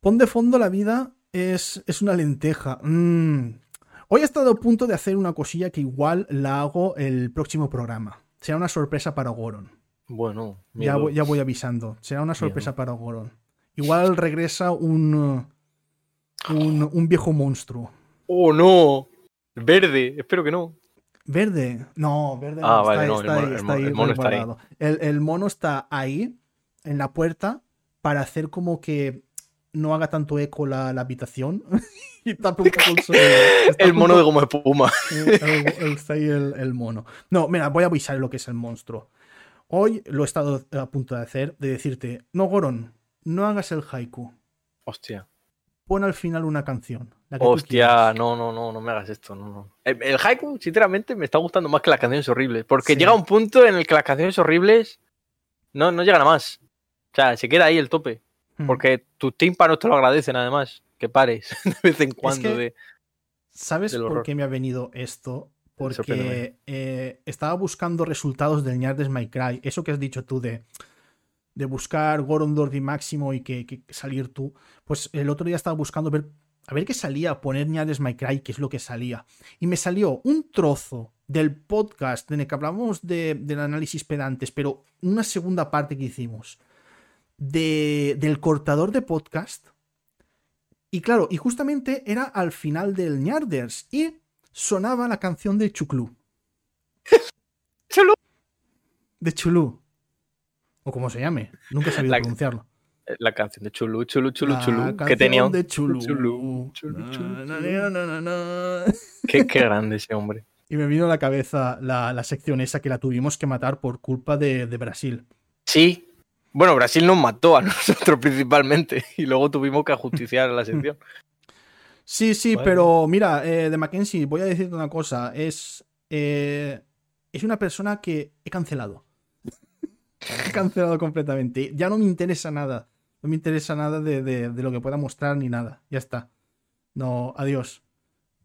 Pon de fondo la vida es, es una lenteja. Mm. Hoy he estado a punto de hacer una cosilla que igual la hago el próximo programa. Será una sorpresa para Goron. Bueno, Ya voy, ya voy avisando. Será una sorpresa para Goron. Igual regresa un, un, un viejo monstruo. Oh, no. Verde, espero que no. Verde. No, verde Ah, no. vale, está, no, el está mono- ahí, el está mo- ahí el mono está ahí. El, el mono está ahí, en la puerta, para hacer como que no haga tanto eco la, la habitación y tape un poco el sonido. Está El mono de goma espuma. el- el- está ahí el, el mono. No, mira, voy a avisar lo que es el monstruo. Hoy lo he estado a punto de hacer, de decirte, no, Goron, no hagas el haiku. Hostia. Pon al final una canción. Hostia, no, no, no, no me hagas esto, no, no. El, el haiku, sinceramente, me está gustando más que las canciones horribles. Porque Sí. llega un punto en el que las canciones horribles no, no llegan a más. O sea, se queda ahí el tope. Hmm. Porque tus tímpanos te lo agradecen, además. Que pares de vez en cuando. que- de... ¿Sabes por qué me ha venido esto? Porque eh, estaba buscando resultados del Ñardes My Cry. Eso que has dicho tú de, de buscar Gorondorf y Máximo y que, que salir tú. Pues el otro día estaba buscando ver, a ver qué salía, poner Ñardes My Cry, qué es lo que salía. Y me salió un trozo del podcast en el que hablamos de- del análisis pedantes, pero una segunda parte que hicimos de, del cortador de podcast. Y claro, y justamente era al final del Ñarders y sonaba la canción de Chuclú. Chulú. De Chulú. O como se llame. Nunca he sabido La- pronunciarlo. La canción de Chulu, Chulu, Chulu, La Chulu. Que tenía un... de Na, na, na, na, na. Qué, qué grande ese hombre. Y me vino a la cabeza la, la sección esa que la tuvimos que matar por culpa de, de Brasil. Sí. Bueno, Brasil nos mató a nosotros principalmente. Y luego tuvimos que ajusticiar la sección. Sí, sí, pero mira, eh, de Mackenzie, voy a decirte una cosa. Es. eh, es una persona que he cancelado. he cancelado completamente. Ya no me interesa nada. No me interesa nada de, de- de lo que pueda mostrar ni nada. Ya está. No, adiós.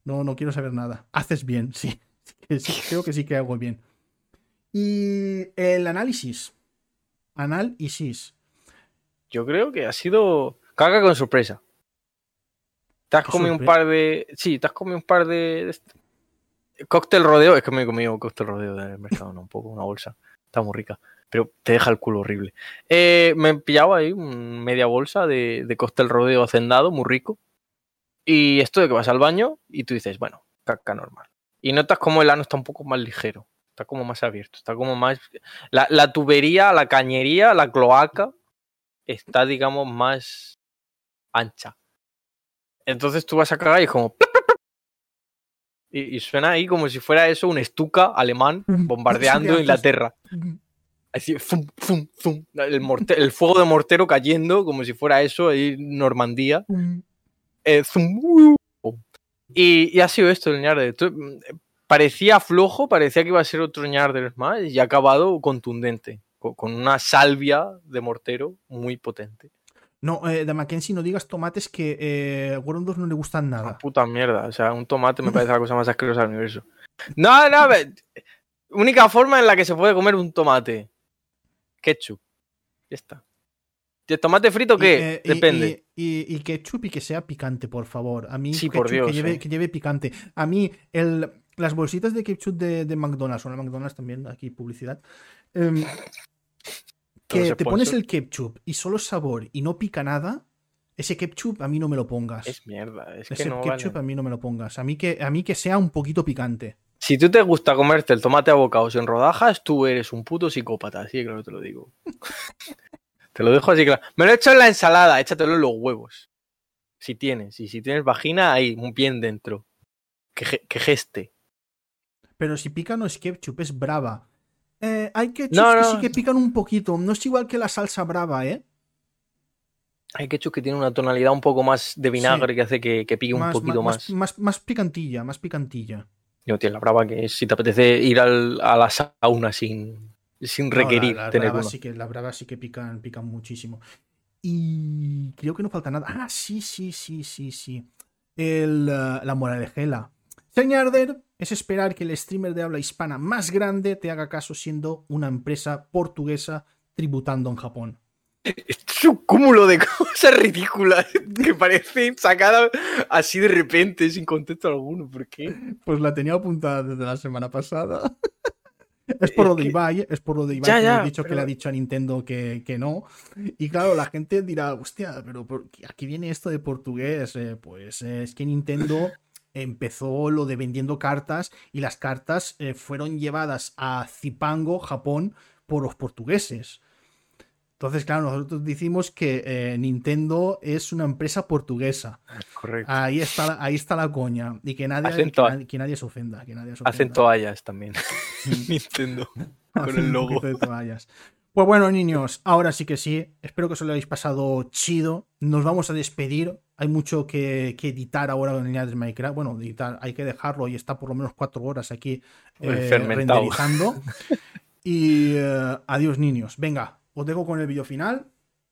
No, no quiero saber nada. Haces bien, sí. Creo que sí que hago bien. Y el análisis. Análisis. Yo creo que ha sido caca con sorpresa. Te has ¿Qué comido un par de. Sí, te has comido un par de. Cóctel rodeo. Es que me he comido cóctel rodeo del mercado, ¿no? Un poco, una bolsa. Está muy rica. Pero te deja el culo horrible. Eh, me he pillado ahí media bolsa de, de cóctel rodeo hacendado, muy rico. Y esto de que vas al baño y tú dices, bueno, caca normal. Y notas como el ano está un poco más ligero. Está como más abierto. Está como más. La, la tubería, la cañería, la cloaca está, digamos, más ancha. Entonces tú vas a cagar y es como. Y, y suena ahí como si fuera eso un estuca alemán bombardeando Inglaterra. Así. El, morte- el fuego de mortero cayendo como si fuera eso ahí Normandía. Eh, zum, uh, y, y ha sido esto el Ñarder. Mm, Parecía flojo, parecía que iba a ser otro Ñarder más y ha acabado contundente. co- Con una salvia de mortero muy potente. No, eh, de Mackenzie no digas tomates que eh, a Gorondos no le gustan Una nada. puta mierda. O sea, un tomate me parece la cosa más asquerosa del universo. No, no, única forma en la que se puede comer un tomate. Ketchup. Ya está. ¿Y el tomate frito qué? Eh, Depende. Y, y- y ketchup y que sea picante, por favor. A mí, Sí, por Dios, que, lleve, eh. que lleve picante. A mí, el, las bolsitas de ketchup de, de McDonald's, o la McDonald's también, aquí publicidad. em, que te pones el ketchup y solo sabor y no pica nada, ese ketchup a mí no me lo pongas. Es mierda. Es que ese no ketchup vale. a mí no me lo pongas. A mí que, a mí que sea un poquito picante. Si tú te gusta comerte el tomate a bocados en rodajas, tú eres un puto psicópata. Así que claro te lo digo. te lo dejo así claro. Me lo he hecho en la ensalada. Échatelo en los huevos. Si tienes. Y si tienes vagina, ahí, un bien dentro. Que, ge- que geste. Pero si pica no es ketchup, es brava. Eh, hay ketchups No, que sí que pican un poquito. No es igual que la salsa brava, ¿eh? Hay ketchup que tiene una tonalidad un poco más de vinagre que hace que, que pique un poquito más. más. más picantilla, más picantilla. No, tío, la brava que es si te apetece ir al- a la sauna sin, sin No, requerir la, la tener brava uno. sí que, la brava sí que pican, pican muchísimo. Y creo que no falta nada. Ah, sí, sí, sí, sí, sí. El, eh, la moralejela. Señarder es esperar que el streamer de habla hispana más grande te haga caso siendo una empresa portuguesa tributando en Japón. Es un cúmulo de cosas ridículas que parecen sacadas así de repente, sin contexto alguno. ¿Por qué? Pues la tenía apuntada desde la semana pasada. Es por lo de Ibai, es por lo de Ibai Ya, que ya, dicho que le ha dicho a Nintendo que, que no. Y claro, la gente dirá, hostia, pero ¿por qué aquí viene esto de portugués. Eh, pues eh, es que Nintendo empezó lo de vendiendo cartas y las cartas eh, fueron llevadas a Zipango, Japón, por los portugueses. Entonces, claro, nosotros decimos que eh, Nintendo es una empresa portuguesa. Correcto. Ahí está, la- ahí está la coña. Y que nadie, que toa- nadie, que nadie se ofenda. Que nadie se ofenda. Hacen toallas también. Nintendo. Con el logo. de toallas. Pues bueno, niños, ahora sí que sí. Espero que os lo hayáis pasado chido. Nos vamos a despedir. Hay mucho que, que editar ahora con Niña de Minecraft. Bueno, editar, hay que dejarlo y está por lo menos cuatro horas aquí eh, renderizando. Y eh, adiós, niños. Venga, os dejo con el vídeo final.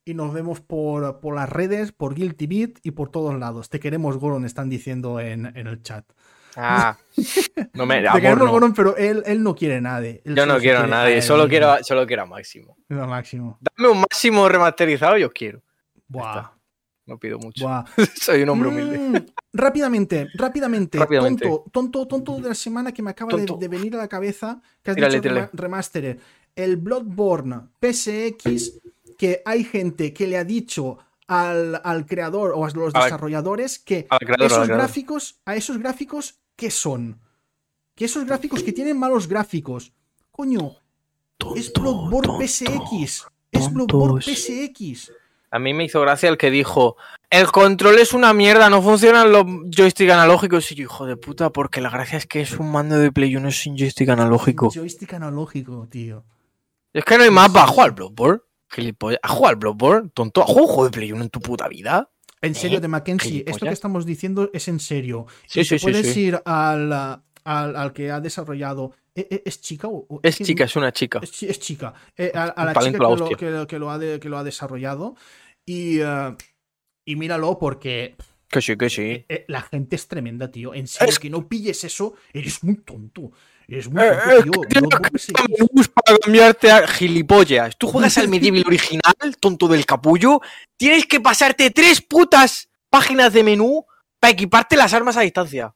Y nos vemos por, por las redes, por Guilty Beat y por todos lados. Te queremos, Goron, están diciendo en, en el chat. Ah, no me. Te Amor, queremos, no. Goron, pero él, él no quiere a nadie. Él Yo no quiero a nadie, solo quiero, a- solo quiero a Máximo. Máximo. Dame un Máximo remasterizado, yo quiero. Buah. No pido mucho. buah. Soy un hombre humilde. Mm, rápidamente, rápidamente, Rápidamente. Tonto, tonto, tonto de la semana que me acaba de, venir a la cabeza, que has Tírale, dicho tírale. rema- remaster. El Bloodborne PSX, que hay gente que le ha dicho al, al creador o a los desarrolladores que creador, esos gráficos, a esos gráficos, ¿qué son? Que esos gráficos que tienen malos gráficos. Coño, es Bloodborne PSX. Es Bloodborne. PSX. A mí me hizo gracia el que dijo: El control es una mierda, no funcionan los joystick analógicos. Y yo, hijo de puta, porque la gracia es que es un mando de Play 1 sin joystick analógico. Joystick analógico, tío. Es que no hay mapa. ¿Has jugado al Bloodborne? Gilipollas. ¿Has jugado al Bloodborne? Tonto. ¿Has jugado un juego de Play 1 en tu puta vida? En serio, ¿Eh? de Mackenzie, esto que estamos diciendo es en serio. Sí, sí, sí, puedes ir al, al, al que ha desarrollado ¿E- e- ¿Es chica o.? Es que chica, es una chica. Es, es chica. Eh, a, a la chica que lo, que, que lo ha de- que lo ha desarrollado. Y, eh, y míralo porque Que sí, que sí. eh, la gente es tremenda, tío. En serio, Es- que no pilles eso, eres muy tonto. Eres muy Eh, tonto, eh, tío. usar menús para cambiarte a gilipollas. Tú juegas al medieval original, tonto del capullo. Tienes que pasarte tres putas páginas de menú para equiparte las armas a distancia.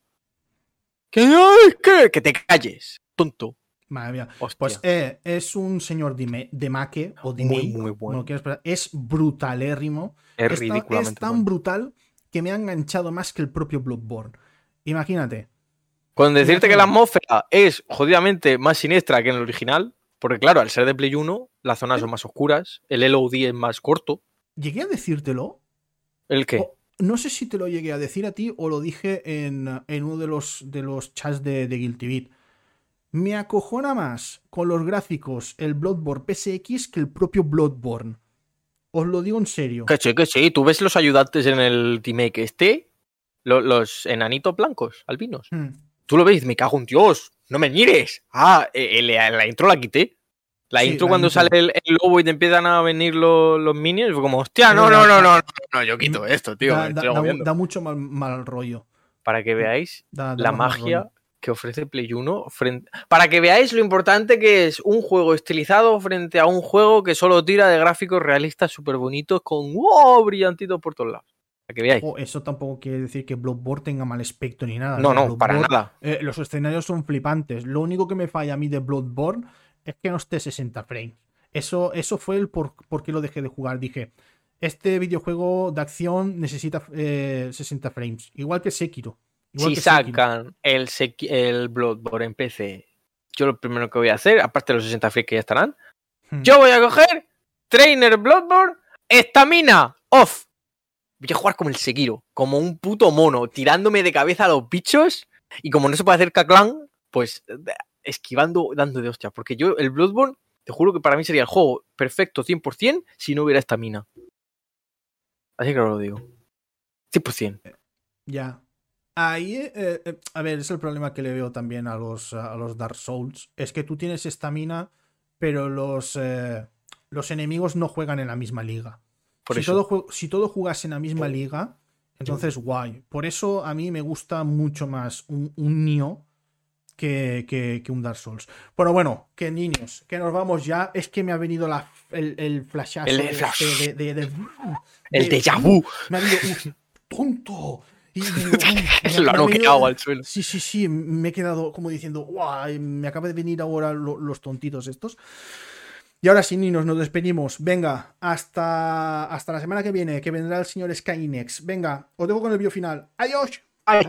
Que, ay, que, que te calles, tonto. Madre mía. Hostia. Pues eh, es un señor Dime- de Make o de Muy, muy bueno. Es brutalérrimo. es Es tan- ridículamente es tan bueno. brutal que me ha enganchado más que el propio Bloodborne. Imagínate. Con decirte que la atmósfera es jodidamente más siniestra que en el original, porque claro, al ser de Play 1, las zonas son más oscuras, el LOD es más corto. Llegué a decírtelo. ¿El qué? O- no sé si te lo llegué a decir a ti o lo dije en, en uno de los, de los chats de, de Guilty Beat. Me acojona más con los gráficos el Bloodborne PSX que el propio Bloodborne. Os lo digo en serio. Que sí, que sí. Tú ves los ayudantes en el remake este, lo- los enanitos blancos, albinos. Hmm. Tú lo dices, me cago en Dios, no me mires. Ah, eh, eh, la, la intro la quité. La Sí, intro la cuando intro. sale el, el lobo y te empiezan a venir los, los minions, fue como, hostia, no, no, no, no, no, no, yo quito esto, tío. da, mucho mal, mal rollo. Para que veáis Da- da la magia rollo. que ofrece Play 1 frente... para que veáis lo importante que es un juego estilizado frente a un juego que solo tira de gráficos realistas súper bonitos con wow, brillantitos por todos lados. Para que veáis. O eso tampoco quiere decir que Bloodborne tenga mal aspecto ni nada. No, no, para nada. Eh, los escenarios son flipantes. Lo único que me falla a mí de Bloodborne es que no esté 60 frames. Eso, eso fue el por, por qué lo dejé de jugar. Dije, este videojuego de acción necesita eh, 60 frames. Igual que Sekiro. Igual Si que Sekiro. sacan el, Seki- el Bloodborne en PC, yo lo primero que voy a hacer, aparte de los 60 frames que ya estarán, Hmm. yo voy a coger Trainer Bloodborne, estamina off. Voy a jugar como el Sekiro, como un puto mono, tirándome de cabeza a los bichos. Y como no se puede hacer caclán, pues eh, esquivando, dando de hostia. Porque yo, el Bloodborne, te juro que para mí sería el juego perfecto 100% si no hubiera estamina. Así que lo digo. 100%. Ya. Ahí, eh, eh, a ver, es el problema que le veo también a los, a los Dark Souls. Es que tú tienes estamina, pero los, los enemigos no juegan en la misma liga. Por si, eso. Todo, si todo jugas en la misma liga, entonces guay. Por eso a mí me gusta mucho más un, un Nioh que, que- que un Dark Souls. Pero bueno, que niños, que nos vamos ya. Es que me ha venido la, el, el flashazo El de- flash. de- de- de- El de- déjà vu. Me ha venido, "Uf, tonto. Y digo, Lo han noqueado al suelo. Sí, sí, sí, me he quedado como diciendo, guau, me acaba de venir ahora lo- los tontitos estos. Y ahora sí, niños, nos despedimos. Venga, hasta, hasta la semana que viene, que vendrá el señor Skynex. Venga, os dejo con el video final. ¡Adiós! Ay,